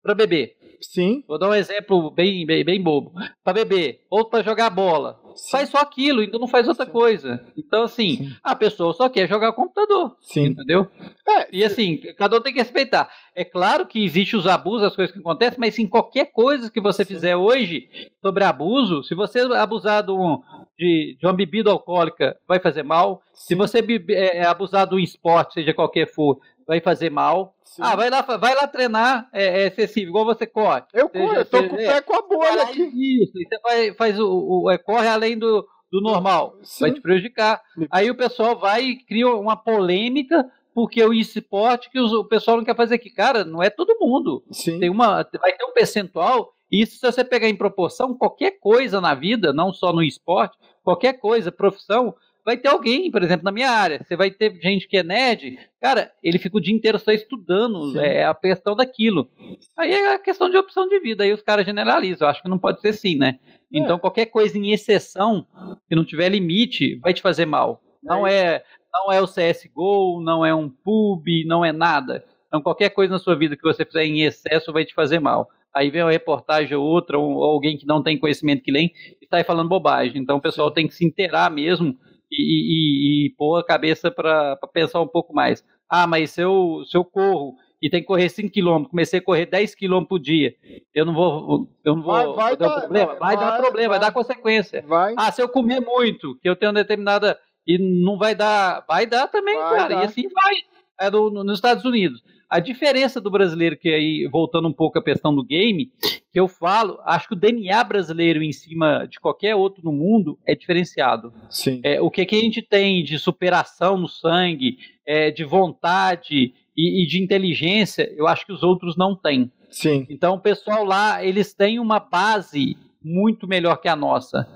para beber? Sim. Vou dar um exemplo bem, bem, bem bobo. Para beber, ou para jogar bola. Sim. Faz só aquilo, então não faz outra Sim. coisa. Então, assim, Sim. a pessoa só quer jogar computador. Sim. Entendeu? É, e assim, cada um tem que respeitar. É claro que existe os abusos, as coisas que acontecem, mas em qualquer coisa que você fizer hoje sobre abuso, se você abusar de, um, de, de uma bebida alcoólica, vai fazer mal. Se você é, abusar do esporte, seja qualquer for, vai fazer mal. Sim. Ah, vai lá, vai lá treinar é, é excessivo, igual você corre. Eu corro, eu tô você, com o pé com a bolha aqui. Isso, e você vai, faz o, o é, corre além do, do normal, Sim. vai te prejudicar. Aí o pessoal vai e cria uma polêmica porque o esporte que o pessoal não quer fazer aqui. Cara, não é todo mundo. Sim. Tem uma, vai ter um percentual, e isso se você pegar em proporção, qualquer coisa na vida, não só no esporte, qualquer coisa, profissão, vai ter alguém, por exemplo, na minha área, você vai ter gente que é nerd, cara, ele fica o dia inteiro só estudando é, a questão daquilo. Aí é a questão de opção de vida, aí os caras generalizam, eu acho que não pode ser assim, né? É. Então qualquer coisa em exceção, que não tiver limite, vai te fazer mal. Não é, não é o CSGO, não é um pub, não é nada. Então qualquer coisa na sua vida que você fizer em excesso vai te fazer mal aí vem uma reportagem ou outra, ou alguém que não tem conhecimento que lê, e está aí falando bobagem. Então o pessoal tem que se inteirar mesmo e, e, e pôr a cabeça para pensar um pouco mais. Ah, mas se eu, se eu corro e tem que correr 5 km, comecei a correr 10 km por dia, eu não vou, eu não vou, vai, vai dar, dar, problema? Vai, vai dar problema, vai, vai, dar consequência. Vai. Ah, se eu comer muito, que eu tenho uma determinada e não vai dar, vai dar também, cara, dar. e assim vai. É do, nos Estados Unidos. A diferença do brasileiro, que aí, voltando um pouco à questão do game, que eu falo, acho que o DNA brasileiro em cima de qualquer outro no mundo é diferenciado. Sim. É, o que, que a gente tem de superação no sangue, é, de vontade e, e de inteligência, eu acho que os outros não têm. Sim. Então, o pessoal lá, eles têm uma base muito melhor que a nossa.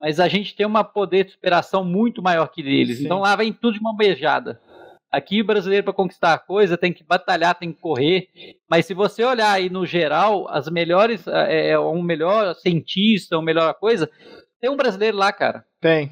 Mas a gente tem um poder de superação muito maior que eles. Sim. Então lá vem tudo de uma beijada. Aqui o brasileiro para conquistar a coisa tem que batalhar, tem que correr. Mas se você olhar aí no geral, as melhores, é, é um melhor cientista, uma melhor coisa, tem um brasileiro lá, cara. Tem.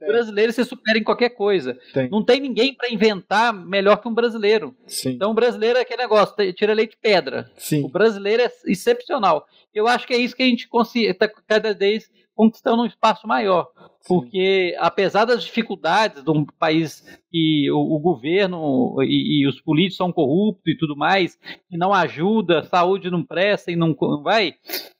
O brasileiro se supera em qualquer coisa. Tem. Não tem ninguém para inventar melhor que um brasileiro. Sim. Então o brasileiro é aquele negócio, tira leite pedra. Sim. O brasileiro é excepcional. Eu acho que é isso que a gente está cada vez conquistando um espaço maior. Porque, apesar das dificuldades de um país que o, o governo e, e, os políticos são corruptos e tudo mais, que não ajuda, saúde não presta e não, não vai,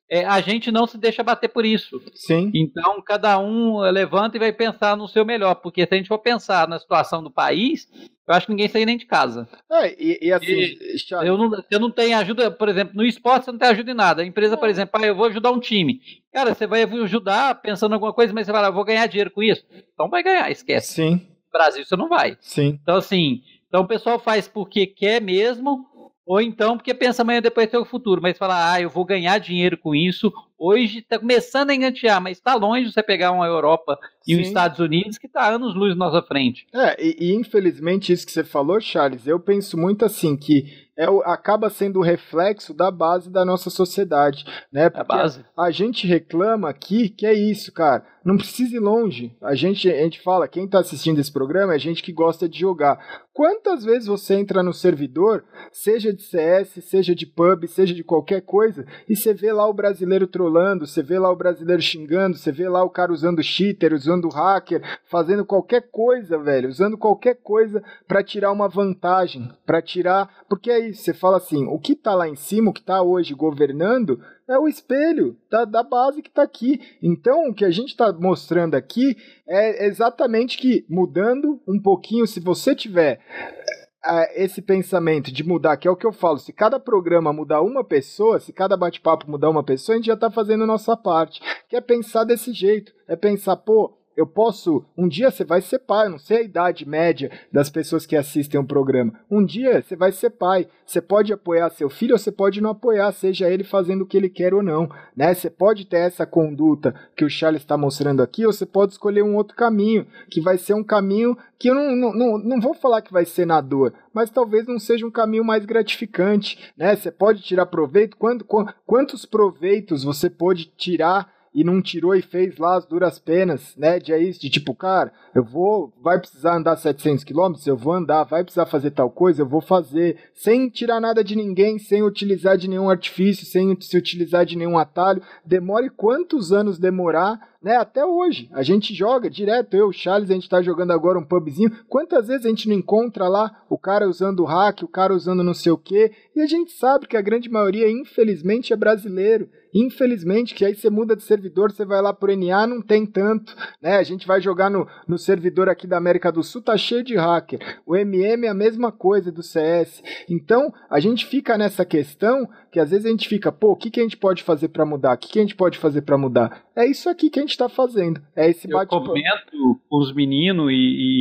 é, a gente não se deixa bater por isso. Sim. Então, cada um levanta e vai pensar no seu melhor, porque se a gente for pensar na situação do país, eu acho que ninguém sai nem de casa. É, e, e assim, e eu não, você não tem ajuda, por exemplo, no esporte você não tem ajuda em nada. A empresa, por exemplo, ah, eu vou ajudar um time. Cara, você vai ajudar pensando em alguma coisa, mas você vai lá, eu vou ganhar dinheiro com isso. Então vai ganhar, esquece. Sim. No Brasil você não vai. Sim. Então, assim, então o pessoal faz porque quer mesmo, ou então porque pensa amanhã depois ter o futuro, mas fala, ah, eu vou ganhar dinheiro com isso. Hoje está começando a engantear, mas está longe você pegar uma Europa e Sim. os Estados Unidos que está anos luz na nossa frente. É, e, e infelizmente isso que você falou, Charles, eu penso muito assim que é, acaba sendo o reflexo da base da nossa sociedade, né? Porque a, base. a gente reclama aqui que é isso, cara. Não precisa ir longe. A gente, a gente fala, quem está assistindo esse programa é gente que gosta de jogar. Quantas vezes você entra no servidor, seja de CS, seja de pub, seja de qualquer coisa, e você vê lá o brasileiro trolando, você vê lá o brasileiro xingando, você vê lá o cara usando cheater, usando hacker, fazendo qualquer coisa, velho, usando qualquer coisa para tirar uma vantagem, para tirar, porque é isso, você fala assim, o que tá lá em cima, o que tá hoje governando, é o espelho da, da base que está aqui. Então, o que a gente está mostrando aqui é exatamente que mudando um pouquinho, se você tiver é, esse pensamento de mudar, que é o que eu falo, se cada programa mudar uma pessoa, se cada bate-papo mudar uma pessoa, a gente já está fazendo a nossa parte, que é pensar desse jeito, é pensar, pô, eu posso. Um dia você vai ser pai, não sei a idade média das pessoas que assistem o programa. Um dia você vai ser pai. Você pode apoiar seu filho ou você pode não apoiar, seja ele fazendo o que ele quer ou não. Né? Você pode ter essa conduta que o Charles está mostrando aqui, ou você pode escolher um outro caminho, que vai ser um caminho que eu não, não, não, não vou falar que vai ser na dor, mas talvez não seja um caminho mais gratificante. Né? Você pode tirar proveito. Quantos proveitos você pode tirar e não tirou e fez lá as duras penas, né? De aí, de tipo, cara, eu vou, vai precisar andar 700 quilômetros, eu vou andar, vai precisar fazer tal coisa, eu vou fazer, sem tirar nada de ninguém, sem utilizar de nenhum artifício, sem se utilizar de nenhum atalho. Demore quantos anos demorar, né? Até hoje. A gente joga direto, eu, o Charles, a gente tá jogando agora um pubzinho. Quantas vezes a gente não encontra lá o cara usando hack, o cara usando não sei o quê? E a gente sabe que a grande maioria, infelizmente, é brasileiro. Infelizmente, que aí você muda de servidor, você vai lá pro NA, não tem tanto, né? A gente vai jogar no, no servidor aqui da América do Sul, tá cheio de hacker. O MM é a mesma coisa do CS. Então, a gente fica nessa questão que às vezes a gente fica, pô, o que, que a gente pode fazer para mudar? O que, que a gente pode fazer para mudar? É isso aqui que a gente está fazendo. É esse bate Eu comento com os meninos e,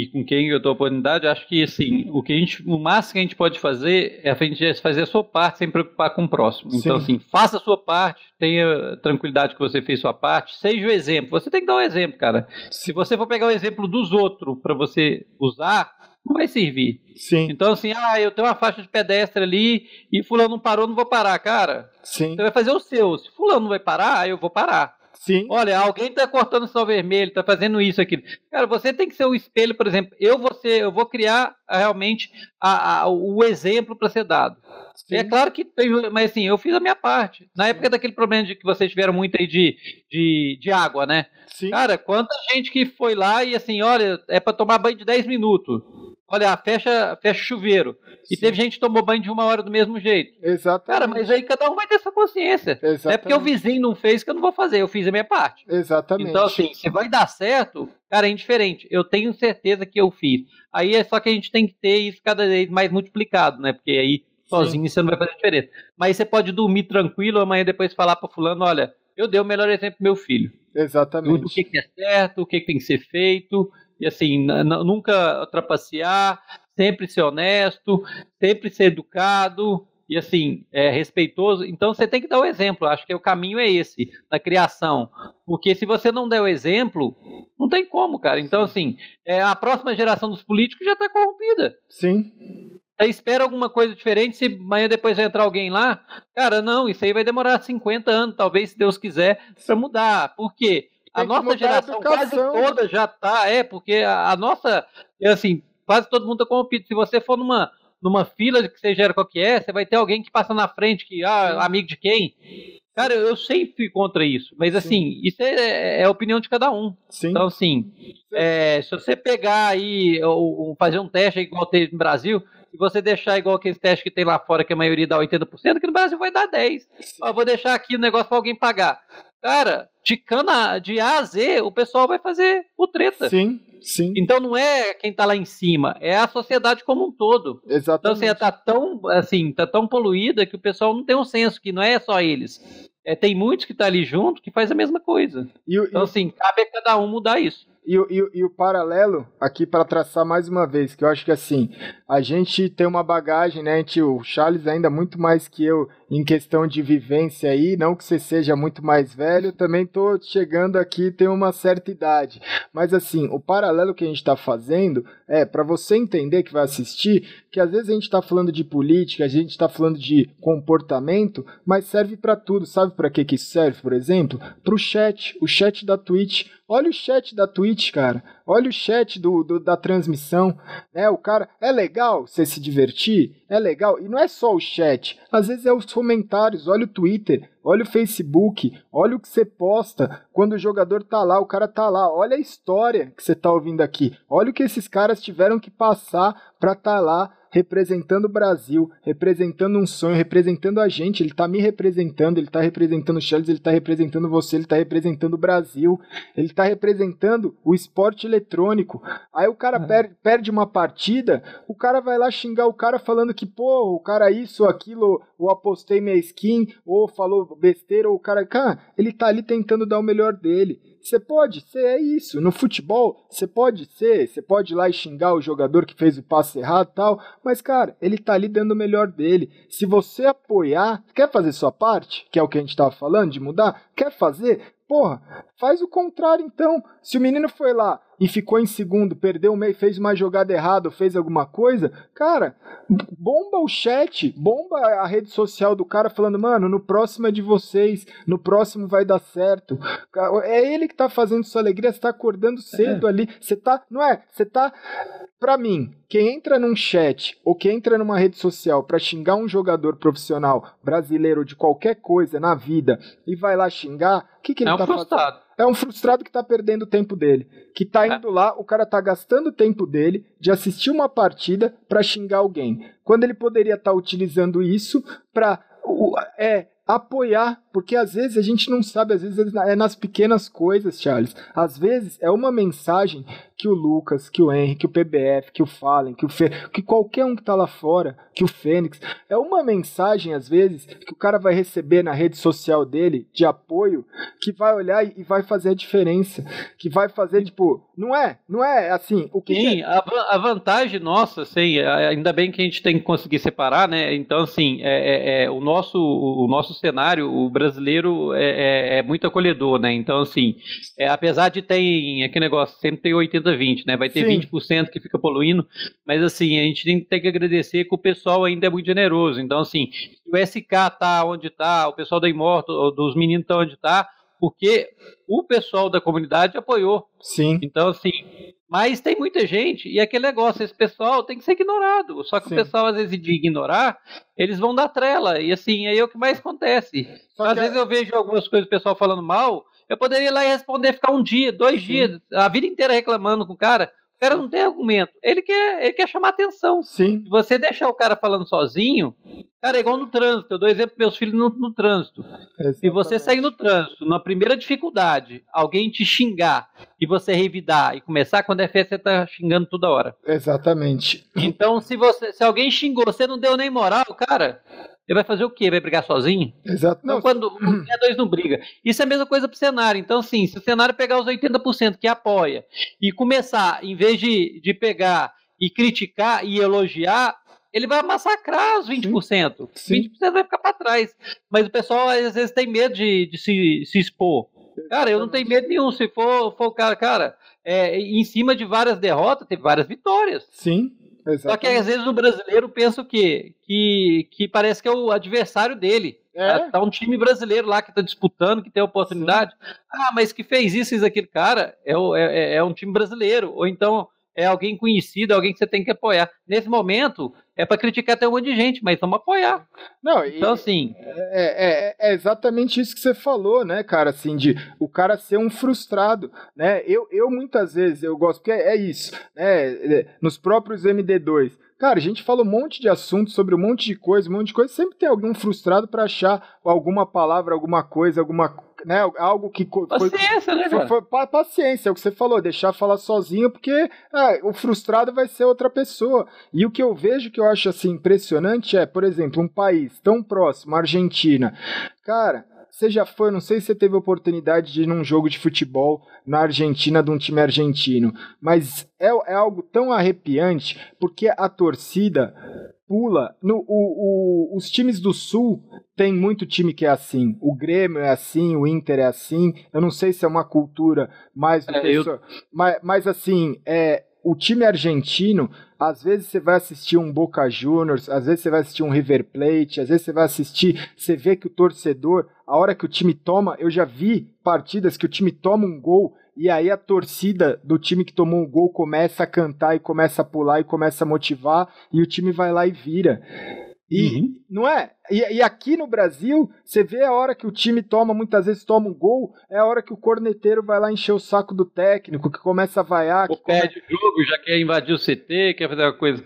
e, com quem eu dou oportunidade, acho que assim, o que a gente, o máximo que a gente pode fazer é a gente fazer a sua parte sem preocupar com o próximo. Sim. Então, assim, faça a sua parte, tenha tranquilidade que você fez sua parte, seja o exemplo. Você tem que dar o um exemplo, cara. Se você for pegar o exemplo dos outros para você usar, não vai servir. Sim. Então, assim, ah, eu tenho uma faixa de pedestre ali e fulano não parou, não vou parar, cara. Sim. Você vai fazer o seu. Se fulano não vai parar, eu vou parar. Sim. Olha, alguém está cortando o sinal vermelho, está fazendo isso aqui. Cara, você tem que ser o espelho, por exemplo. Eu vou, ser, eu vou criar ah, realmente a, a, o exemplo para ser dado. Sim. É claro que tem, mas assim, eu fiz a minha parte. Na Sim. época daquele problema de que vocês tiveram muito aí de, de, de água, né? Sim. Cara, quanta gente que foi lá e assim, olha, é para tomar banho de 10 minutos. Olha, fecha, fecha chuveiro. E Sim. teve gente que tomou banho de uma hora do mesmo jeito. Exatamente. Cara, mas aí cada um vai ter essa consciência. Exatamente. Não é porque o vizinho não fez que eu não vou fazer, eu fiz a minha parte. Exatamente. Então, assim, se vai dar certo, cara, é indiferente. Eu tenho certeza que eu fiz. Aí é só que a gente tem que ter isso cada vez mais multiplicado, né? Porque aí sozinho Sim. você não vai fazer diferença. Mas você pode dormir tranquilo, amanhã depois falar para fulano, olha, eu dei o melhor exemplo pro meu filho. Exatamente. O que, que é certo, o que, que tem que ser feito, e assim, nunca trapacear, sempre ser honesto, sempre ser educado e assim, é, respeitoso. Então você tem que dar o exemplo. Acho que o caminho é esse, na criação. Porque se você não der o exemplo, não tem como, cara. Então, assim, é, a próxima geração dos políticos já está corrompida. Sim. Você espera alguma coisa diferente, se amanhã depois vai entrar alguém lá, cara, não, isso aí vai demorar 50 anos, talvez, se Deus quiser, para mudar. Por quê? A nossa geração quase toda já tá, é, porque a, a nossa, é assim, quase todo mundo tá corrompido. Se você for numa, numa fila que seja qualquer, você vai ter alguém que passa na frente, que, ah, amigo de quem? Cara, eu sempre fui contra isso, mas assim, Sim. isso é, é, a opinião de cada um. Sim. Então, assim, é, se você pegar aí, ou, ou, fazer um teste igual teve no Brasil, se você deixar igual aqueles testes que tem lá fora, que a maioria dá 80%, que no Brasil vai dar 10%. Ó, vou deixar aqui o negócio para alguém pagar. Cara, de cana de A a Z, o pessoal vai fazer o treta. Sim, sim. Então não é quem tá lá em cima, é a sociedade como um todo. Exatamente. Então assim, tá tão, assim, tá tão poluída que o pessoal não tem um senso que não é só eles. É, tem muitos que tá ali junto que faz a mesma coisa. E, então, e... assim, cabe a cada um mudar isso. E, e, e, o paralelo aqui para traçar mais uma vez, que eu acho que assim, a gente tem uma bagagem, né? Gente, o Charles ainda muito mais que eu em questão de vivência aí, não que você seja muito mais velho, também tô chegando aqui, tenho uma certa idade. Mas assim, o paralelo que a gente está fazendo é para você entender que vai assistir, que às vezes a gente está falando de política, a gente está falando de comportamento, mas serve para tudo. Sabe para que que serve, por exemplo? Para o chat, o chat da Twitch. Olha o chat da Twitch, cara. Olha o chat do, do, da transmissão, né? O cara é legal você se divertir, é legal. E não é só o chat, às vezes é os comentários. Olha o Twitter, olha o Facebook, olha o que você posta quando o jogador tá lá, o cara tá lá. Olha a história que você tá ouvindo aqui. Olha o que esses caras tiveram que passar estar tá lá representando o Brasil, representando um sonho, representando a gente. Ele está me representando, ele está representando o Charles, ele está representando você, ele está representando o Brasil, ele está representando o esporte eletrônico. Aí o cara é. per perde uma partida, o cara vai lá xingar o cara falando que, pô, o cara isso, aquilo, ou apostei minha skin, ou falou besteira, ou o cara, cara, ele tá ali tentando dar o melhor dele. Você pode ser, é isso. No futebol, você pode ser, você pode ir lá e xingar o jogador que fez o passe errado tal, mas, cara, ele tá ali dando o melhor dele. Se você apoiar, quer fazer sua parte, que é o que a gente tava falando, de mudar, quer fazer, Porra, faz o contrário então. Se o menino foi lá e ficou em segundo, perdeu o meio, fez uma jogada errada, fez alguma coisa, cara, bomba o chat, bomba a rede social do cara falando, mano, no próximo é de vocês, no próximo vai dar certo. É ele que tá fazendo sua alegria, você tá acordando cedo é. ali, você tá, não é? Você tá para mim, quem entra num chat ou quem entra numa rede social para xingar um jogador profissional brasileiro de qualquer coisa na vida e vai lá xingar, o que, que ele é tá um frustrado. fazendo? É um frustrado que tá perdendo o tempo dele. Que tá é. indo lá, o cara tá gastando o tempo dele de assistir uma partida para xingar alguém. Quando ele poderia estar tá utilizando isso para é, apoiar, porque às vezes a gente não sabe, às vezes é nas pequenas coisas, Charles. Às vezes é uma mensagem que o Lucas, que o Henry, que o PBF, que o Fallen, que o Fe, que qualquer um que tá lá fora, que o Fênix, é uma mensagem às vezes que o cara vai receber na rede social dele de apoio, que vai olhar e vai fazer a diferença, que vai fazer tipo, não é, não é assim, o que Sim, é? a, vantagem nossa, assim, ainda bem que a gente tem que conseguir separar, né? Então assim, é, é, é o nosso o nosso cenário, o brasileiro é, é, é muito acolhedor, né? Então, assim, é, apesar de ter aquele negócio, sempre tem 80-20, né? Vai ter Sim. 20% que fica poluindo, mas assim, a gente tem, tem, que agradecer que o pessoal ainda é muito generoso. Então, assim, o SK tá onde tá, o pessoal da Imorto, dos meninos tá onde tá, porque o pessoal da comunidade apoiou. Sim. Então, assim, mas tem muita gente, e aquele negócio, esse pessoal tem que ser ignorado. Só que Sim. o pessoal, às vezes, de ignorar, eles vão dar trela. E assim, aí é o que mais acontece. Só às vezes eu vejo algumas coisas do pessoal falando mal, eu poderia ir lá e responder, ficar um dia, dois Sim. dias, a vida inteira reclamando com o cara. O cara não tem argumento. Ele quer, ele quer chamar atenção. Sim. Se você deixar o cara falando sozinho, cara, é igual no trânsito. Eu dou exemplo para meus filhos no, no trânsito. Exatamente. Se você sair no trânsito, na primeira dificuldade, alguém te xingar e você revidar e começar, quando é festa, você tá xingando toda hora. Exatamente. Então, se você, se alguém xingou, você não deu nem moral, cara, ele vai fazer o quê? Vai brigar sozinho? Exato. Então, quando um é dois não briga. Isso é a mesma coisa para o cenário. Então, sim, se o cenário pegar os 80% que apoia e começar, em vez de, de pegar e criticar e elogiar, ele vai massacrar os 20%. Sim. 20% vai ficar para trás. Mas o pessoal às vezes tem medo de, de se, se expor. Cara, eu não tenho medo nenhum. Se for, for o cara, cara, é, em cima de várias derrotas, teve várias vitórias. Sim. Exatamente. Só que às vezes o brasileiro pensa o quê? Que, que parece que é o adversário dele. É? Tá, tá um time brasileiro lá que tá disputando, que tem oportunidade. Sim. Ah, mas que fez isso, isso, aquele cara é, é, é um time brasileiro. Ou então é alguém conhecido, é alguém que você tem que apoiar. Nesse momento, é para criticar até um monte de gente, mas vamos apoiar. Não, então, assim. É, é, é, exatamente isso que você falou, né, cara? Assim, de o cara ser um frustrado, né? Eu, eu muitas vezes eu gosto, porque é, é isso, né? Nos próprios MD2. Cara, a gente fala um monte de assuntos sobre um monte de coisa, um monte de coisa. Sempre tem algum frustrado para achar alguma palavra, alguma coisa, alguma né, algo que paciência, foi, né, cara? Foi, foi, paciência, é o que você falou, deixar falar sozinho, porque é, o frustrado vai ser outra pessoa. E o que eu vejo que eu acho assim impressionante é, por exemplo, um país tão próximo, a Argentina. Cara, você já foi, não sei se você teve oportunidade de ir num jogo de futebol na Argentina de um time argentino, mas é, é algo tão arrepiante porque a torcida pula. No, o, o, os times do Sul tem muito time que é assim. O Grêmio é assim, o Inter é assim. Eu não sei se é uma cultura mais do é, eu... Mas, mas assim, é, o time argentino, às vezes você vai assistir um Boca Juniors, às vezes você vai assistir um River Plate, às vezes você vai assistir, você vê que o torcedor, a hora que o time toma, eu já vi partidas que o time toma um gol e aí a torcida do time que tomou o gol começa a cantar e começa a pular e começa a motivar e o time vai lá e vira. E uhum. não é? E, e, aqui no Brasil, você vê a hora que o time toma, muitas vezes toma um gol, é a hora que o corneteiro vai lá encher o saco do técnico, que começa a vaiar. Ou perde o jogo, já quer invadir o CT, quer fazer uma coisa.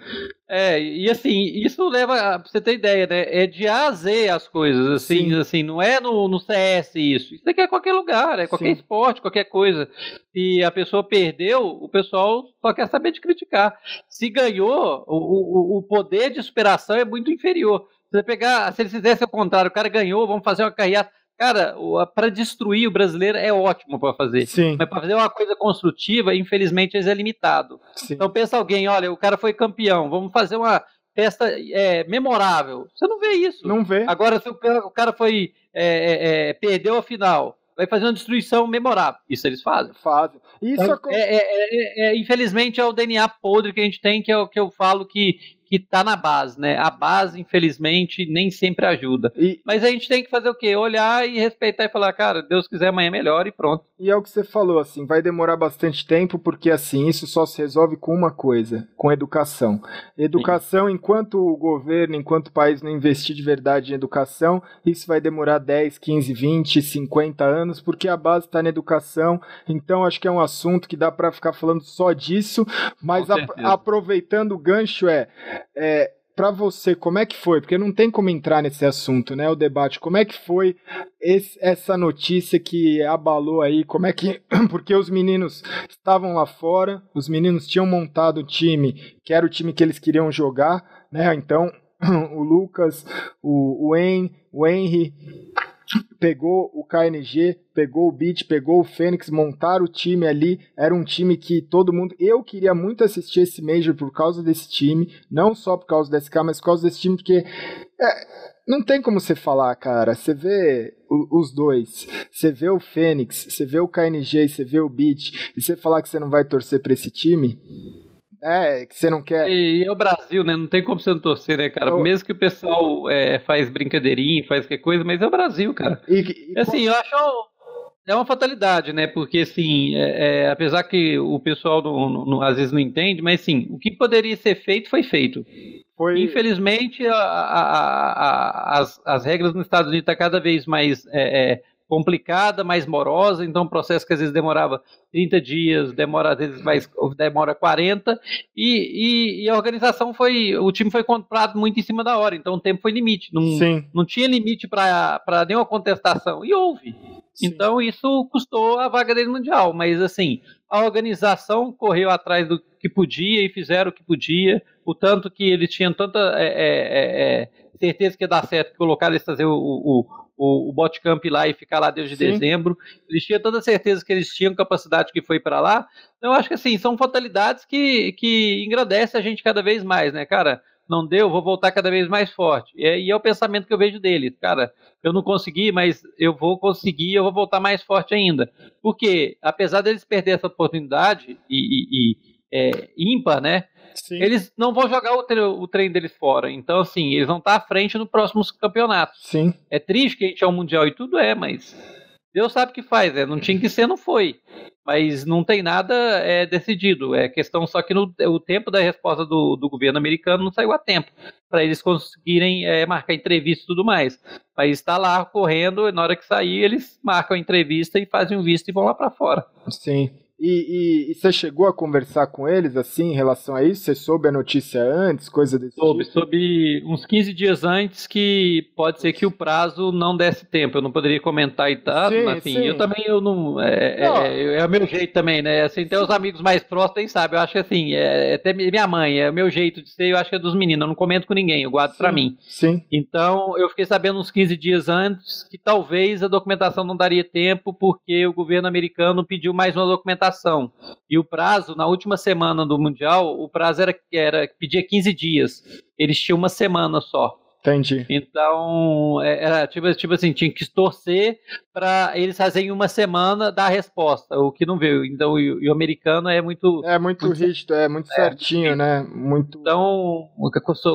É, e assim, isso leva, pra você ter ideia, né? É de A a Z as coisas, assim, Sim. assim, não é no, no CS isso. Isso aqui é qualquer lugar, é qualquer Sim. esporte, qualquer coisa. Se a pessoa perdeu, o pessoal só quer saber de criticar. Se ganhou, o, o, o poder de superação é muito inferior. Se você pegar, se eles fizessem o contrário, o cara ganhou, vamos fazer uma carreata. Cara, para destruir o brasileiro é ótimo para fazer. Sim. Mas para fazer uma coisa construtiva, infelizmente, é limitado. Sim. Então pensa alguém, olha, o cara foi campeão, vamos fazer uma festa é, memorável. Você não vê isso. Não vê. Agora, se o cara foi é, é, é, perdeu a final, vai fazer uma destruição memorável. Isso eles fazem. Fazem. Isso então, é, é, é, infelizmente é o DNA podre que a gente tem, que é o que eu falo que que está na base, né? A base, infelizmente, nem sempre ajuda. E... Mas a gente tem que fazer o quê? Olhar e respeitar e falar, cara, Deus quiser amanhã é melhor e pronto. E é o que você falou, assim, vai demorar bastante tempo, porque assim, isso só se resolve com uma coisa, com educação. Educação, Sim. enquanto o governo, enquanto o país não investir de verdade em educação, isso vai demorar 10, 15, 20, 50 anos, porque a base está na educação. Então, acho que é um assunto que dá para ficar falando só disso, mas a, aproveitando o gancho é é, para você, como é que foi? Porque não tem como entrar nesse assunto, né? O debate. Como é que foi esse, essa notícia que abalou aí? Como é que. Porque os meninos estavam lá fora, os meninos tinham montado o time, que era o time que eles queriam jogar, né? Então, o Lucas, o, o, en, o Henry pegou o KNG, pegou o Beat, pegou o Fênix, montaram o time ali. Era um time que todo mundo. Eu queria muito assistir esse Major por causa desse time, não só por causa desse cara, mas por causa desse time, porque. É, não tem como você falar, cara. Você vê os dois. Você vê o Fênix, você vê o KNG, você vê o Beat, e você falar que você não vai torcer para esse time. É, que você não quer. E, é o Brasil, né? Não tem como você não torcer, né, cara? Eu... Mesmo que o pessoal é, faz brincadeirinha, faz qualquer coisa, mas é o Brasil, cara. E, e, assim, eu acho. É uma fatalidade, né? Porque, assim, é, é, apesar que o pessoal não, não, às vezes não entende, mas, sim, o que poderia ser feito foi feito. Foi... Infelizmente, a, a, a, as, as regras nos Estados Unidos estão tá cada vez mais é, é complicada, mais morosa, então um processo que às vezes demorava 30 dias, demora às vezes mais, demora 40, e, e, e, a organização foi, o time foi comprado muito em cima da hora, então o tempo foi limite, não, não tinha limite para nenhuma contestação, e houve. Sim. Então isso custou a vaga dele mundial, mas assim, a organização correu atrás do que podia e fizeram o que podia, o tanto que eles tinham tanta é, é, é, é certeza que ia dar certo que colocaram eles fazer o, o, o, o Botcamp lá e ficar lá desde Sim. dezembro. Eles tinham toda certeza que eles tinham capacidade que foi para lá. Então, eu acho que assim, são fatalidades que, que engrandece a gente cada vez mais, né, cara? Não deu, vou voltar cada vez mais forte. E é, e é o pensamento que eu vejo dele. Cara, eu não consegui, mas eu vou conseguir, eu vou voltar mais forte ainda. Porque, apesar deles perder essa oportunidade e, e, e é, ímpar, né? Sim. Eles não vão jogar o, tre o trem deles fora. Então, assim, eles vão estar à frente no próximos campeonatos. Sim. É triste que a gente é um Mundial e tudo é, mas Deus sabe o que faz, né? Não tinha que ser, não foi. Mas não tem nada é, decidido. É questão só que no, o tempo da resposta do, do governo americano não saiu a tempo para eles conseguirem é, marcar entrevista e tudo mais. Mas está lá correndo, e na hora que sair, eles marcam a entrevista e fazem o visto e vão lá para fora. Sim. E, e, e, você chegou a conversar com eles assim em relação a isso? Você soube a notícia antes, coisa desse soube, tipo? Soube uns 15 dias antes que pode ser que o prazo não desse tempo. Eu não poderia comentar e tal, sim, assim, sim. eu também eu não é, não. É, é, o meu jeito também, né? Assim, até os amigos mais próximos nem sabem. Eu acho que assim, é, até minha mãe, é o meu jeito de ser, eu acho que é dos meninos. Eu não comento com ninguém, eu guardo para mim. Sim. Então, eu fiquei sabendo uns 15 dias antes que talvez a documentação não daria tempo porque o governo americano pediu mais uma documentação documentação. E o prazo, na última semana do Mundial, o prazo era, era pedia 15 dias. Eles tinham uma semana só. Entendi. Então, é, era tipo, tipo assim, tinha que torcer para eles fazerem uma semana da resposta, o que não veio. Então, o, o americano é muito. É muito, muito rígido, é muito é, certinho, né? Muito. Então,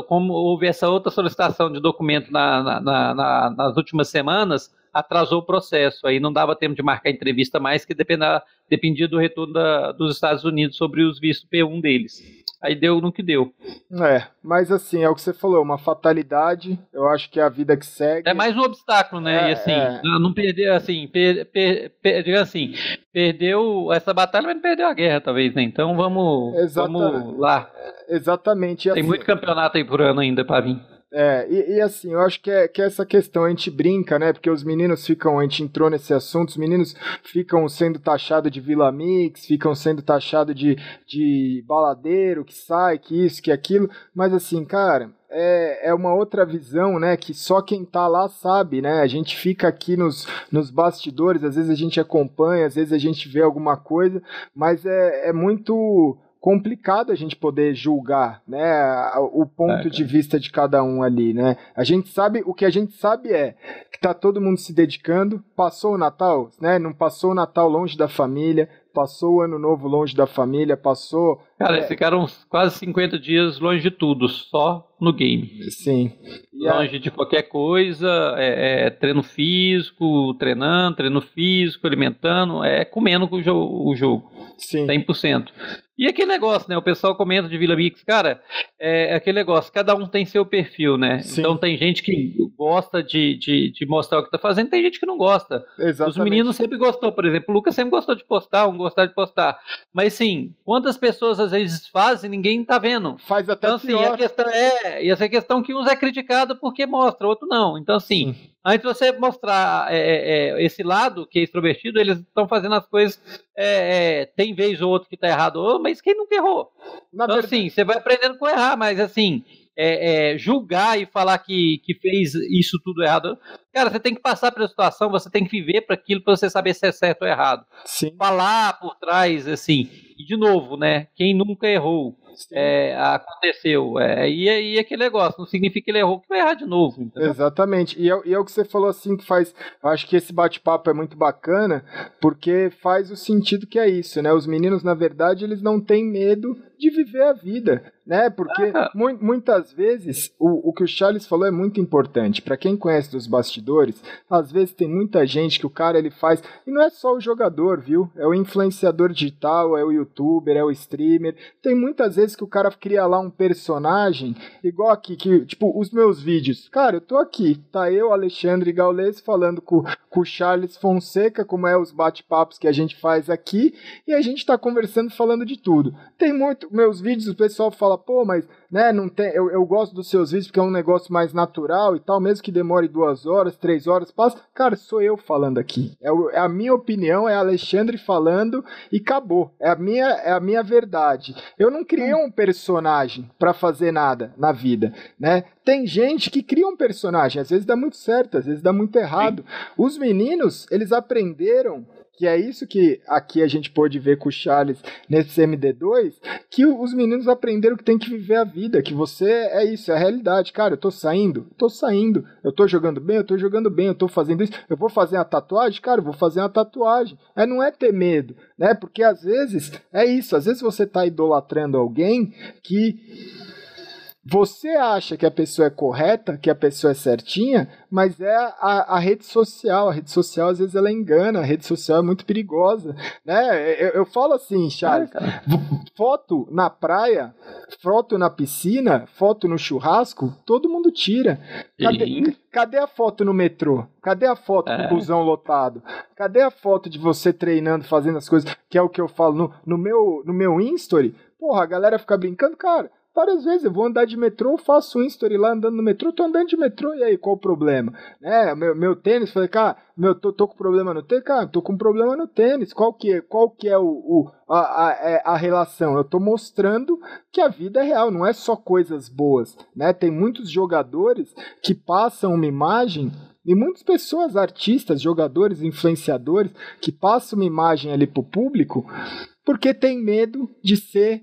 como houve essa outra solicitação de documento na, na, na, nas últimas semanas, atrasou o processo. Aí não dava tempo de marcar entrevista mais, que dependia, dependia do retorno da, dos Estados Unidos sobre os vistos P1 deles. Aí deu no que deu. É, mas assim, é o que você falou, uma fatalidade. Eu acho que é a vida que segue. É mais um obstáculo, né? É, e assim, é. não perder, assim, per, per, per, assim, perdeu essa batalha, mas não perdeu a guerra, talvez, né? Então vamos, Exata, vamos lá. Exatamente. Tem assim, muito campeonato aí por ano ainda para vir. É, e, e, assim, eu acho que é, que é essa questão, a gente brinca, né? Porque os meninos ficam, a gente entrou nesse assunto, os meninos ficam sendo taxados de Vila Mix, ficam sendo taxados de, de baladeiro, que sai, que isso, que aquilo, mas assim, cara, é, é uma outra visão, né? Que só quem tá lá sabe, né? A gente fica aqui nos, nos bastidores, às vezes a gente acompanha, às vezes a gente vê alguma coisa, mas é, é muito complicado a gente poder julgar, né, o ponto é, de vista de cada um ali, né? A gente sabe, o que a gente sabe é que tá todo mundo se dedicando, passou o Natal, né? Não passou o Natal longe da família, passou o ano novo longe da família, passou. Cara, é... ficaram quase 50 dias longe de tudo, só no game. Sim. E longe a... de qualquer coisa, é, é, treino físico, treinando, treino físico, alimentando, é comendo o jogo. O jogo. Sim. 100%. E aquele negócio, né? O pessoal comenta de Vila Mix, cara, é aquele negócio, cada um tem seu perfil, né? Sim. Então tem gente que gosta de, de, de, mostrar o que tá fazendo, tem gente que não gosta. Exatamente. Os meninos sempre gostou, por exemplo, o Lucas sempre gostou de postar, um gostar de postar. Mas sim, quantas pessoas às vezes fazem, ninguém tá vendo. Faz até então, assim, a questão é, e essa questão que uns é criticado porque mostra, outro não. Então, assim, Antes de você mostrar é, é, é, esse lado que é extrovertido, eles estão fazendo as coisas. É, é, tem vez ou outro que está errado, mas quem nunca errou? Na então, verdade... assim, você vai aprendendo com errar, mas assim, é, julgar e falar que, que fez isso tudo errado. Cara, você tem que passar pela situação, você tem que viver para aquilo para você saber se é certo ou errado. Sim. Falar por trás, assim. E de novo, né? Quem nunca errou? É, aconteceu. É, e, e aquele negócio, não significa que ele errou que vai errar de novo. Entendeu? Exatamente. E é, e é, o que você falou assim que faz. Eu acho que esse bate-papo é muito bacana, porque faz o sentido que é isso, né? Os meninos, na verdade, eles não têm medo de viver a vida, né? Porque ah. mu muitas vezes o, o que o Charles falou é muito importante. Para quem conhece dos bastidores, às vezes tem muita gente que o cara ele faz e não é só o jogador, viu? É o influenciador digital, é o youtuber, é o streamer. Tem muitas vezes que o cara cria lá um personagem igual aqui que tipo os meus vídeos. Cara, eu tô aqui, tá eu, Alexandre Gaules falando com, com o Charles Fonseca, como é os bate-papos que a gente faz aqui, e a gente tá conversando falando de tudo. Tem muito meus vídeos, o pessoal fala, pô, mas né, não tem, eu, eu gosto dos seus vídeos porque é um negócio mais natural e tal, mesmo que demore duas horas, três horas, passa. Cara, sou eu falando aqui. É, é a minha opinião, é Alexandre falando e acabou. É a minha, é a minha verdade. Eu não criei um personagem para fazer nada na vida, né? Tem gente que cria um personagem, às vezes dá muito certo, às vezes dá muito errado. Sim. Os meninos, eles aprenderam que é isso que aqui a gente pôde ver com o Charles nesse MD2, que os meninos aprenderam que tem que viver a vida, que você é isso, é a realidade. Cara, eu tô saindo, tô saindo, eu tô jogando bem, eu tô jogando bem, eu tô fazendo isso, eu vou fazer uma tatuagem, cara, eu vou fazer uma tatuagem. É, não é ter medo, né? Porque às vezes é isso, às vezes você tá idolatrando alguém que você acha que a pessoa é correta, que a pessoa é certinha, mas é a, a, rede social. A rede social, às vezes, ela engana. A rede social é muito perigosa. Né? Eu, eu falo assim, Charles: é, foto na praia, foto na piscina, foto no churrasco, todo mundo tira. Cadê, cadê a foto no metrô? Cadê a foto é. do busão lotado? Cadê a foto de você treinando, fazendo as coisas? Que é o que eu falo no, no meu, no meu Instory. Porra, a galera fica brincando, cara várias vezes. Eu vou andar de metrô, faço um story lá andando no metrô, tô andando de metrô, e aí, qual o problema? Né? Meu, meu tênis, falei, cara, meu, tô, tô com problema no tênis, cara, tô com problema no tênis. Qual que é, qual que é o, o a, a, é, a, relação? Eu tô mostrando que a vida é real, não é só coisas boas, né? Tem muitos jogadores que passam uma imagem e muitas pessoas, artistas, jogadores, influenciadores, que passam uma imagem ali pro público porque tem medo de ser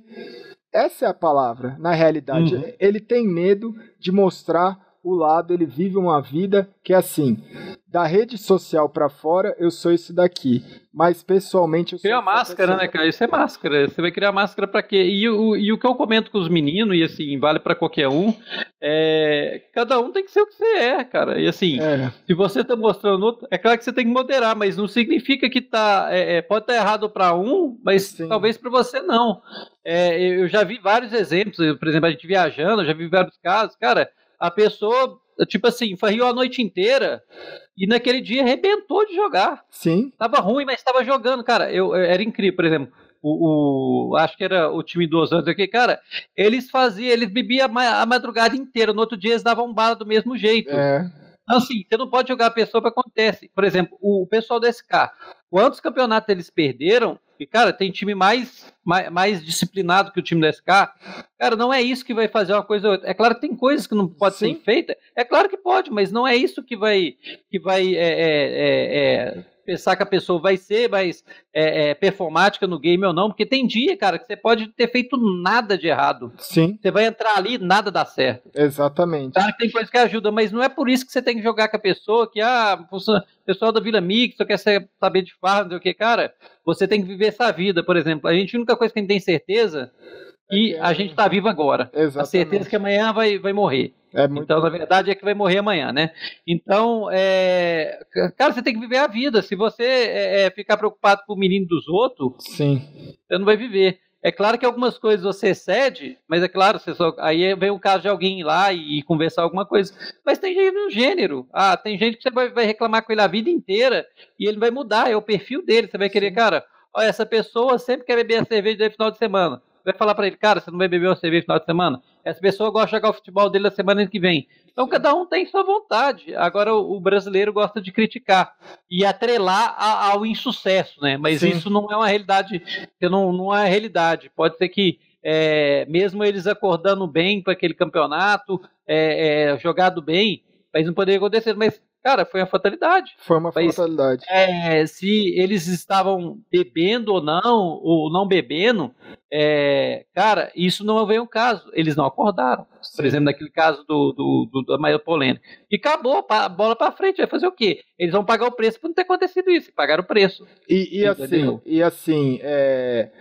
essa é a palavra, na realidade. Uhum. Ele tem medo de mostrar o lado, ele vive uma vida que é assim, da rede social para fora, eu sou isso daqui, mas pessoalmente eu sou Cria máscara, né, cara? Isso é máscara. Você vai criar máscara para quê? E o, e o que eu comento com os meninos e assim, vale para qualquer um, é cada um tem que ser o que você é, cara. E assim, é. se você tá mostrando outro, é claro que você tem que moderar, mas não significa que tá é, é pode estar tá errado para um, mas Sim. talvez para você não. É, eu já vi vários exemplos, por exemplo, a gente viajando, já vi vários casos, cara, a pessoa, tipo assim, farriou a noite inteira e naquele dia arrebentou de jogar. Sim. Tava ruim, mas estava jogando, cara. Eu, era incrível, por exemplo. O, o, acho que era o time dos anos aqui, cara, eles faziam, eles bebiam a, madrugada inteira, no outro dia eles davam bala do mesmo jeito. É. Então, assim, você não pode jogar a pessoa para acontece. Por exemplo, o, o pessoal do SK, quantos campeonatos eles perderam? E, cara, tem time mais mais, mais, disciplinado que o time da SK. Cara, não é isso que vai fazer uma coisa. É claro que tem coisas que não pode Sim. ser feita. É claro que pode, mas não é isso que vai que vai é, é, é, é pensar que a pessoa vai ser mais é, é, performática no game ou não, porque tem dia, cara, que você pode ter feito nada de errado. Sim. Você vai entrar ali nada dá certo. Exatamente. Claro que tem coisa que ajuda, mas não é por isso que você tem que jogar com a pessoa que, ah, o pessoal da Vila Mix só quer saber de farra, não sei o que, cara. Você tem que viver essa vida, por exemplo. A gente, a única coisa que a gente tem certeza e a gente está vivo agora. Exatamente. A certeza que amanhã vai, vai morrer. É muito... Então, na verdade, é que vai morrer amanhã, né? Então, é... cara, você tem que viver a vida. Se você é, é, ficar preocupado com o menino dos outros, Sim. você não vai viver. É claro que algumas coisas você cede, mas é claro, você só... aí vem o caso de alguém ir lá e, conversar alguma coisa. Mas tem gente no gênero. Ah, tem gente que você vai, vai, reclamar com ele a vida inteira e ele vai mudar, é o perfil dele. Você vai querer, Sim. cara, olha, essa pessoa sempre quer beber a cerveja no final de semana vai falar para ele, cara, você não vai beber uma cerveja no final de semana? Essa pessoa gosta de jogar o futebol dele na semana que vem. Então cada um tem sua vontade. Agora o, brasileiro gosta de criticar e atrelar a, ao insucesso, né? Mas Sim. isso não é uma realidade, não, não é realidade. Pode ser que é, mesmo eles acordando bem para aquele campeonato, é, é, jogado bem, mas não poderia acontecer. Mas Cara, foi uma fatalidade. Foi uma Mas, fatalidade. É, se eles estavam bebendo ou não, ou não bebendo, é, cara, isso não veio um caso. Eles não acordaram. Sim. Por exemplo, naquele caso do, do, do, da maior polêmica. E acabou, a bola para frente. Vai fazer o quê? Eles vão pagar o preço por não ter acontecido isso. Pagaram o preço. E, e assim, e assim é,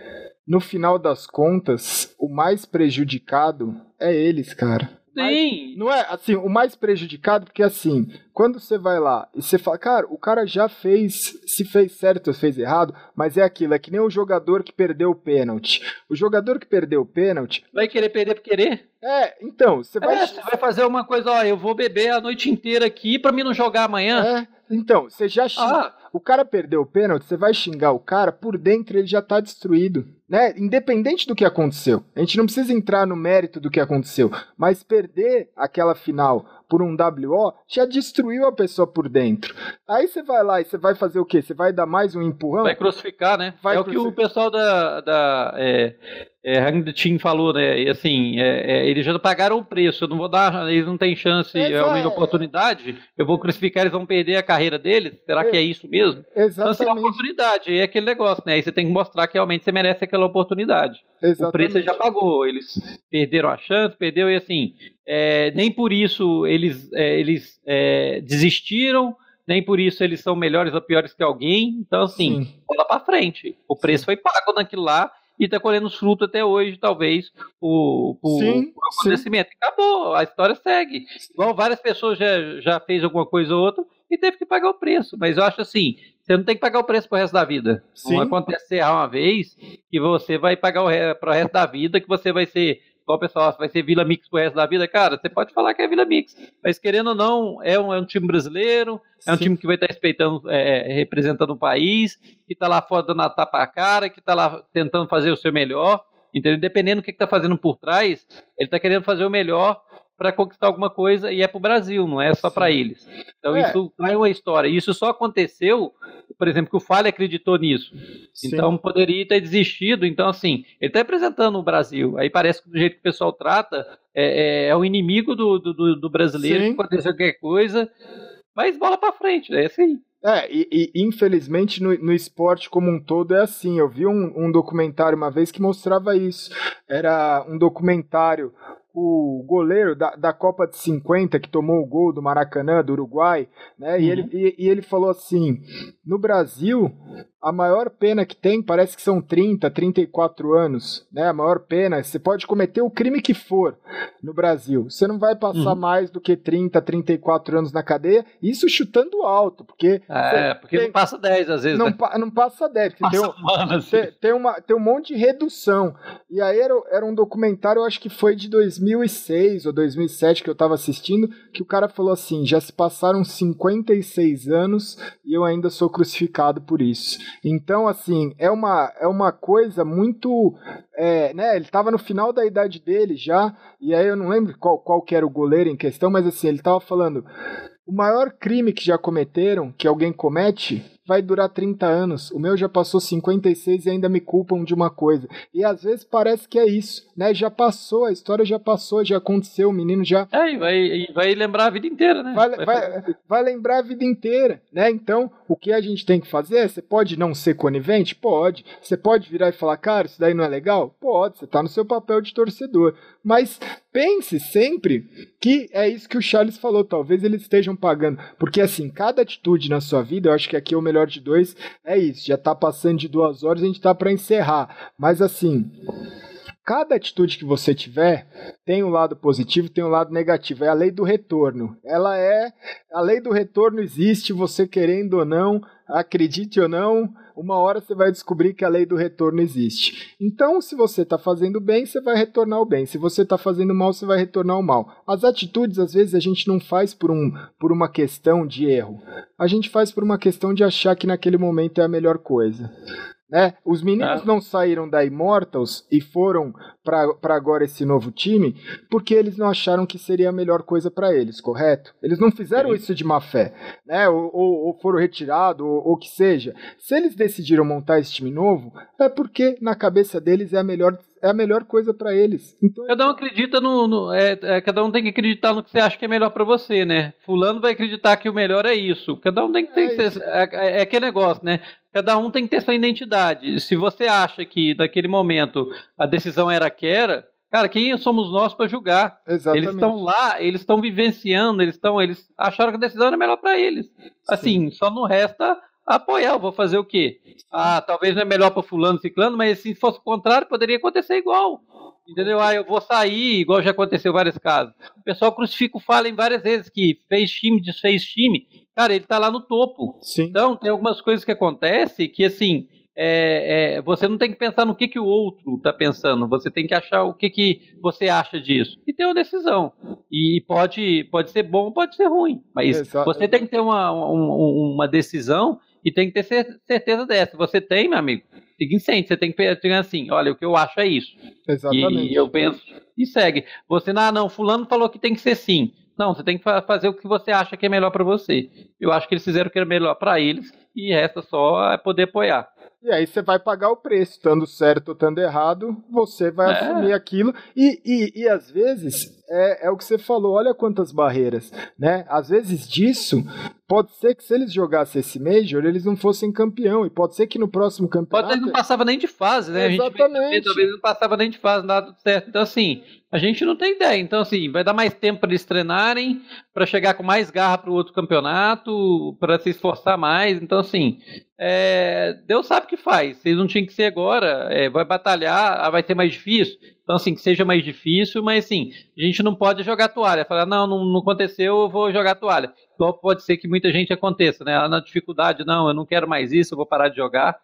no final das contas, o mais prejudicado é eles, cara. Sim. Mas, não é assim, o mais prejudicado, porque assim, quando você vai lá e você fala, cara, o cara já fez, se fez certo ou fez errado, mas é aquilo, é que nem o jogador que perdeu o pênalti. O jogador que perdeu o pênalti. Vai querer perder por querer? É, então, você vai. É, você vai fazer uma coisa, ó, eu vou beber a noite inteira aqui pra mim não jogar amanhã. É, então, você já. Ah. O cara perdeu o pênalti, você vai xingar o cara, por dentro ele já tá destruído né? Independente do que aconteceu. A gente não precisa entrar no mérito do que aconteceu, mas perder aquela final por um WO já destruiu a pessoa por dentro. Aí você vai lá e você vai fazer o quê? Você vai dar mais um empurrão? Vai crucificar, né? Vai é o que o pessoal da, da é, é, Hang Team falou, né? E assim, é, é, eles já pagaram o preço, eu não vou dar, eles não têm chance, é, é uma oportunidade, eu vou crucificar, eles vão perder a carreira deles? Será que é isso mesmo? Exatamente. Então, assim, é uma oportunidade, é aquele negócio, né? Aí você tem que mostrar que realmente você merece aquela oportunidade. Exatamente. O preço você já pagou, eles perderam a chance, perdeu, e assim, é, nem por isso eles, é, eles é, desistiram, nem por isso eles são melhores ou piores que alguém. Então, assim, Sim. bola pra frente. O preço Sim. foi pago naquilo lá e está colhendo os frutos até hoje, talvez, por, por, sim, acontecimento. Sim. Acabou, a história segue. Igual várias pessoas já, já fez alguma coisa ou outra e teve que pagar o preço. Mas eu acho assim, você não tem que pagar o preço pro resto da vida. Sim. Não acontecer uma vez que você vai pagar o pro resto da vida, que você vai ser igual o pessoal vai ser Vila Mix pro resto da vida, cara, você pode falar que é Vila Mix, mas querendo ou não, é um, é um time brasileiro, é um Sim. time que vai estar respeitando, é, é, representando o país, que está lá fora dando a tapa a cara, que está lá tentando fazer o seu melhor, entendeu? Dependendo do que está fazendo por trás, ele está querendo fazer o melhor para conquistar alguma coisa e é para o Brasil, não é só para eles. Então é. isso é uma história. Isso só aconteceu, por exemplo, que o Falha acreditou nisso. Sim. Então poderia ter desistido. Então assim, ele está representando o Brasil. Aí parece que do jeito que o pessoal trata é, é, é o inimigo do, do, do brasileiro. Sim. Pode acontecer qualquer coisa, mas bola para frente. É assim. É, e, e infelizmente no, no, esporte como um todo é assim. Eu vi um, um documentário uma vez que mostrava isso. Era um documentário o goleiro da, da Copa de 50 que tomou o gol do Maracanã, do Uruguai, né? Uhum. E, ele, e, e, ele falou assim: no Brasil, a maior pena que tem parece que são 30, 34 anos, né? A maior pena, você pode cometer o crime que for no Brasil, você não vai passar uhum. mais do que 30, 34 anos na cadeia, isso chutando alto, porque. É, porque tem, não passa 10 às vezes. Não, né? não passa 10, passa tem, um, assim. tem, tem, uma, tem um monte de redução. E aí era, era um documentário, eu acho que foi de 2006 ou 2007 que eu tava assistindo, que o cara falou assim: já se passaram 56 anos e eu ainda sou crucificado por isso. Então, assim, é uma, é uma coisa muito. É, né, ele estava no final da idade dele já, e aí eu não lembro qual, qual que era o goleiro em questão, mas assim, ele estava falando. O maior crime que já cometeram, que alguém comete, vai durar 30 anos. O meu já passou 56 e ainda me culpam de uma coisa. E às vezes parece que é isso, né? Já passou, a história já passou, já aconteceu, o menino já. É, e vai, vai lembrar a vida inteira, né? Vai, vai, vai, vai lembrar a vida inteira, né? Então, o que a gente tem que fazer? Você pode não ser conivente? Pode. Você pode virar e falar, cara, isso daí não é legal? Pode, você tá no seu papel de torcedor. Mas pense sempre que é isso que o Charles falou, talvez eles estejam pagando. Porque assim, cada atitude na sua vida, eu acho que aqui é o melhor de dois, é isso. Já tá passando de duas horas, a gente tá para encerrar. Mas assim. Cada atitude que você tiver tem um lado positivo, tem um lado negativo. É a lei do retorno. Ela é a lei do retorno existe, você querendo ou não, acredite ou não, uma hora você vai descobrir que a lei do retorno existe. Então, se você está fazendo bem, você vai retornar o bem. Se você está fazendo mal, você vai retornar o mal. As atitudes, às vezes, a gente não faz por, um, por uma questão de erro. A gente faz por uma questão de achar que naquele momento é a melhor coisa. Né? Os meninos ah. não saíram da Immortals e foram para agora esse novo time porque eles não acharam que seria a melhor coisa para eles, correto? Eles não fizeram isso de má fé, né? Ou, ou, ou foram retirados, ou o que seja. Se eles decidiram montar esse time novo, é porque na cabeça deles é a melhor é a melhor coisa para eles. Então, cada um acredita no, no é, é, cada um tem que acreditar no que você acha que é melhor para você, né? Fulano vai acreditar que o melhor é isso. Cada um tem que, ter, é, é, é aquele negócio, né? Cada um tem que ter sua identidade. Se você acha que naquele momento a decisão era aquela, cara, quem somos nós para julgar? Exatamente. Eles estão lá, eles estão vivenciando, eles estão, eles acharam que a decisão era melhor para eles. Assim, Sim. só não resta apoiar, eu vou fazer o quê? Ah, talvez não é melhor para fulano, ciclano, mas se fosse o contrário, poderia acontecer igual. Entendeu? Ah, eu vou sair, igual já aconteceu vários casos. O pessoal crucifica o Fallen várias vezes, que fez time, desfez time cara, ele tá lá no topo. Sim. Então, tem algumas coisas que acontecem que, assim, é, é, você não tem que pensar no que, que o outro está pensando, você tem que achar o que, que você acha disso e ter uma decisão. E pode, pode ser bom, pode ser ruim, mas Exato. você tem que ter uma, uma, uma, decisão e tem que ter certeza dessa. Você tem, meu amigo, siga em frente, você tem que ter assim: olha, o que eu acho é isso. Exatamente. E eu penso e segue. Você, não, ah, não, Fulano falou que tem que ser sim. Não, você tem que fazer o que você acha que é melhor para você. Eu acho que eles fizeram o que era melhor para eles e resta só é poder apoiar. E aí você vai pagar o preço, estando certo ou estando errado, você vai é. assumir aquilo. E, e, e às vezes é, é o que você falou, olha quantas barreiras, né? Às vezes disso, pode ser que se eles jogassem esse Major, eles não fossem campeão, e pode ser que no próximo campeonato... Pode ser que não passava nem de fase, né? Exatamente. A gente talvez não passava nem de fase, nada certo. Então, assim, a gente não tem ideia. Então, assim, vai dar mais tempo para eles treinarem, para chegar com mais garra para o outro campeonato, para se esforçar mais. Então, assim, é... Deus sabe o que faz. Se não tinha que ser agora, é... vai batalhar, ah, vai ser mais difícil. Então, assim, que seja mais difícil, mas assim, a gente não pode jogar toalha. Falar, não, não, não aconteceu, eu vou jogar toalha. Igual pode ser que muita gente aconteça, né? Na dificuldade, não, eu não quero mais isso, eu vou parar de jogar.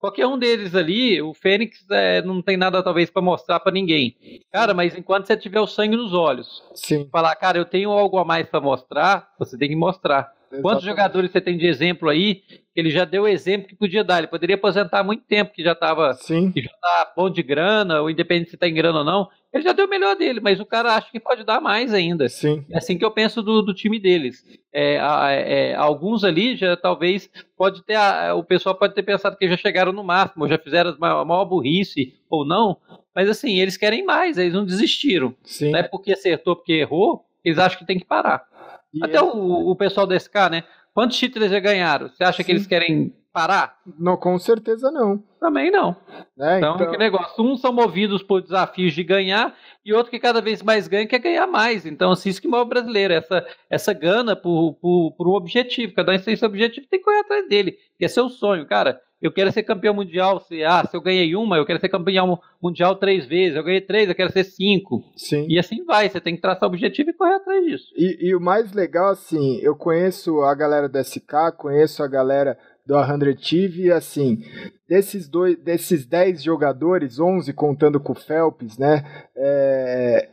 Qualquer um deles ali, o Fênix é, não tem nada talvez para mostrar para ninguém. Cara, mas enquanto você tiver o sangue nos olhos, Sim. falar, cara, eu tenho algo a mais para mostrar, você tem que mostrar. Exatamente. Quantos jogadores você tem de exemplo aí que ele já deu o exemplo que podia dar? Ele poderia aposentar há muito tempo, que já estava que já tá bom de grana, ou independente se está em grana ou não. Ele já deu o melhor dele, mas o cara acha que pode dar mais ainda. Sim. É assim que eu penso do, do time deles. É, é, alguns ali já talvez pode ter. o pessoal pode ter pensado que já chegaram no máximo, ou já fizeram a maior burrice ou não. Mas assim, eles querem mais, eles não desistiram. Sim. Não é porque acertou, porque errou, eles acham que tem que parar. E Até o, o pessoal da SK, né? Quantos títulos já ganharam? Você acha Sim. que eles querem parar? Não, com certeza não. Também não. É, então, então, que negócio. Uns são movidos por desafios de ganhar e outro que cada vez mais ganha quer ganhar mais. Então, assim, isso que move o brasileiro, essa, essa gana por, por, por um objetivo. Cada um tem seu objetivo tem que correr atrás dele. E é seu sonho, cara eu quero ser campeão mundial. Se, ah, se eu ganhei uma, eu quero ser campeão mundial três vezes. Eu ganhei três, eu quero ser cinco. Sim. E assim vai. Você tem que traçar o objetivo e correr atrás disso. E, e o mais legal, assim, eu conheço a galera do SK, conheço a galera do 100 TV, e assim, desses dois, desses 10 jogadores, 11 contando com o Phelps, né? É,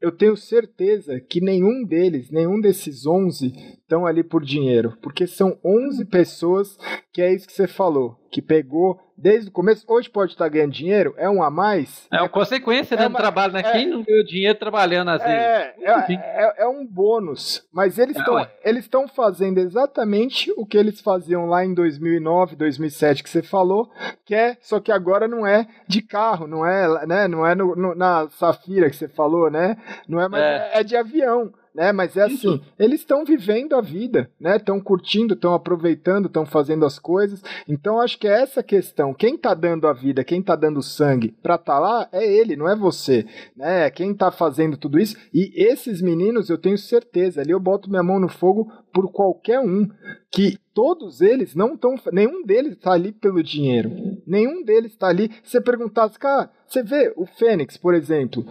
eu tenho certeza que nenhum deles, nenhum desses 11 estão ali por dinheiro, porque são 11 pessoas que é isso que você falou, que pegou desde o começo. Hoje pode estar ganhando dinheiro, é um a mais. É uma consequência é do uma, trabalho, né? É, Quem não ganhou dinheiro trabalhando às é, vezes? É, é, é, um bônus. Mas eles estão é, eles estão fazendo exatamente o que eles faziam lá em 2009, 2007 que você falou, que é só que agora não é de carro, não é, né? Não é no, no, na Safira que você falou, né? Não é mais é, é de avião né? Mas é assim, eles estão vivendo a vida, né? Estão curtindo, estão aproveitando, estão fazendo as coisas. Então acho que é essa questão. Quem está dando a vida, quem está dando sangue para estar tá lá é ele, não é você, né? Quem está fazendo tudo isso. E esses meninos, eu tenho certeza, ali eu boto minha mão no fogo por qualquer um que todos eles não estão, nenhum deles está ali pelo dinheiro. Nenhum deles está ali. Se você perguntasse, cara, você vê o Fênix, por exemplo,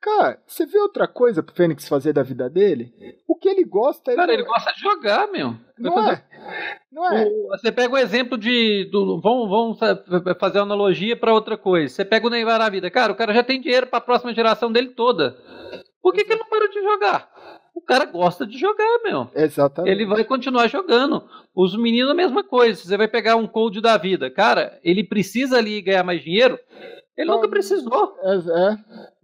Cara, você vê outra coisa pro Fênix fazer da vida dele? O que ele gosta... Cara, ele, ele gosta de jogar, meu. Não fazer... é? Não é? O, você pega o exemplo de... Do, vamos, vamos fazer uma analogia para outra coisa. Você pega o Neymar na vida. Cara, o cara já tem dinheiro para a próxima geração dele toda. Por que, que ele não para de jogar? O cara gosta de jogar, meu. Exatamente. Ele vai continuar jogando. Os meninos, a mesma coisa. Você vai pegar um cold da vida. Cara, ele precisa ali ganhar mais dinheiro. Ele nunca precisou. É, é,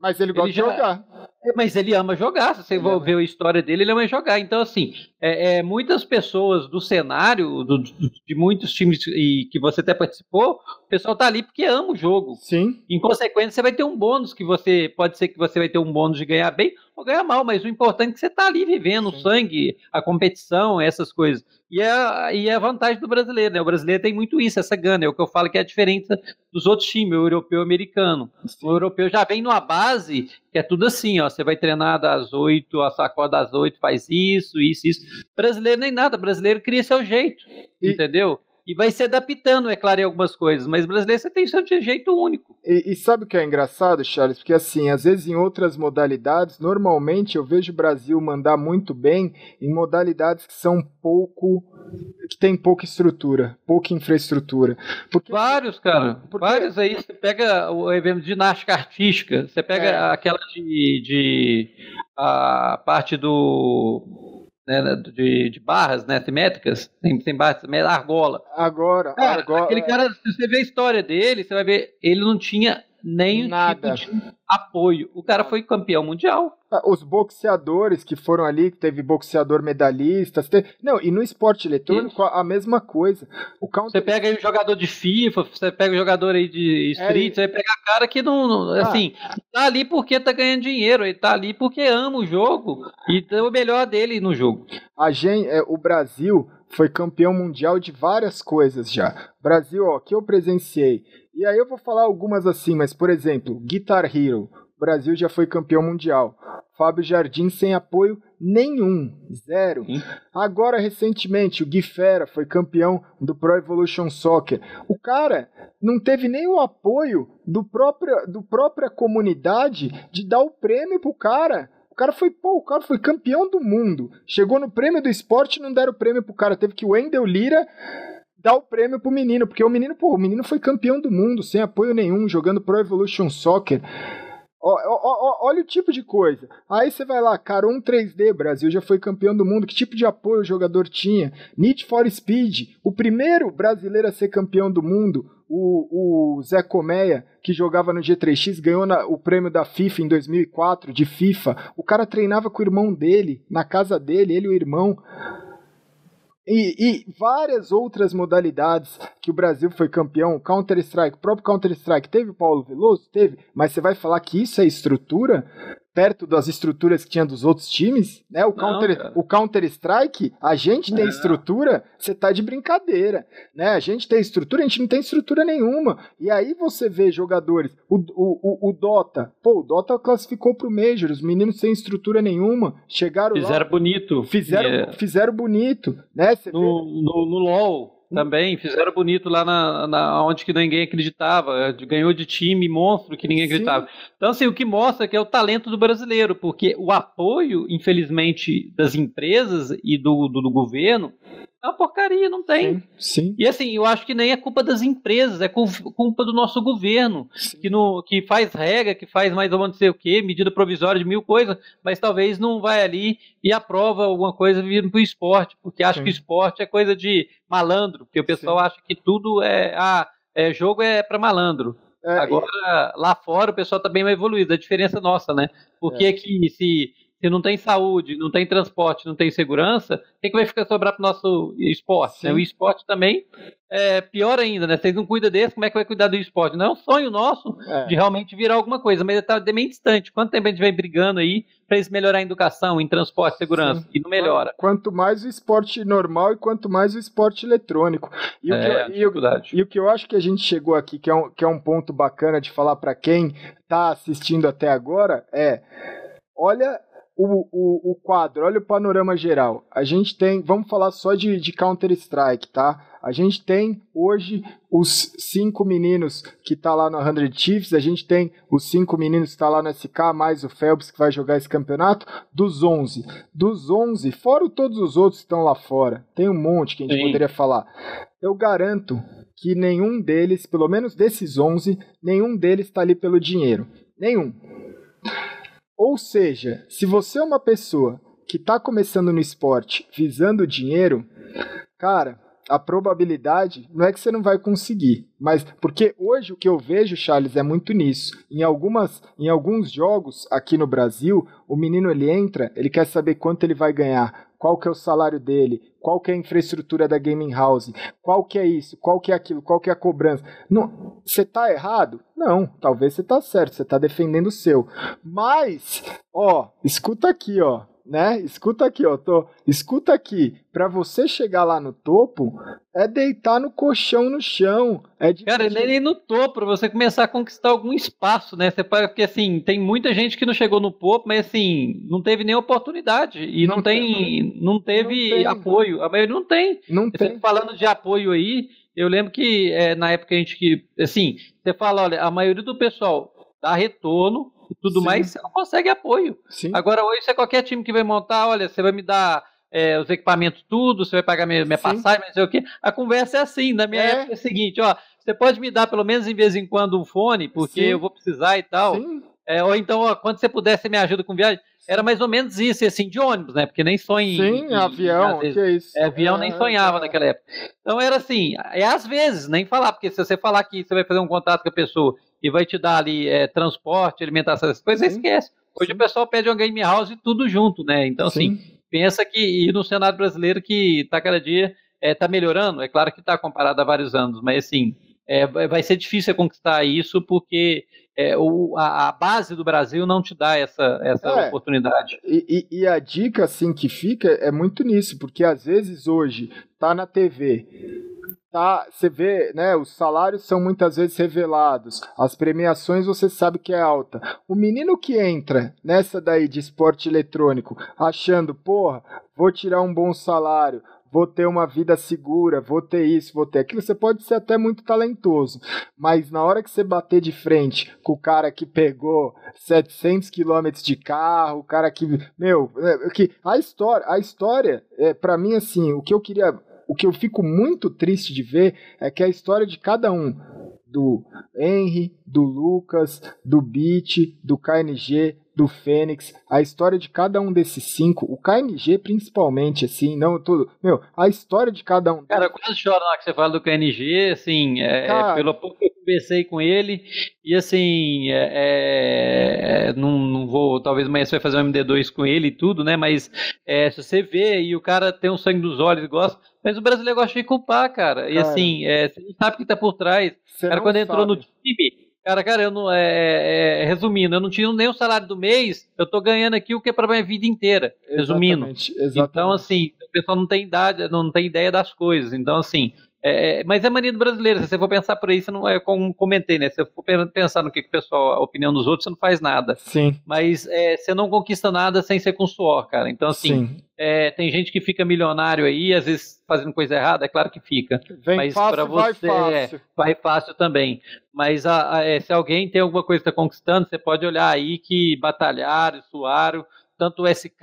mas ele gosta ele já, de jogar. É, mas ele ama jogar. Se você for ver a história dele, ele ama jogar. Então, assim, é, é muitas pessoas do cenário, do, de muitos times e que você até participou, o pessoal tá ali porque ama o jogo. Sim. Em consequência, você vai ter um bônus que você. Pode ser que você vai ter um bônus de ganhar bem ou ganhar mal, mas o importante é que você tá ali vivendo Sim. o sangue, a competição, essas coisas. E é, e é a vantagem do brasileiro, né? O brasileiro tem muito isso, essa gana. É o que eu falo que é a diferença dos outros times, o europeu e o americano. Sim. O europeu já vem numa base que é tudo assim, ó. Você vai treinar das oito, a sacola das oito faz isso, isso, isso. Brasileiro nem nada, brasileiro cria seu jeito, e... entendeu? E vai se adaptando, é claro, em algumas coisas, mas brasileiro você tem seu jeito único. E, e, sabe o que é engraçado, Charles? Porque assim, às vezes em outras modalidades, normalmente eu vejo o Brasil mandar muito bem em modalidades que são pouco que tem pouca estrutura, pouca infraestrutura. Porque, Vários, cara. Porque... Vários aí. Você pega o evento de ginástica artística, você pega é. aquela de, de a parte do né, de, de, barras né, simétricas, sem, sem barras, argola. Agora, cara, argola, aquele cara, se você ver a história dele, você vai ver, ele não tinha nenhum Nada. tipo de apoio. O cara foi campeão mundial. Ah, os boxeadores que foram ali, que teve boxeador medalhistas. Teve... Não, e no esporte eletrônico a mesma coisa. O counter... Você pega aí o jogador de FIFA, você pega o jogador aí de Street, é, você vai pegar cara que não. não ah. assim, tá ali porque tá ganhando dinheiro, ele tá ali porque ama o jogo e deu o melhor dele no jogo. A gente, é, o Brasil foi campeão mundial de várias coisas já. Brasil, ó, que eu presenciei e aí eu vou falar algumas assim, mas por exemplo, Guitar Hero. O Brasil já foi campeão mundial. Fábio Jardim sem apoio nenhum, zero. Agora, recentemente, o Gui Fera foi campeão do Pro Evolution Soccer. O cara não teve nem o apoio do próprio, do própria comunidade de dar o prêmio pro cara. O cara foi, pô, o cara foi campeão do mundo. Chegou no prêmio do esporte e não deram o prêmio pro cara. Teve que o Wendel Lira dar o prêmio pro menino, porque o menino, pô, o menino foi campeão do mundo, sem apoio nenhum, jogando Pro Evolution Soccer. olha o tipo de coisa. Aí você vai lá, Caron 3D, Brasil já foi campeão do mundo. Que tipo de apoio o jogador tinha? Need for Speed, o primeiro brasileiro a ser campeão do mundo, o, o Zé Comeia, que jogava no G3X, ganhou na, o prêmio da FIFA em 2004, de FIFA. O cara treinava com o irmão dele, na casa dele, ele e o irmão. E, e, várias outras modalidades que o Brasil foi campeão, Counter-Strike, o próprio Counter-Strike teve o Paulo Veloso? Teve, mas você vai falar que isso é estrutura? Perto das estruturas que tinha dos outros times, né? O Counter, o Counter Strike, a gente tem estrutura, você tá de brincadeira, né? A gente tem estrutura, a gente não tem estrutura nenhuma. E aí você vê jogadores, o, o, o, o Dota, pô, o Dota classificou pro Major, os meninos sem estrutura nenhuma, chegaram fizeram lá, bonito, fizeram, yeah. fizeram bonito, né? Você no, vê... no, no LoL também, fizeram bonito lá na, na onde que ninguém acreditava. Ganhou de time monstro que ninguém acreditava. Sim. Então, assim, o que mostra que é o talento do brasileiro, porque o apoio, infelizmente, das empresas e do, do, do governo é uma porcaria, não tem. Sim, sim. E assim, eu acho que nem é culpa das empresas, é culpa do nosso governo, que, no, que faz regra, que faz mais ou menos sei o quê, medida provisória de mil coisas, mas talvez não vai ali e aprova alguma coisa vindo para o esporte, porque acha sim. que o esporte é coisa de malandro, porque o pessoal acha que tudo é. Ah, é, jogo é para malandro. É, Agora, e... lá fora, o pessoal tá bem mais evoluído. A diferença é nossa, né? Porque é. que se se não tem saúde, não tem transporte, não tem segurança, o que, que vai ficar sobrar para o nosso esporte? Né? O esporte também é pior ainda, né? Vocês não cuidam desse, como é que vai cuidar do esporte? Não é um sonho nosso é. de realmente virar alguma coisa, mas está bem distante. Quanto tempo a gente vem brigando aí para eles melhorar a educação, em transporte, segurança, Sim. e não melhora? Quanto mais o esporte normal e quanto mais o esporte eletrônico. E, é, o, que eu, e, o, e o que eu acho que a gente chegou aqui, que é um, que é um ponto bacana de falar para quem está assistindo até agora, é olha o, o, o quadro, olha o panorama geral. A gente tem, vamos falar só de, de Counter-Strike, tá? A gente tem hoje os cinco meninos que tá lá no 100 Chiefs, a gente tem os cinco meninos que tá lá no SK, mais o Phelps que vai jogar esse campeonato, dos 11. Dos 11, fora todos os outros que estão lá fora, tem um monte que a gente Sim. poderia falar. Eu garanto que nenhum deles, pelo menos desses 11, nenhum deles está ali pelo dinheiro. Nenhum. Ou seja, se você é uma pessoa que está começando no esporte visando dinheiro, cara, a probabilidade não é que você não vai conseguir, mas porque hoje o que eu vejo, Charles, é muito nisso. Em algumas, em alguns jogos aqui no Brasil, o menino ele entra, ele quer saber quanto ele vai ganhar, qual que é o salário dele, qual que é a infraestrutura da gaming house, qual que é isso, qual que é aquilo, qual que é a cobrança. Não, você tá errado? Não, talvez você tá certo, você tá defendendo o seu. Mas, ó, escuta aqui, ó né? Escuta aqui, ó, tô, escuta aqui. Para você chegar lá no topo, é deitar no colchão no chão. É de... Cara, nem no topo, pra você começar a conquistar algum espaço, né? Você pode, porque assim, tem muita gente que não chegou no topo, mas assim, não teve nem oportunidade e não, não tem, não teve não tem. apoio. A maioria não tem. Não você tem. Falando de apoio aí, eu lembro que é, na época a gente que, assim, você fala, olha, a maioria do pessoal dá retorno, e tudo Sim. mais, você não consegue apoio. Sim. Agora, hoje, é qualquer time que vai montar, olha, você vai me dar é, os equipamentos tudo, você vai pagar minha, minha passagem, não sei o quê. A conversa é assim, na minha é. época é o seguinte, ó, você pode me dar pelo menos em vez em quando um fone, porque Sim. eu vou precisar e tal. É, ou então, ó, quando você puder, você me ajuda com viagem. Era mais ou menos isso, assim, de ônibus, né? Porque nem sonha Sim, em, avião, vezes, que é isso. É, avião nem é, sonhava é. naquela época. Então era assim, é às vezes, nem falar, porque se você falar que você vai fazer um contato com a pessoa e vai te dar ali é, transporte, alimentação, essas coisas, você esquece. Hoje Sim. o pessoal pede um game house e tudo junto, né? Então, assim, Sim. assim, pensa que e no cenário brasileiro que está cada dia está é, melhorando, é claro que está comparado a vários anos, mas assim, é, vai ser difícil conquistar isso porque é, o, a, a, base do Brasil não te dá essa, essa é, oportunidade. E, e, e, a dica assim que fica é muito nisso, porque às vezes hoje tá na TV tá, você vê, né, os salários são muitas vezes revelados, as premiações você sabe que é alta. O menino que entra nessa daí de esporte eletrônico, achando, porra, vou tirar um bom salário, vou ter uma vida segura, vou ter isso, vou ter aquilo, você pode ser até muito talentoso, mas na hora que você bater de frente com o cara que pegou 700 quilômetros de carro, o cara que, meu, é, que a história, a história, é, para mim assim, o que eu queria o que eu fico muito triste de ver é que a história de cada um, do Henry, do Lucas, do Beat, do KNG, do Fênix, a história de cada um desses cinco, o KNG principalmente, assim, não tudo. Meu, a história de cada um. Cara, eu quase choro na hora que você fala do KNG, assim, é, é, Cara, pelo pouco que eu conversei com ele, e assim, é, é, não, não vou, talvez amanhã você vai fazer um MD2 com ele e tudo, né, mas é, se você vê e o cara tem um sangue dos olhos e gosta, mas o brasileiro gosta de culpar, cara, e assim, é, você não sabe o que tá por trás. Cara, quando sabe. entrou no time Cara, cara, eu não. É, é, é, resumindo, eu não tinha nem o salário do mês, eu tô ganhando aqui o que é para minha vida inteira. Resumindo. Exatamente, exatamente. Então, assim, o pessoal não tem idade, não tem ideia das coisas. Então, assim, é, é, mas é mania do brasileiro. Se você for pensar por aí, você não é como comentei, né? Se você for pensar no que, que o pessoal, a opinião dos outros, você não faz nada. Sim. Mas é, você não conquista nada sem ser com suor, cara. Então, assim, é, tem gente que fica milionário aí, às vezes fazendo coisa errada, é claro que fica. Vem mas para você vai fácil. vai fácil também. Mas a, a, é, se alguém tem alguma coisa que está conquistando, você pode olhar aí que batalharam, suaram, tanto o SK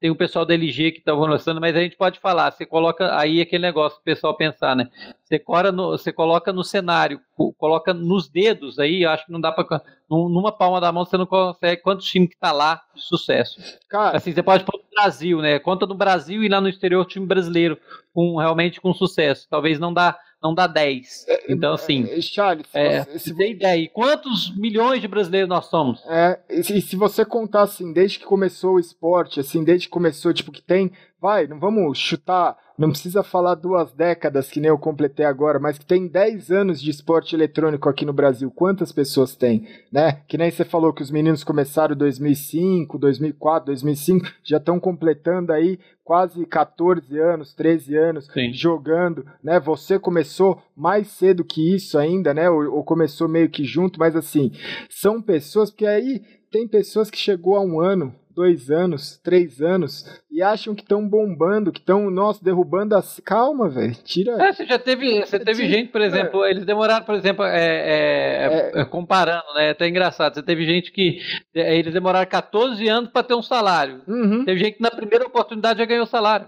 tem o pessoal da LG que estava lançando, mas a gente pode falar, você coloca aí aquele negócio o pessoal pensar, né? Você, cora no, você coloca no cenário, coloca nos dedos aí, acho que não dá para numa palma da mão você não consegue quantos times que tá lá de sucesso. Cara, assim, você pode pôr no Brasil, né? Conta no Brasil e lá no exterior time brasileiro com realmente com sucesso. Talvez não dá não dá 10. É, então, assim. É, Charles, é, se, tem ideia. E quantos milhões de brasileiros nós somos? É, e se, se você contar assim, desde que começou o esporte, assim, desde que começou, tipo, que tem. Vai, não vamos chutar não precisa falar duas décadas que nem eu completei agora, mas que tem 10 anos de esporte eletrônico aqui no Brasil. Quantas pessoas tem, né? Que nem você falou que os meninos começaram em 2005, 2004, 2005, já estão completando aí quase 14 anos, 13 anos Sim. jogando, né? Você começou mais cedo que isso ainda, né? Ou, ou começou meio que junto, mas assim, são pessoas porque aí tem pessoas que chegou a um ano, dois anos, três anos e acham que estão bombando, que estão, nossa, derrubando as. Calma, velho. Tira. É, você já teve. Você teve Tira... gente, por exemplo, é. eles demoraram, por exemplo, é, é, é, comparando, né? É até engraçado. Você teve gente que. É, eles demoraram 14 anos para ter um salário. Uhum. Teve gente que na primeira oportunidade já ganhou salário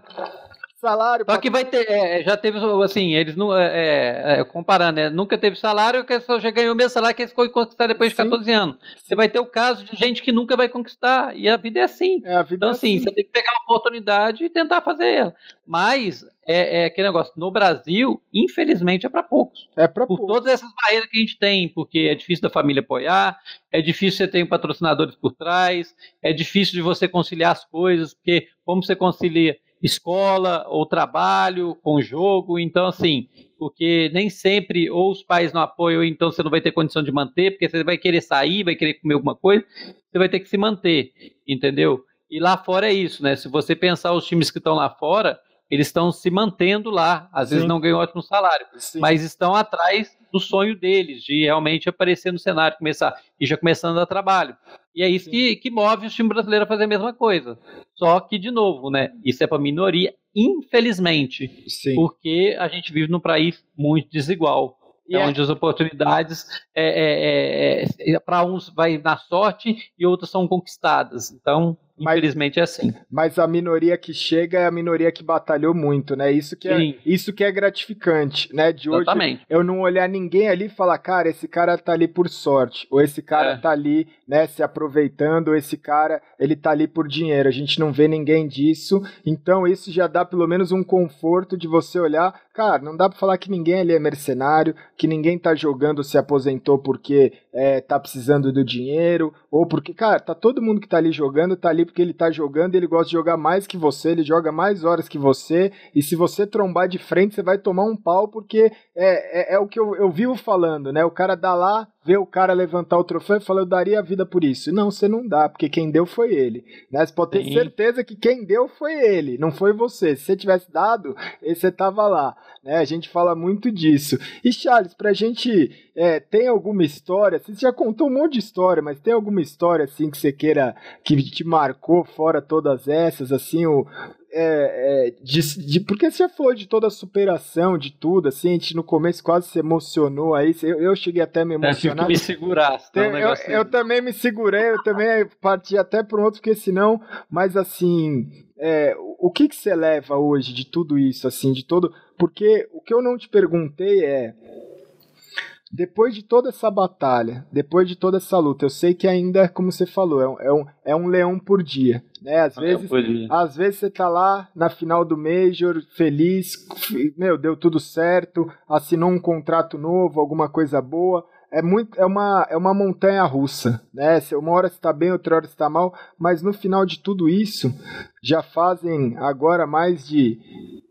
salário. Só que vai ter, é, já teve, assim, eles não, é, é, é, comparando, né? Nunca teve salário, que só já ganhou o mesmo salário que eles foi conquistar depois de 14 anos. Você vai ter o caso de gente que nunca vai conquistar, e a vida é assim. É, então, é assim, assim, você tem que pegar uma oportunidade e tentar fazer ela. Mas, é, é aquele negócio, no Brasil, infelizmente, é para poucos. É para Por poucos. todas essas barreiras que a gente tem, porque é difícil da família apoiar, é difícil você ter patrocinadores por trás, é difícil de você conciliar as coisas, porque como você concilia escola ou trabalho com jogo. Então, assim, porque nem sempre ou os pais não apoiam, então você não vai ter condição de manter, porque você vai querer sair, vai querer comer alguma coisa, você vai ter que se manter, entendeu? E lá fora é isso, né? Se você pensar os times que estão lá fora, eles estão se mantendo lá. Às Sim. vezes não ganham ótimo salário, Sim. mas estão atrás do sonho deles, de realmente aparecer no cenário, começar e já começando a trabalho. E é isso que, que move o time brasileiro a fazer a mesma coisa. Só que, de novo, né? Isso é para minoria, infelizmente. Porque a gente vive num país muito desigual. É onde as oportunidades é, é, é, é para uns vai na sorte e outras são conquistadas. Então, mas, Infelizmente é assim. Mas a minoria que chega é a minoria que batalhou muito, né? Isso que, é, isso que é gratificante, né? De hoje Exatamente. eu não olhar ninguém ali e falar, cara, esse cara tá ali por sorte, ou esse cara é. tá ali, né, se aproveitando, ou esse cara, ele tá ali por dinheiro. A gente não vê ninguém disso. Então isso já dá pelo menos um conforto de você olhar, cara, não dá para falar que ninguém ali é mercenário, que ninguém tá jogando se aposentou porque é, tá precisando do dinheiro, ou porque, cara, tá todo mundo que tá ali jogando, tá ali porque ele tá jogando, ele gosta de jogar mais que você, ele joga mais horas que você, e se você trombar de frente, você vai tomar um pau, porque é, é, é o que eu, eu vivo falando, né? O cara dá lá, vê o cara levantar o troféu e fala, eu daria a vida por isso. Não, você não dá, porque quem deu foi ele. Né? Você pode ter Sim. certeza que quem deu foi ele, não foi você. Se você tivesse dado, você tava lá. Né? A gente fala muito disso. E Charles, pra gente, é, tem alguma história, você já contou um monte de história, mas tem alguma história assim que você queira, que te marcou fora todas essas, assim, o, é, é, de, de, porque você já falou de toda a superação, de tudo, assim, a gente no começo quase se emocionou aí, eu, eu cheguei até a me emocionar. É, me segurar. Um eu, eu, também me segurei, eu também parti até para um outro, porque senão, mas assim, é, o que que você leva hoje de tudo isso, assim, de todo, porque o que eu não te perguntei é, depois de toda essa batalha, depois de toda essa luta, eu sei que ainda, como você falou, é um, é um, é um leão por dia. Né? Às, vezes, às vezes você tá lá na final do Major, feliz, meu, deu tudo certo, assinou um contrato novo, alguma coisa boa. É, muito, é, uma, é uma montanha russa, né? Uma hora está bem, outra hora está mal, mas no final de tudo isso, já fazem agora mais de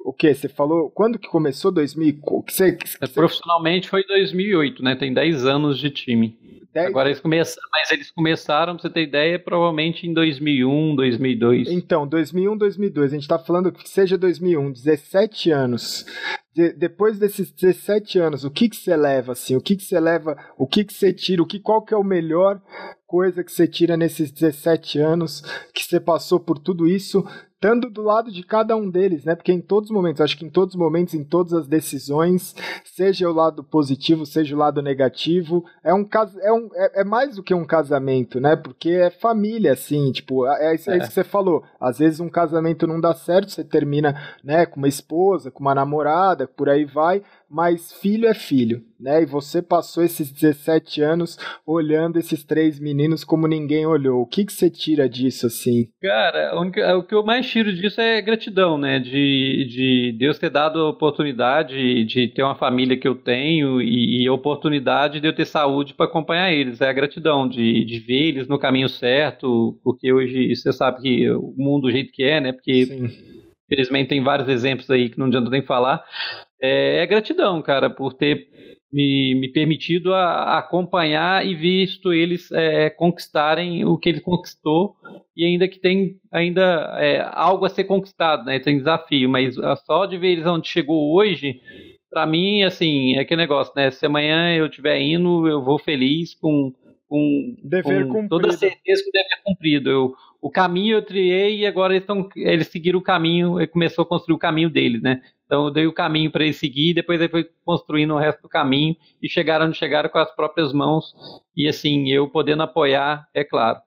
o que? Você falou. Quando que começou 2000? Que você, que você... Profissionalmente foi 2008, né? Tem 10 anos de time. 10... Agora eles começaram, mas eles começaram, pra você ter ideia, provavelmente em 2001, 2002. Então, 2001, 2002. A gente tá falando que seja 2001, 17 anos. De, depois desses 17 anos, o que que você leva assim? O que que você leva? O que que você tira? O que qual que é o melhor coisa que você tira nesses 17 anos que você passou por tudo isso estando do lado de cada um deles, né? Porque em todos os momentos, acho que em todos os momentos, em todas as decisões, seja o lado positivo, seja o lado negativo, é um é, um, é, é mais do que um casamento, né? Porque é família, assim, tipo, é, é isso, é. isso que você falou. Às vezes um casamento não dá certo, você termina, né, com uma esposa, com uma namorada, por aí vai, mas filho é filho, né? E você passou esses 17 anos olhando esses três meninos como ninguém olhou. O que, que você tira disso, assim? Cara, o que eu mais tiro disso é gratidão, né? De, de Deus ter dado a oportunidade de ter uma família que eu tenho e, e a oportunidade de eu ter saúde para acompanhar eles. É a gratidão de, de ver eles no caminho certo, porque hoje você sabe que o mundo do jeito que é, né? Porque Sim. infelizmente tem vários exemplos aí que não adianta nem falar. É, é gratidão, cara, por ter me, me permitido a, a acompanhar e visto eles é, conquistarem o que ele conquistou e ainda que tem ainda é, algo a ser conquistado, né? Tem desafio, mas só de ver eles onde chegou hoje, para mim, assim, é aquele negócio, né? Se amanhã eu estiver indo, eu vou feliz com com, dever com toda certeza que o dever cumprido. Eu, o caminho eu triei e agora eles, tão, eles seguiram o caminho, ele começou a construir o caminho deles, né? Então eu dei o caminho para ele seguir, depois ele foi construindo o resto do caminho e chegaram onde chegaram com as próprias mãos e assim, eu podendo apoiar, é claro.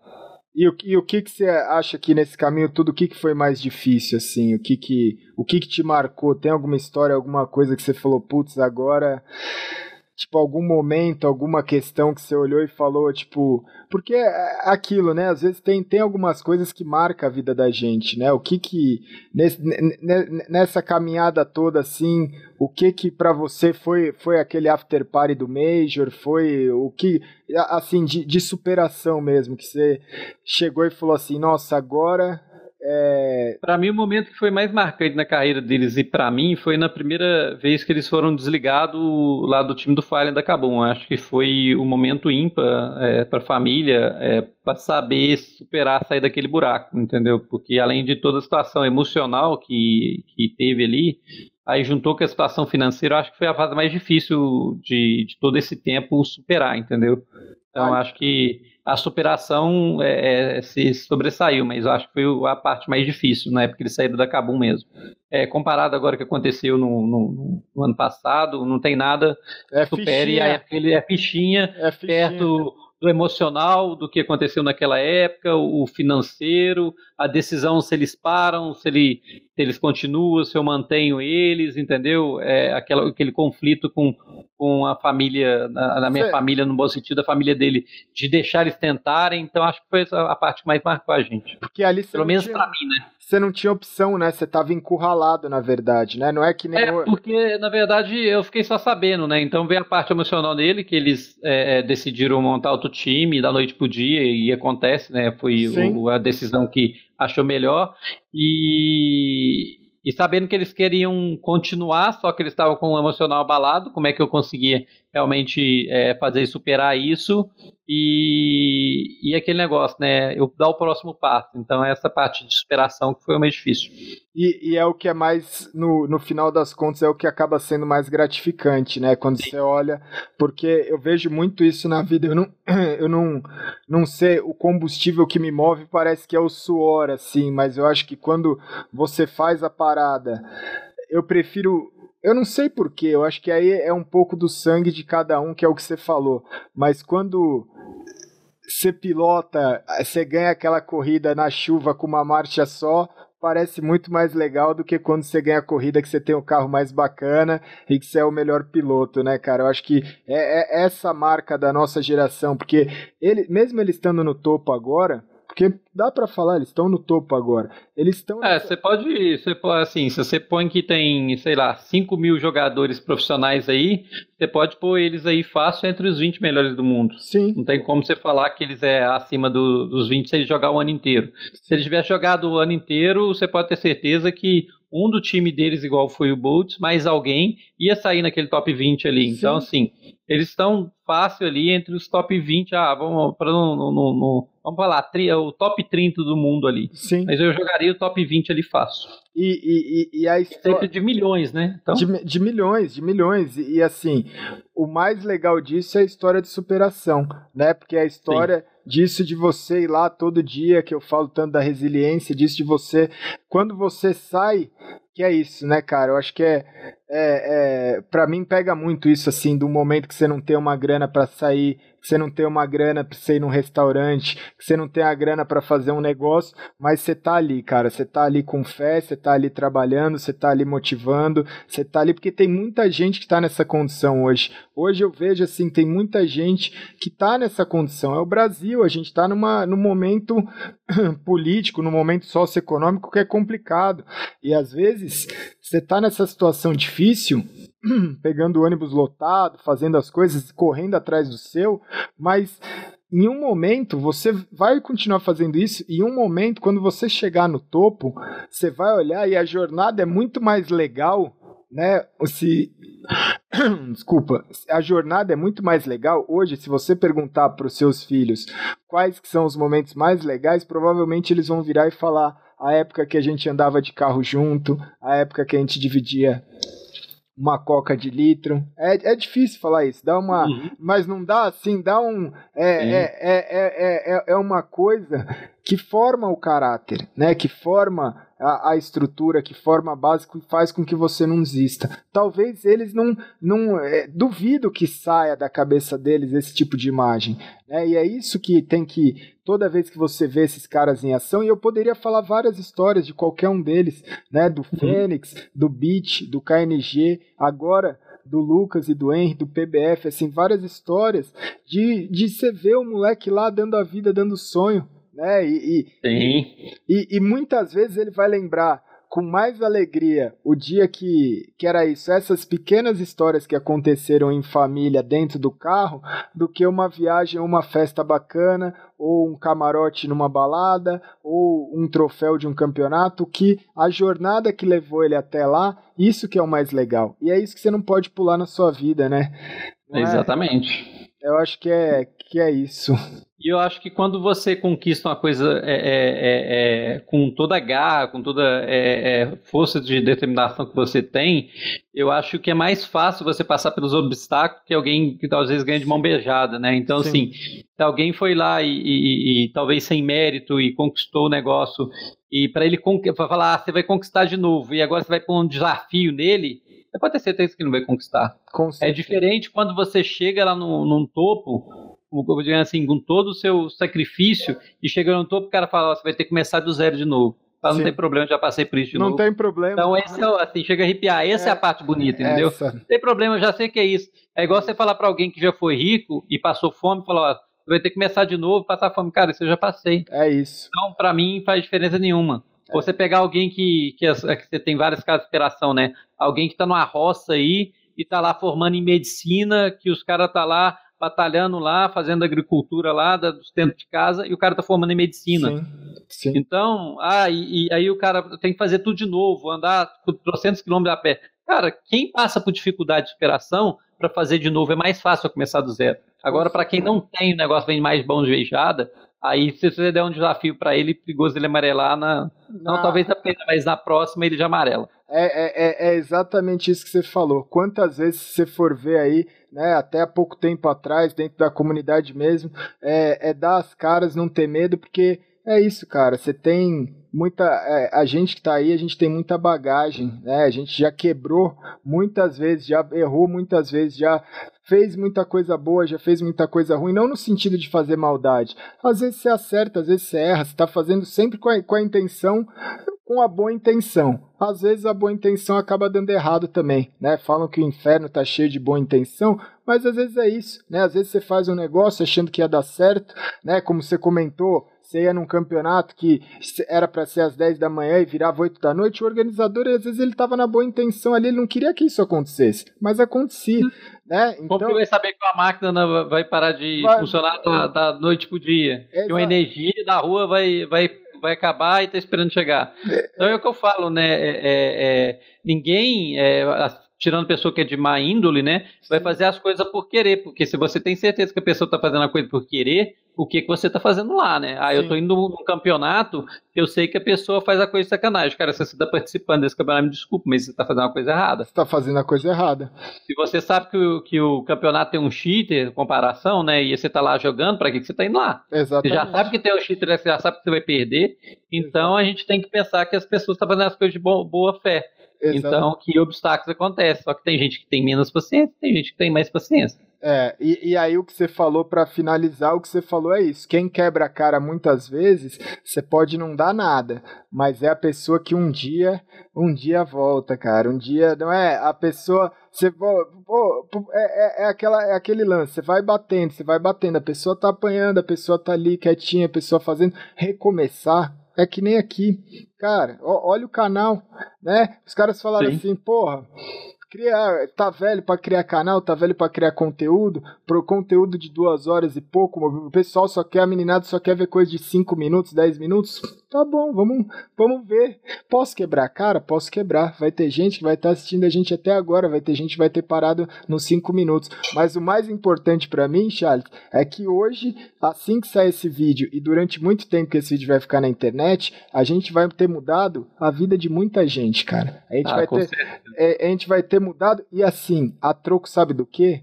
E o, e o que que você acha que nesse caminho tudo, o que que foi mais difícil, assim? O que que, o que que te marcou? Tem alguma história, alguma coisa que você falou, putz, agora tipo, algum momento, alguma questão que você olhou e falou, tipo, porque é aquilo, né? Às vezes tem, tem algumas coisas que marcam a vida da gente, né? O que que nesse, nessa caminhada toda assim, o que que para você foi foi aquele after party do Major, foi o que assim de, de superação mesmo que você chegou e falou assim, nossa, agora é... Para mim, o momento que foi mais marcante na carreira deles e para mim foi na primeira vez que eles foram desligados lá do time do Fallen da Cabum. Acho que foi o um momento ímpar é, para a família é, para saber superar, sair daquele buraco, entendeu? Porque além de toda a situação emocional que, que teve ali, aí juntou com a situação financeira, acho que foi a fase mais difícil de, de todo esse tempo superar, entendeu? Então, acho que a superação é, é, se sobressaiu, mas eu acho que foi a parte mais difícil na época que eles saíram da Cabum mesmo. É, comparado agora que aconteceu no, no, no, ano passado, não tem nada é que supere a época ele é fichinha, é fichinha perto do emocional do que aconteceu naquela época, o financeiro, a decisão se eles param, se, ele, eles continuam, se eu mantenho eles, entendeu? É aquela, aquele conflito com, com a família, na, na minha Sim. família, no bom sentido, a família dele, de deixar eles tentarem, então acho que foi a, parte que mais marcou a gente. Porque ali Pelo menos para mim, né? você não tinha opção, né? Você estava encurralado, na verdade, né? Não é que nem. É, porque, na verdade, eu fiquei só sabendo, né? Então veio a parte emocional dele, que eles é, é decidiram montar outro time da noite pro dia, e acontece, né? Foi o, a decisão que achou melhor. E, e sabendo que eles queriam continuar, só que eles estavam com o emocional abalado, como é que eu conseguia realmente é, fazer superar isso e, e aquele negócio, né? Eu dar o próximo passo. Então, essa parte de superação que foi o mais difícil. E, e, é o que é mais, no, no final das contas, é o que acaba sendo mais gratificante, né? Quando Sim. você olha, porque eu vejo muito isso na vida. Eu não, eu não, não sei, o combustível que me move parece que é o suor, assim, mas eu acho que quando você faz a parada, eu prefiro eu não sei porquê, eu acho que aí é um pouco do sangue de cada um, que é o que você falou. Mas quando você pilota, você ganha aquela corrida na chuva com uma marcha só, parece muito mais legal do que quando você ganha a corrida que você tem um carro mais bacana e que você é o melhor piloto, né, cara? Eu acho que é, é essa marca da nossa geração, porque ele, mesmo ele estando no topo agora, porque dá para falar, eles estão no topo agora. Eles estão. É, você pode, você pode, assim, se você põe que tem, sei lá, 5 mil jogadores profissionais aí, você pode pôr eles aí fácil entre os 20 melhores do mundo. Sim. Não tem como você falar que eles é acima do, dos 20 se eles jogar o ano inteiro. Se eles tivessem jogado o ano inteiro, você pode ter certeza que um do time deles, igual foi o Bolts, mais alguém ia sair naquele top 20 ali. Sim. Então, assim, eles estão fácil ali entre os top 20. Ah, vamos para no, vamos falar, o top 30 do mundo ali. Sim. Mas eu jogaria o top 20 ali fácil. E, e, e a história... Sempre de milhões, né? Então... De, de milhões, de milhões. E, e, assim, o mais legal disso é a história de superação, né? Porque a história Sim. Disso de você ir lá todo dia, que eu falo tanto da resiliência, disso de você. Quando você sai que é isso, né, cara? Eu acho que é, é, é para mim pega muito isso assim, do momento que você não tem uma grana para sair que você não tem uma grana para você ir num restaurante, que você não tem a grana para fazer um negócio, mas você tá ali, cara, você tá ali com fé, você tá ali trabalhando, você tá ali motivando, você tá ali porque tem muita gente que tá nessa condição hoje. Hoje eu vejo assim, tem muita gente que tá nessa condição. É o Brasil, a gente tá numa num momento político, num momento socioeconômico que é complicado. E às vezes você tá nessa situação difícil, pegando o ônibus lotado, fazendo as coisas, correndo atrás do seu, mas em um momento você vai continuar fazendo isso, e em um momento, quando você chegar no topo, você vai olhar e a jornada é muito mais legal, né? Se. Desculpa, a jornada é muito mais legal. Hoje, se você perguntar para os seus filhos quais que são os momentos mais legais, provavelmente eles vão virar e falar a época que a gente andava de carro junto, a época que a gente dividia uma coca de litro. É, é difícil falar isso, dá uma. Uhum. Mas não dá assim, dá um. É, é, é, é, é, uma coisa que forma o caráter, né? Que forma a, a, estrutura, que forma a base, que faz com que você não desista. Talvez eles não. não é, duvido que saia da cabeça deles esse tipo de imagem. Né? E é isso que tem que. Toda vez que você vê esses caras em ação, e eu poderia falar várias histórias de qualquer um deles, né? Do uhum. Fênix, do Beat, do KNG, agora do Lucas e do Henry, do PBF, assim, várias histórias de, de você ver o moleque lá dando a vida, dando sonho, né? E, e, e, e, muitas vezes ele vai lembrar com mais alegria o dia que, que era isso, essas pequenas histórias que aconteceram em família dentro do carro, do que uma viagem a uma festa bacana, ou um camarote numa balada, ou um troféu de um campeonato, que a jornada que levou ele até lá, isso que é o mais legal. E é isso que você não pode pular na sua vida, né? Não é? Exatamente. É? Eu acho que é, que é isso. E eu acho que quando você conquista uma coisa é, é, é, é com toda a garra, com toda é, é, força de determinação que você tem, eu acho que é mais fácil você passar pelos obstáculos que alguém que talvez ganhe de mão beijada, né? Então, Sim. assim, se alguém foi lá e, e, e, talvez sem mérito e conquistou o negócio, e para ele pra falar, ah, você vai conquistar de novo, e agora você vai pôr um desafio nele, pode ter certeza que não vai conquistar. é diferente quando você chega lá no, num topo como dizer assim, com todo o seu sacrifício e chega no topo, o cara fala, você vai ter que começar do zero de novo. Fala, não tem problema, já passei por isso de não novo. Não tem problema. Então, esse é, assim, chega a arrepiar. Essa é, é a parte bonita, entendeu? Essa. Não tem problema, eu já sei que é isso. É igual você falar para alguém que já foi rico e passou fome falar, ó, você vai ter que começar de novo, passar fome. Cara, isso eu já passei. É isso. Então, para mim, faz diferença nenhuma. É. Você pegar alguém que, que, que, você tem várias casas de operação, né? Alguém que está numa roça aí e está lá formando em medicina, que os caras tá lá batalhando lá, fazendo agricultura lá, do dentro de casa, e o cara tá formando em medicina. Sim, sim. Então, ah, e, e, aí o cara tem que fazer tudo de novo, andar 300 quilômetros a pé. Cara, quem passa por dificuldade de superação para fazer de novo é mais fácil começar do zero. Agora, para quem não tem o negócio vem mais bom de veijada, aí se você der um desafio para ele, perigoso ele amarelar na, não, na... talvez na primeira, mas na próxima ele já amarela. É, é, é, exatamente isso que você falou. Quantas vezes você for ver aí, né, até pouco tempo atrás, dentro da comunidade mesmo, é, é dar as caras, não ter medo, porque é isso, cara. Você tem muita. É, a gente que está aí, a gente tem muita bagagem, né? A gente já quebrou muitas vezes, já errou muitas vezes, já fez muita coisa boa, já fez muita coisa ruim, não no sentido de fazer maldade. Às vezes você acerta, às vezes você erra, você está fazendo sempre com a, com a intenção com a boa intenção. Às vezes a boa intenção acaba dando errado também, né? Falam que o inferno tá cheio de boa intenção, mas às vezes é isso, né? Às vezes você faz um negócio achando que ia dar certo, né? Como você comentou, você ia num campeonato que era para ser às 10 da manhã e virava 8 da noite, o organizador, às vezes, ele estava na boa intenção ali, ele não queria que isso acontecesse, mas acontecia, né? Então, Como que vai saber que a máquina vai parar de vai, funcionar da, da noite pro dia? Que uma energia da rua vai, vai vai acabar e está esperando chegar. Então é o que eu falo, né? É, é, é ninguém, é, tirando pessoa que é de má índole, né? Vai fazer as coisas por querer, porque se você tem certeza que a pessoa está fazendo a coisa por querer, o que, que você está fazendo lá, né? Ah, Sim. eu estou indo num campeonato, eu sei que a pessoa faz a coisa de sacanagem. Cara, se você está participando desse campeonato, me desculpa, mas você está fazendo uma coisa errada. Você está fazendo a coisa errada. Se você sabe que o, que o campeonato tem um cheater, comparação, né? E você está lá jogando, para que, que você está indo lá? Exatamente. Você já sabe que tem um cheater, você já sabe que você vai perder. Então Exato. a gente tem que pensar que as pessoas estão fazendo as coisas de boa, boa fé. Exato. Então, que obstáculos acontecem. Só que tem gente que tem menos paciência, tem gente que tem mais paciência. É, e, e aí o que você falou para finalizar, o que você falou é isso. Quem quebra a cara muitas vezes, você pode não dar nada, mas é a pessoa que um dia, um dia volta, cara. Um dia, não é? A pessoa, você pô, é, é, é, aquela, é aquele lance, você vai batendo, você vai batendo, a pessoa tá apanhando, a pessoa tá ali quietinha, a pessoa fazendo recomeçar. É que nem aqui, cara. Ó, olha o canal, né? Os caras falaram Sim. assim, porra criar, tá velho para criar canal, tá velho para criar conteúdo, pro conteúdo de duas horas e pouco, o pessoal só quer, a meninada só quer ver coisa de 5 minutos, 10 minutos, tá bom, vamos, vamos ver. Posso quebrar cara? Posso quebrar. Vai ter gente que vai estar tá assistindo a gente até agora, vai ter gente que vai ter parado nos 5 minutos. Mas o mais importante para mim, Charles, é que hoje, assim que sair esse vídeo e durante muito tempo que esse vídeo vai ficar na internet, a gente vai ter mudado a vida de muita gente, cara. A gente, ah, vai, ter, é, a gente vai ter mudado e assim, a troco sabe do quê?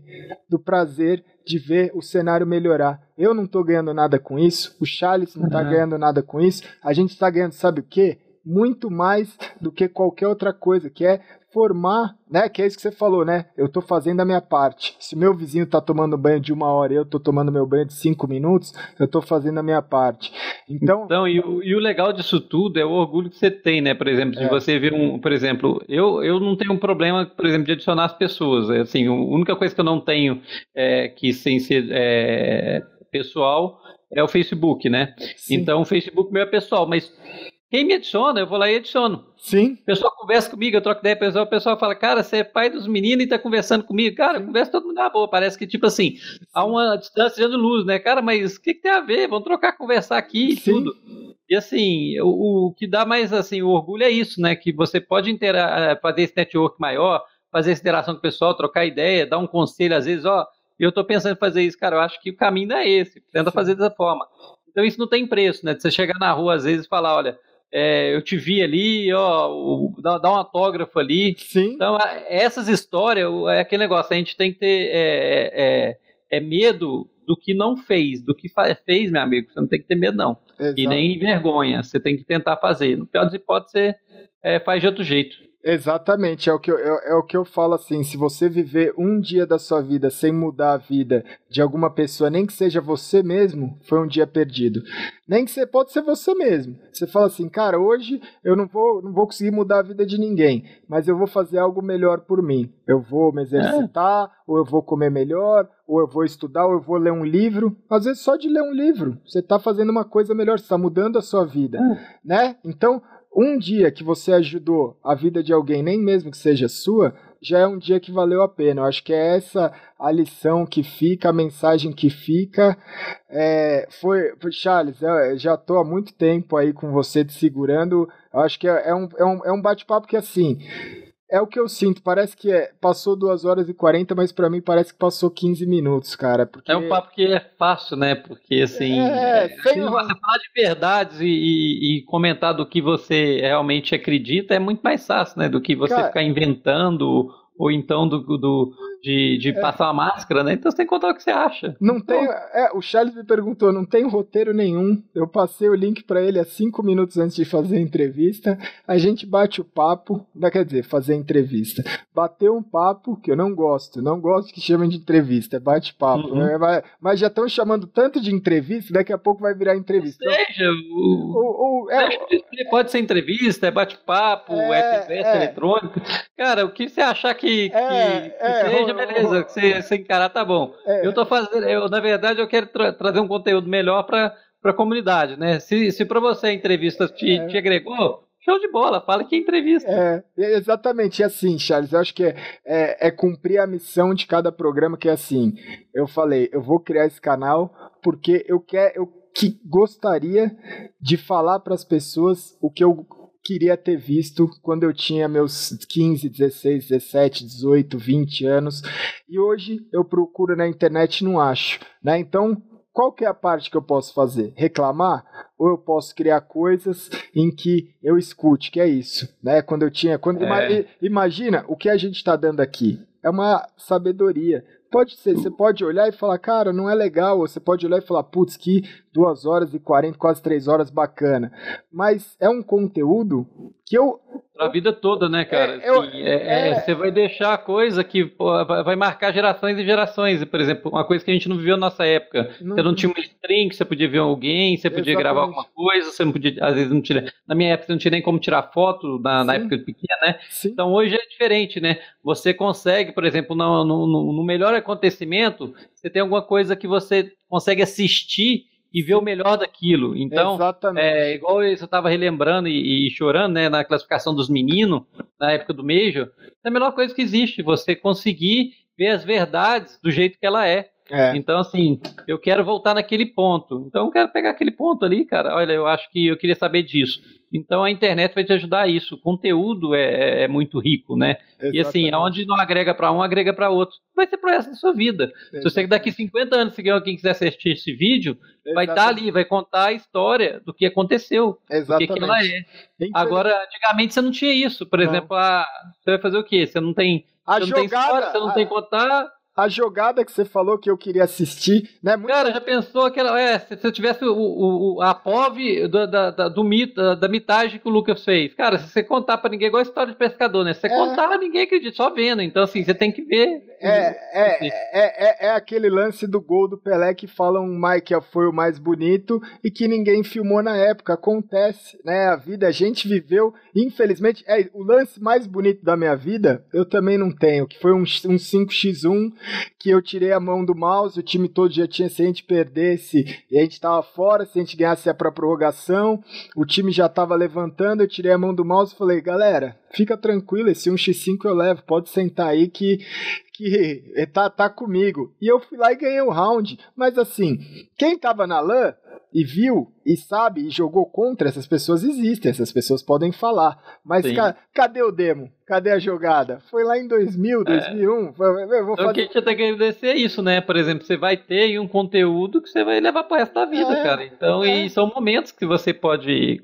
Do prazer de ver o cenário melhorar. Eu não estou ganhando nada com isso, o Charles não está uhum. ganhando nada com isso, a gente está ganhando, sabe o quê? Muito mais do que qualquer outra coisa, que é formar, né? Que é isso que você falou, né? Eu tô fazendo a minha parte. Se meu vizinho tá tomando banho de uma hora e eu tô tomando meu banho de cinco minutos, eu tô fazendo a minha parte. Então. Então, e o, e o legal disso tudo é o orgulho que você tem, né? Por exemplo, de é. você ver um. Por exemplo, eu, eu não tenho um problema, por exemplo, de adicionar as pessoas. É, assim, a única coisa que eu não tenho é que sem ser é, pessoal é o Facebook, né? Sim. Então o Facebook meu é pessoal, mas quem me adiciona, eu vou lá e adiciono. Sim. O pessoal conversa comigo, eu troco ideia, o pessoal, o pessoal fala, cara, você é pai dos meninos e tá conversando comigo. Cara, conversa todo mundo na boa. Parece que, tipo assim, há uma distância de luz, né? Cara, mas o que, que, tem a ver? Vamos trocar, conversar aqui e tudo. E assim, o, o, que dá mais assim, o orgulho é isso, né? Que você pode intera eh, fazer esse network maior, fazer essa interação com o pessoal, trocar ideia, dar um conselho, às vezes, ó, eu tô pensando em fazer isso, cara, eu acho que o caminho não é esse. Tenta Sim. fazer dessa forma. Então isso não tem preço, né? De você chegar na rua, às vezes, e falar, olha é, eu te vi ali, ó, dá, dá um autógrafo ali. Sim. Então, essas histórias, é aquele negócio, a gente tem que ter é, é, é medo do que não fez, do que fez, meu amigo. Você não tem que ter medo, não. Exato. E nem vergonha. Você tem que tentar fazer. No pior das hipóteses, você é, faz de outro jeito. Exatamente, é o, que eu, é, é, o que eu falo assim: se você viver um dia da sua vida sem mudar a vida de alguma pessoa, nem que seja você mesmo, foi um dia perdido. Nem que você pode ser você mesmo. Você fala assim, cara, hoje eu não vou, não vou conseguir mudar a vida de ninguém, mas eu vou fazer algo melhor por mim. Eu vou me exercitar, é. ou eu vou comer melhor, ou eu vou estudar, ou eu vou ler um livro. Às vezes só de ler um livro, você está fazendo uma coisa melhor, você está mudando a sua vida, é. né? Então um dia que você ajudou a vida de alguém, nem mesmo que seja sua, já é um dia que valeu a pena. Eu acho que é essa a lição que fica, a mensagem que fica. É, foi, Charles, eu já estou há muito tempo aí com você te segurando. Eu acho que é, é um, é um, é um bate-papo que assim é o que eu sinto, parece que é, passou 2 horas e 40, mas para mim parece que passou 15 minutos, cara. Porque... É um papo que é fácil, né? Porque assim. É, é sem... você falar de verdades e, e, e, comentar do que você realmente acredita é muito mais fácil, né? Do que você cara... ficar inventando ou então do, do de, de é. passar uma máscara, né? Então você tem que contar o que você acha. Não tem. É, o Charles me perguntou, não tem roteiro nenhum. Eu passei o link para ele há cinco minutos antes de fazer a entrevista. A gente bate o papo, não quer dizer, fazer a entrevista. Bateu um papo que eu não gosto, não gosto que chamem de entrevista, é bate-papo. Uhum. É, mas já estão chamando tanto de entrevista, daqui a pouco vai virar entrevista. Seja, o, o, o é, pode ser entrevista, é bate-papo, é, é, é eletrônico. Cara, o que você achar que, que, é, que é, seja, beleza, você encarar tá bom. É. Eu tô fazendo, eu, na verdade, eu quero tra trazer um conteúdo melhor para a comunidade, né? Se, se para você a entrevista te, é. te agregou, show de bola, fala que é entrevista. É, exatamente assim, Charles. Eu acho que é, é, é, cumprir a missão de cada programa, que é assim. Eu falei, eu vou criar esse canal porque eu quero, eu que gostaria de falar para as pessoas o que eu queria ter visto quando eu tinha meus 15, 16, 17, 18, 20 anos. E hoje eu procuro na internet e não acho. Né? Então, qual que é a parte que eu posso fazer? Reclamar? Ou eu posso criar coisas em que eu escute, que é isso, né? Quando eu tinha, quando é. imagina o que a gente está dando aqui. É uma sabedoria. Pode ser, você pode olhar e falar, cara, não é legal. Ou você pode olhar e falar, putz, que duas horas e quarenta, quase três horas, bacana. Mas é um conteúdo que eu a vida toda, né, cara? É, eu, assim, é, é, você vai deixar coisa que pô, vai marcar gerações e gerações. Por exemplo, uma coisa que a gente não viveu na nossa época. Não, você não tinha uma stream que você podia ver alguém, você podia exatamente. gravar alguma coisa, você não podia, às vezes não tinha. Na minha época, você não tinha nem como tirar foto, na, na época pequena, né? Sim. Então hoje é diferente, né? Você consegue, por exemplo, no, no, no melhor acontecimento, você tem alguma coisa que você consegue assistir e ver o melhor daquilo. Então, Exatamente. é igual eu estava relembrando e, e, chorando, né, na classificação dos meninos, na época do Major, é a melhor coisa que existe, você conseguir ver as verdades do jeito que ela é. É. Então, assim, eu quero voltar naquele ponto. Então, eu quero pegar aquele ponto ali, cara. Olha, eu acho que eu queria saber disso. Então, a internet vai te ajudar a isso. O conteúdo é, é muito rico, né? Exatamente. E, assim, aonde não agrega para um, agrega para outro. Vai ser pro resto da sua vida. Exatamente. Se você daqui 50 anos, se alguém quiser assistir esse vídeo, Exatamente. vai estar tá ali, vai contar a história do que aconteceu. Exatamente. Do que, que ela é. Agora, antigamente você não tinha isso. Por não. exemplo, a, você vai fazer o quê? Você não tem. A você jogada, não tem história, você não a... tem contar a jogada que você falou que eu queria assistir, né? Muito... Cara, já pensou aquela. É, se, eu tivesse o, o, a POV do, da, da, do mito, da, da mitagem que o Lucas fez. Cara, se você contar pra ninguém, igual a história de pescador, né? Se você é... contar, ninguém acredita, só vendo. Então, assim, você tem que ver. É, é, é, é, é, aquele lance do gol do Pelé que falam Mike foi o mais bonito e que ninguém filmou na época. Acontece, né? A vida, a gente viveu, infelizmente, é o lance mais bonito da minha vida, eu também não tenho, que foi um, um 5x1 que eu tirei a mão do mouse, o time todo já tinha, se a gente perdesse e a gente estava fora, se a gente ganhasse a pra prorrogação, o time já estava levantando, eu tirei a mão do mouse e falei, galera, fica tranquilo, esse 1x5 eu levo, pode sentar aí que que tá, tá comigo. E eu fui lá e ganhei o round. Mas assim, quem tava na LAN e viu e sabe e jogou contra, essas pessoas existem, essas pessoas podem falar. Mas ca cadê o demo? Cadê a jogada? Foi lá em 2000, 2001. É. Eu vou fazer... O que a gente tem que agradecer é isso, né? Por exemplo, você vai ter um conteúdo que você vai levar para o resto da vida, é, cara. Então, é. e são momentos que você pode.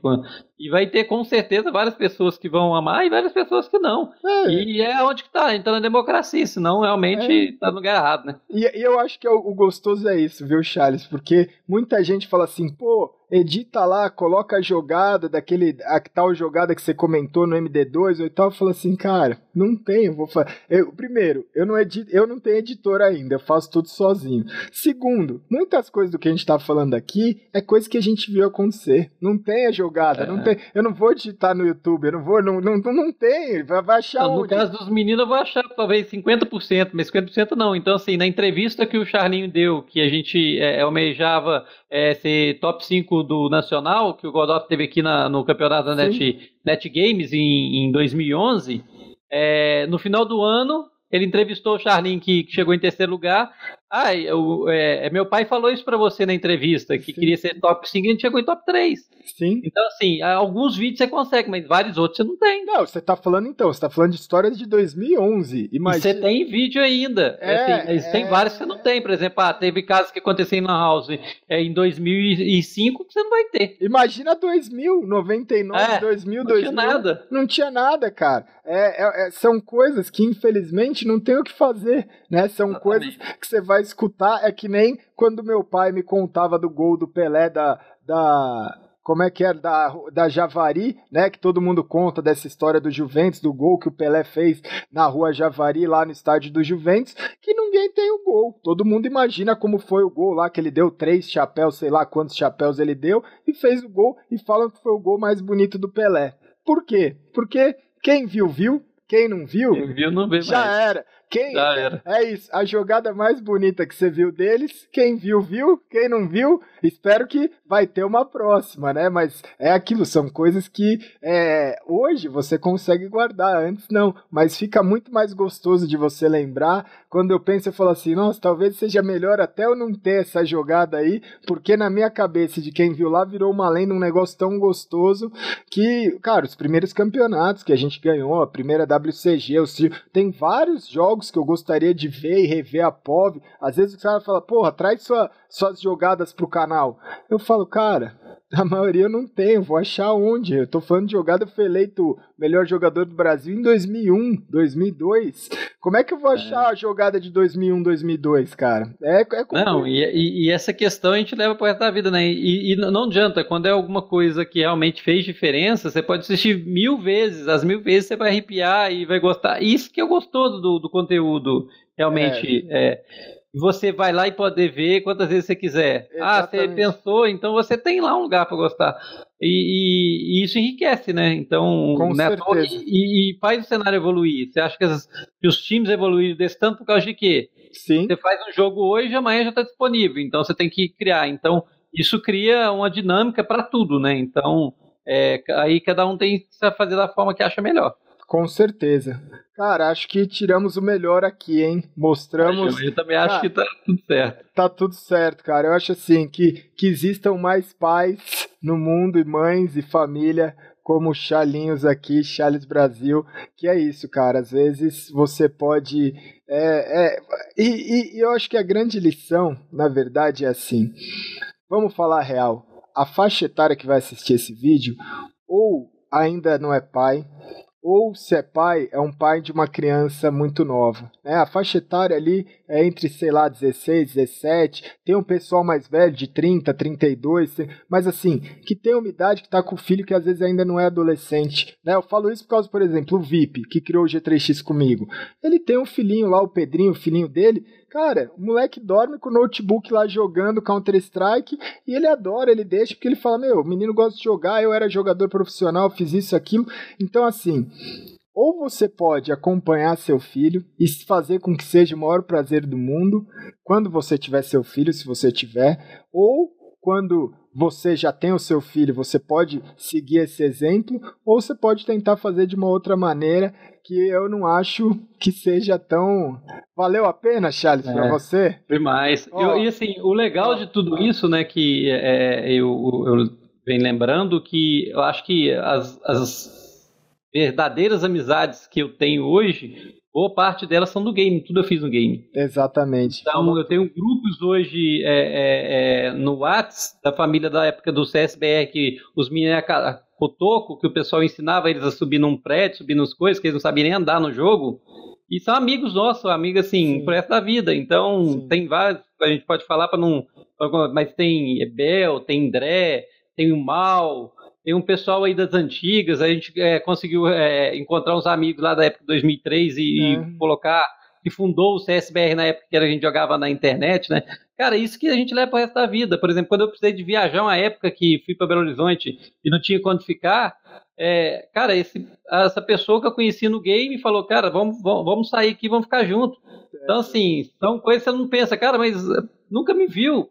E vai ter com certeza várias pessoas que vão amar e várias pessoas que não. É. E é onde que tá, entrando a democracia, senão realmente é. tá no lugar errado, né? E, e eu acho que é o, o gostoso é isso, viu, Charles? Porque muita gente fala assim, pô, edita lá, coloca a jogada daquele, a tal jogada que você comentou no MD2 ou tal, fala assim, cara, não tenho, vou fazer. Eu, primeiro, eu não edito, eu não tenho editor ainda, eu faço tudo sozinho. Segundo, muitas coisas do que a gente tá falando aqui é coisa que a gente viu acontecer. Não tem a jogada, é. não tem, eu não vou digitar no YouTube, eu não vou, não, não, não tem, vai, vai achar não, No caso dos meninos eu vou achar talvez 50%, mas 50% não. Então assim, na entrevista que o Charlinho deu, que a gente é, almejava é, ser top 5 do Nacional, que o Godot teve aqui na, no campeonato da Net, Net Games em, em 2011, é, no final do ano ele entrevistou o Charlin, que, que chegou em terceiro lugar, ah, eu, é, é, meu pai falou isso para você na entrevista, que Sim. queria ser top 5 e a gente chegou em top 3. Sim. Então, assim, alguns vídeos você consegue, mas vários outros você não tem. Não, você tá falando então, você tá falando de histórias de 2011. Imagina. E você tem vídeo ainda. É, assim, é... Tem vários que você não tem. Por exemplo, ah, teve casos que aconteceram na House é, em 2005 que você não vai ter. Imagina 2000, 99, é, 2000, não 2000. Não tinha nada. Não tinha nada, cara. É, é, é, são coisas que, infelizmente, não tem o que fazer, né? São Exatamente. coisas que você vai escutar. É que nem quando meu pai me contava do gol do Pelé da. da como é que era, da, da Javari, né, que todo mundo conta dessa história do Juventus, do gol que o Pelé fez na rua Javari, lá no estádio do Juventus, que ninguém tem o gol. Todo mundo imagina como foi o gol lá, que ele deu três chapéus, sei lá quantos chapéus ele deu, e fez o gol, e falam que foi o gol mais bonito do Pelé. Por quê? Porque quem viu, viu. Quem não viu, Quem viu não já mais. era. Quem, já era. É isso. A jogada mais bonita que você viu deles, quem viu, viu. Quem não viu, espero que vai ter uma próxima, né? Mas é aquilo, são coisas que é, hoje você consegue guardar, antes não. Mas fica muito mais gostoso de você lembrar. Quando eu penso, eu falo assim, nossa, talvez seja melhor até eu não ter essa jogada aí, porque na minha cabeça de quem viu lá virou uma lenda, um negócio tão gostoso que, cara, os primeiros campeonatos que a gente ganhou, a primeira WCG, os, tem vários jogos que eu gostaria de ver e rever a POV. Às vezes o cara fala, porra, traz sua, suas jogadas pro canal. Eu falo, cara, a maioria eu não tenho, vou achar onde? Eu tô falando de jogada, eu fui eleito melhor jogador do Brasil em 2001, 2002. Como é que eu vou é. achar é. a jogada de 2001, 2002, cara? É, é Não, e, e, e, essa questão a gente leva pro resto da vida, né? E, e, não adianta, quando é alguma coisa que realmente fez diferença, você pode assistir mil vezes, as mil vezes você vai arrepiar e vai gostar. Isso que é gostoso do, do conteúdo, realmente. É. é você vai lá e pode ver quantas vezes você quiser. Exatamente. Ah, você pensou, então você tem lá um lugar para gostar. E, e, e, isso enriquece, né? Então, Com né, certeza. E, e, faz o cenário evoluir. Você acha que, as, que os times evoluíram desse tanto por causa de quê? Sim. Você faz um jogo hoje, amanhã já está disponível. Então você tem que criar. Então, isso cria uma dinâmica para tudo, né? Então, é, aí cada um tem que fazer da forma que acha melhor. Com certeza. Cara, acho que tiramos o melhor aqui, hein? Mostramos. Eu, também acho que tá tudo certo. Tá tudo certo, cara. Eu acho assim que, que existam mais pais no mundo, e mães e família como Chalinhos aqui, Charles Brasil, que é isso, cara. Às vezes você pode. É, é, e, e eu acho que a grande lição, na verdade, é assim. Vamos falar real. A faixa etária que vai assistir esse vídeo, ou ainda não é pai, ou se é pai, é um pai de uma criança muito nova. Né? A faixa etária ali é entre, sei lá, 16, 17, tem um pessoal mais velho de 30, 32, mas assim, que tem uma idade que está com o filho que às vezes ainda não é adolescente. Né? Eu falo isso por causa, por exemplo, o VIP, que criou o G3X comigo. Ele tem um filhinho lá, o Pedrinho, o filhinho dele, Cara, o moleque dorme com o notebook lá jogando Counter-Strike e ele adora, ele deixa, porque ele fala: Meu, o menino gosta de jogar, eu era jogador profissional, fiz isso, aquilo. Então, assim, ou você pode acompanhar seu filho e fazer com que seja o maior prazer do mundo quando você tiver seu filho, se você tiver, ou quando você já tem o seu filho, você pode seguir esse exemplo, ou você pode tentar fazer de uma outra maneira que eu não acho que seja tão. Valeu a pena, Charles, é, para você? Demais. Oh. Eu, e assim, o legal oh. de tudo isso, né, que é, eu, eu venho lembrando que eu acho que as, as verdadeiras amizades que eu tenho hoje boa parte delas são do game, tudo eu fiz no game. Exatamente. Então, eu tenho grupos hoje é, é, é, no Whats da família da época do CSBR, que os meninos cotoco que o pessoal ensinava eles a subir num prédio, subir nas coisas, que eles não sabiam nem andar no jogo. E são amigos nossos, amigos assim, Sim. pro resto da vida. Então, Sim. tem vários, a gente pode falar para não. Mas tem Ebel, tem André, tem o Mal, tem um pessoal aí das antigas. A gente é, conseguiu é, encontrar uns amigos lá da época de 2003 e, é. e colocar que fundou o CSBR na época que a gente jogava na internet, né? Cara, isso que a gente leva para o resto da vida. Por exemplo, quando eu precisei de viajar uma época que fui para Belo Horizonte e não tinha quando ficar, é, cara, esse, essa pessoa que eu conheci no game falou, cara, vamos, vamos, sair aqui, vamos ficar junto. Então, assim, são coisas que você não pensa, cara, mas nunca me viu.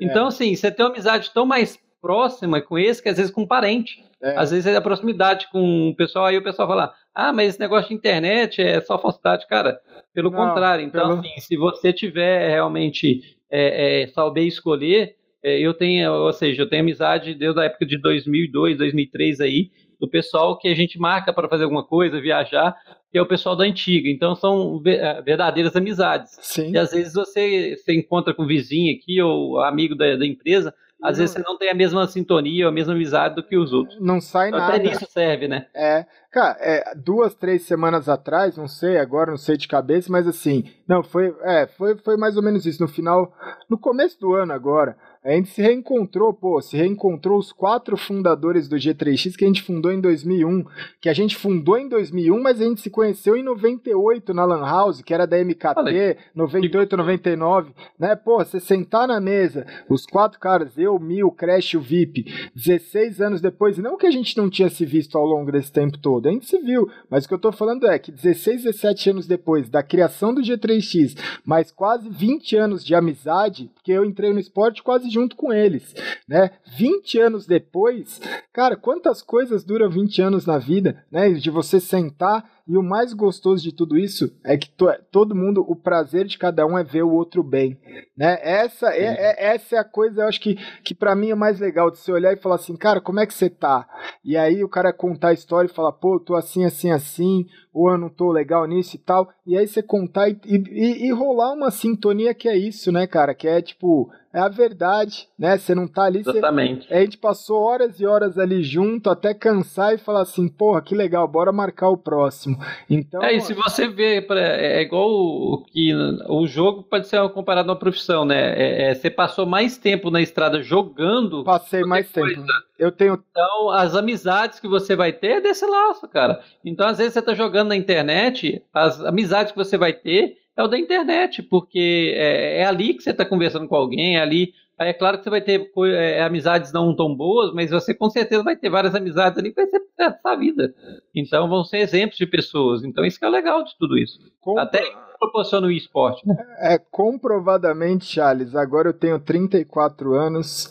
Então, é. assim, você tem uma amizade tão mais próxima com esse que às vezes com um parente. É. Às vezes é a proximidade com o pessoal, aí o pessoal fala, ah, mas esse negócio de internet é só falsidade. Cara, pelo Não, contrário. Então, pelo... assim, se você tiver realmente é, é, saber escolher, é, eu tenho, ou seja, eu tenho amizade desde a época de 2002, 2003 aí, do pessoal que a gente marca para fazer alguma coisa, viajar, que é o pessoal da antiga. Então são é, verdadeiras amizades. Sim. E às vezes você, você encontra com o vizinho aqui ou amigo da, da empresa, às vezes você não tem a mesma sintonia, a mesma amizade do que os outros. Não sai nada. Até nisso serve, né? É. Cara, é, duas, três semanas atrás, não sei agora, não sei de cabeça, mas assim, não, foi, é, foi, foi mais ou menos isso. No final, no começo do ano agora, a gente se reencontrou, pô, se reencontrou os quatro fundadores do G3X que a gente fundou em 2001, que a gente fundou em 2001, mas a gente se conheceu em 98 na Lan House, que era da MKT, Falei. 98, 99, né? Pô, você sentar na mesa, os quatro caras, eu, Mil, Crash o VIP, 16 anos depois, não que a gente não tinha se visto ao longo desse tempo todo, a gente se viu, mas o que eu tô falando é que 16, 17 anos depois da criação do G3X, mais quase 20 anos de amizade, porque eu entrei no esporte quase junto com eles, né? 20 anos depois, cara, quantas coisas duram 20 anos na vida, né? De você sentar E o mais gostoso de tudo isso é que to, todo mundo, o prazer de cada um é ver o outro bem, né? Essa é, é, essa é a coisa, eu acho que, que para mim é mais legal de você olhar e falar assim, cara, como é que você tá? E aí o cara contar a história e falar, pô, eu tô assim, assim, assim, ou eu não tô legal nisso e tal. E aí você contar e, e, e rolar uma sintonia que é isso, né, cara? Que é tipo, é a verdade, né? Você não tá ali. Exatamente. Você... A gente passou horas e horas ali junto até cansar e falar assim, porra, que legal, bora marcar o próximo. Então. É, e se você vê, é igual o que o jogo pode ser comparado a uma profissão, né? É, é, você passou mais tempo na estrada jogando. Passei mais tempo. Coisa. Eu tenho. Então, as amizades que você vai ter é desse laço, cara. Então, às vezes, você tá jogando na internet, as amizades que você vai ter é o da internet, porque é, é ali que você está conversando com alguém, é ali. É claro que você vai ter é, amizades não tão boas, mas você com certeza vai ter várias amizades ali que vai ser essa vida. Então vão ser exemplos de pessoas. Então isso que é legal de tudo isso. Até proporciona o esporte. Né? É, comprovadamente, Charles, agora eu tenho 34 anos.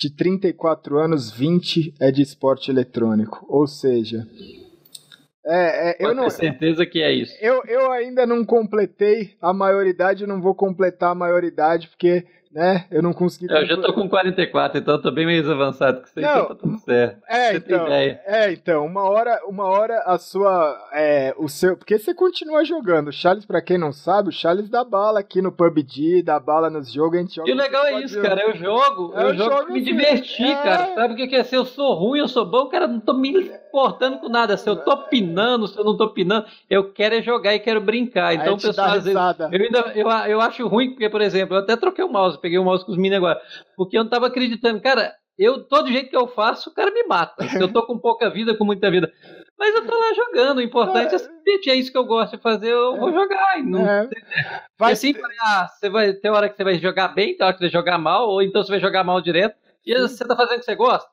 De 34 anos, 20 é de esporte eletrônico. Ou seja, é, é, eu não. certeza que é isso. Eu, eu ainda não completei a maioridade, não vou completar a maioridade, porque né? Eu não consegui. Eu já tô com 44, então eu tô bem mais avançado que você, não, então tá tudo certo. É, você então, é, então, uma hora, uma hora a sua, é, o seu, porque você continua jogando. O Charles, para quem não sabe, o Charles dá bala aqui no PUBG, dá bala nos jogos, a gente joga. E o legal é isso, cara, eu jogo, eu, eu jogo pra me divertir, é... cara. Sabe o que é ser? Eu sou ruim, eu sou bom, cara, não tô me importando com nada. Se eu tô pinando, se eu não tô pinando, eu quero é jogar e quero brincar. Então, pessoal, às vezes, eu ainda, eu, eu acho ruim, porque, por exemplo, eu até troquei o mouse, peguei o mouse com os meninos agora. Porque eu não tava acreditando. Cara, eu, todo jeito que eu faço, o cara me mata. Eu tô com pouca vida, com muita vida. Mas eu tô lá jogando. O importante é se é isso que eu gosto de fazer, eu vou jogar. Não... É. Vai assim, ah, você vai ter hora que você vai jogar bem, tem hora que você vai jogar mal, ou então você vai jogar mal direto. E Sim. você tá fazendo o que você gosta.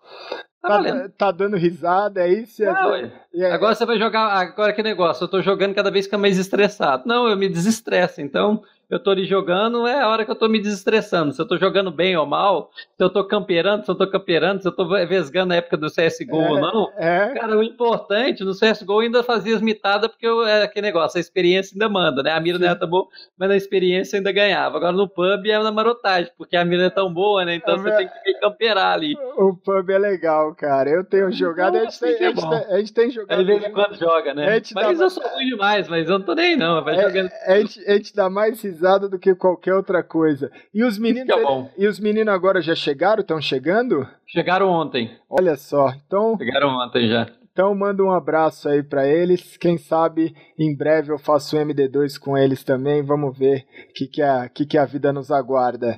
Tá, tá, tá, dando risada, é isso? Não, é, agora você vai jogar. Agora que negócio, eu tô jogando cada vez que é mais estressado. Não, eu me desestresso. Então, eu tô ali jogando, é a hora que eu tô me desestressando. Se eu tô jogando bem ou mal, se eu tô camperando, se eu tô camperando, se eu tô vesgando a época do CSGO é, ou não. É. Cara, o importante, no CSGO ainda fazia as mitadas, porque eu, é aquele negócio, a experiência ainda manda, né? A mira não é tão boa, mas na experiência ainda ganhava. Agora no pub é na marotagem, porque a mira é tão boa, né? Então é, você tem que camperar ali. O pub é legal, cara. Eu tenho jogado, a, gente tem, a, gente tem, a gente tem jogado. De vez em quando joga, né? Mas eu sou ruim demais, mas eu não tô nem não. Vai é, jogando. A gente, a gente dá mais risada do que qualquer outra coisa. E os meninos, é e os meninos agora já chegaram? Estão chegando? Chegaram ontem. Olha só. Então Chegaram ontem já. Então manda um abraço aí para eles. Quem sabe em breve eu faço MD2 com eles também. Vamos ver o que, que, a, que, que a vida nos aguarda.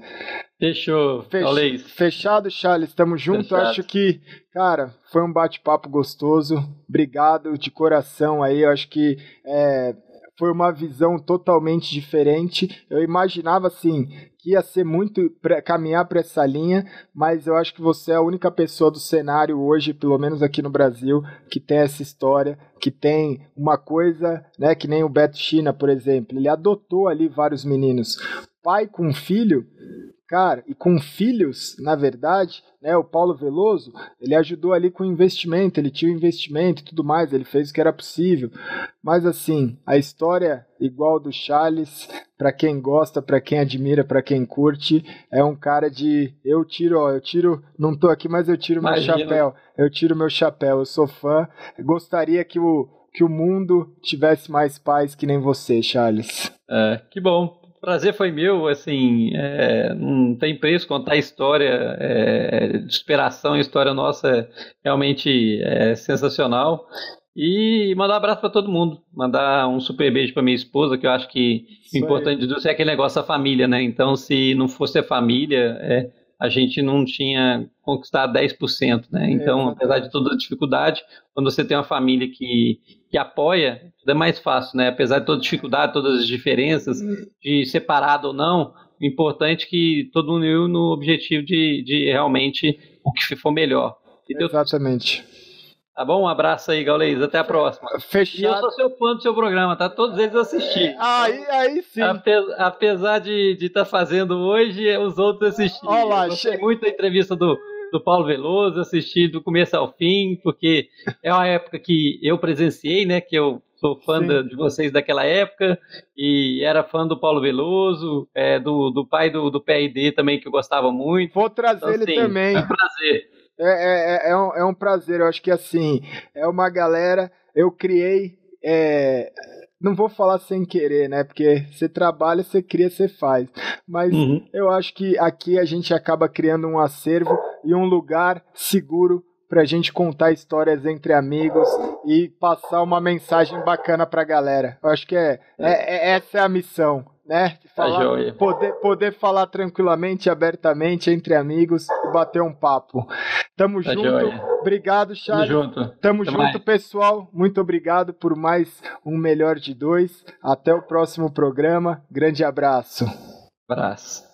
Fechou. Fech... Fechado, Charles. Tamo junto. Fechado. Acho que, cara, foi um bate-papo gostoso. Obrigado de coração aí. Eu acho que é, foi uma visão totalmente diferente. Eu imaginava assim que ia ser muito pra, caminhar para essa linha, mas eu acho que você é a única pessoa do cenário hoje, pelo menos aqui no Brasil, que tem essa história, que tem uma coisa, né, que nem o Beto China, por exemplo, ele adotou ali vários meninos. Pai com filho, Cara, e com filhos, na verdade, né, o Paulo Veloso, ele ajudou ali com investimento, ele tinha o investimento e tudo mais, ele fez o que era possível. Mas assim, a história igual do Charles, para quem gosta, para quem admira, para quem curte, é um cara de eu tiro, ó, eu tiro, não tô aqui, mas eu tiro Imagina. meu chapéu. Eu tiro meu chapéu, eu sou fã. Gostaria que o que o mundo tivesse mais paz que nem você, Charles. É, que bom prazer foi meu, assim, é, não tem preço contar a história é, de superação, a história nossa é realmente é sensacional. E mandar um abraço para todo mundo, mandar um super beijo para minha esposa, que eu acho que o importante de tudo é aquele negócio da família, né? Então, se não fosse a família, é, a gente não tinha conquistado 10%, né? Então, é, apesar de toda a dificuldade, quando você tem uma família que, que apoia, tudo é mais fácil, né? Apesar de toda dificuldade, todas as diferenças, hum. de separado ou não, o importante é que todo mundo uniu no objetivo de, de realmente o que for melhor. Exatamente. Tá bom? Um abraço aí, Gaules. Até a próxima. Fechado. E eu sou seu fã do seu programa, tá? Todos eles eu assisti. Aí, aí sim. apesar de estar tá fazendo hoje, os outros assisti. Olá, eu gostei che... muito da entrevista do, do Paulo Veloso, assisti do começo ao fim, porque é uma época que eu presenciei, né? Que eu sou fã de vocês daquela época e era fã do Paulo Veloso, é, do, do pai do, do PID também, que eu gostava muito. Vou trazer então, ele assim, também. É um prazer. É, é, é, é, um, é um prazer, eu acho que assim, é uma galera, eu criei. É, não vou falar sem querer, né? Porque você trabalha, você cria, você faz. Mas uhum. eu acho que aqui a gente acaba criando um acervo e um lugar seguro pra gente contar histórias entre amigos e passar uma mensagem bacana pra galera. Eu acho que é, é, é essa é a missão, né? Tá falar, poder, poder falar tranquilamente, abertamente entre amigos e bater um papo. Tamo tá junto. Joia. Obrigado, Charles. Tamo junto. Tamo Até junto, mais. pessoal. Muito obrigado por mais um Melhor de Dois. Até o próximo programa. Grande abraço. Abraço.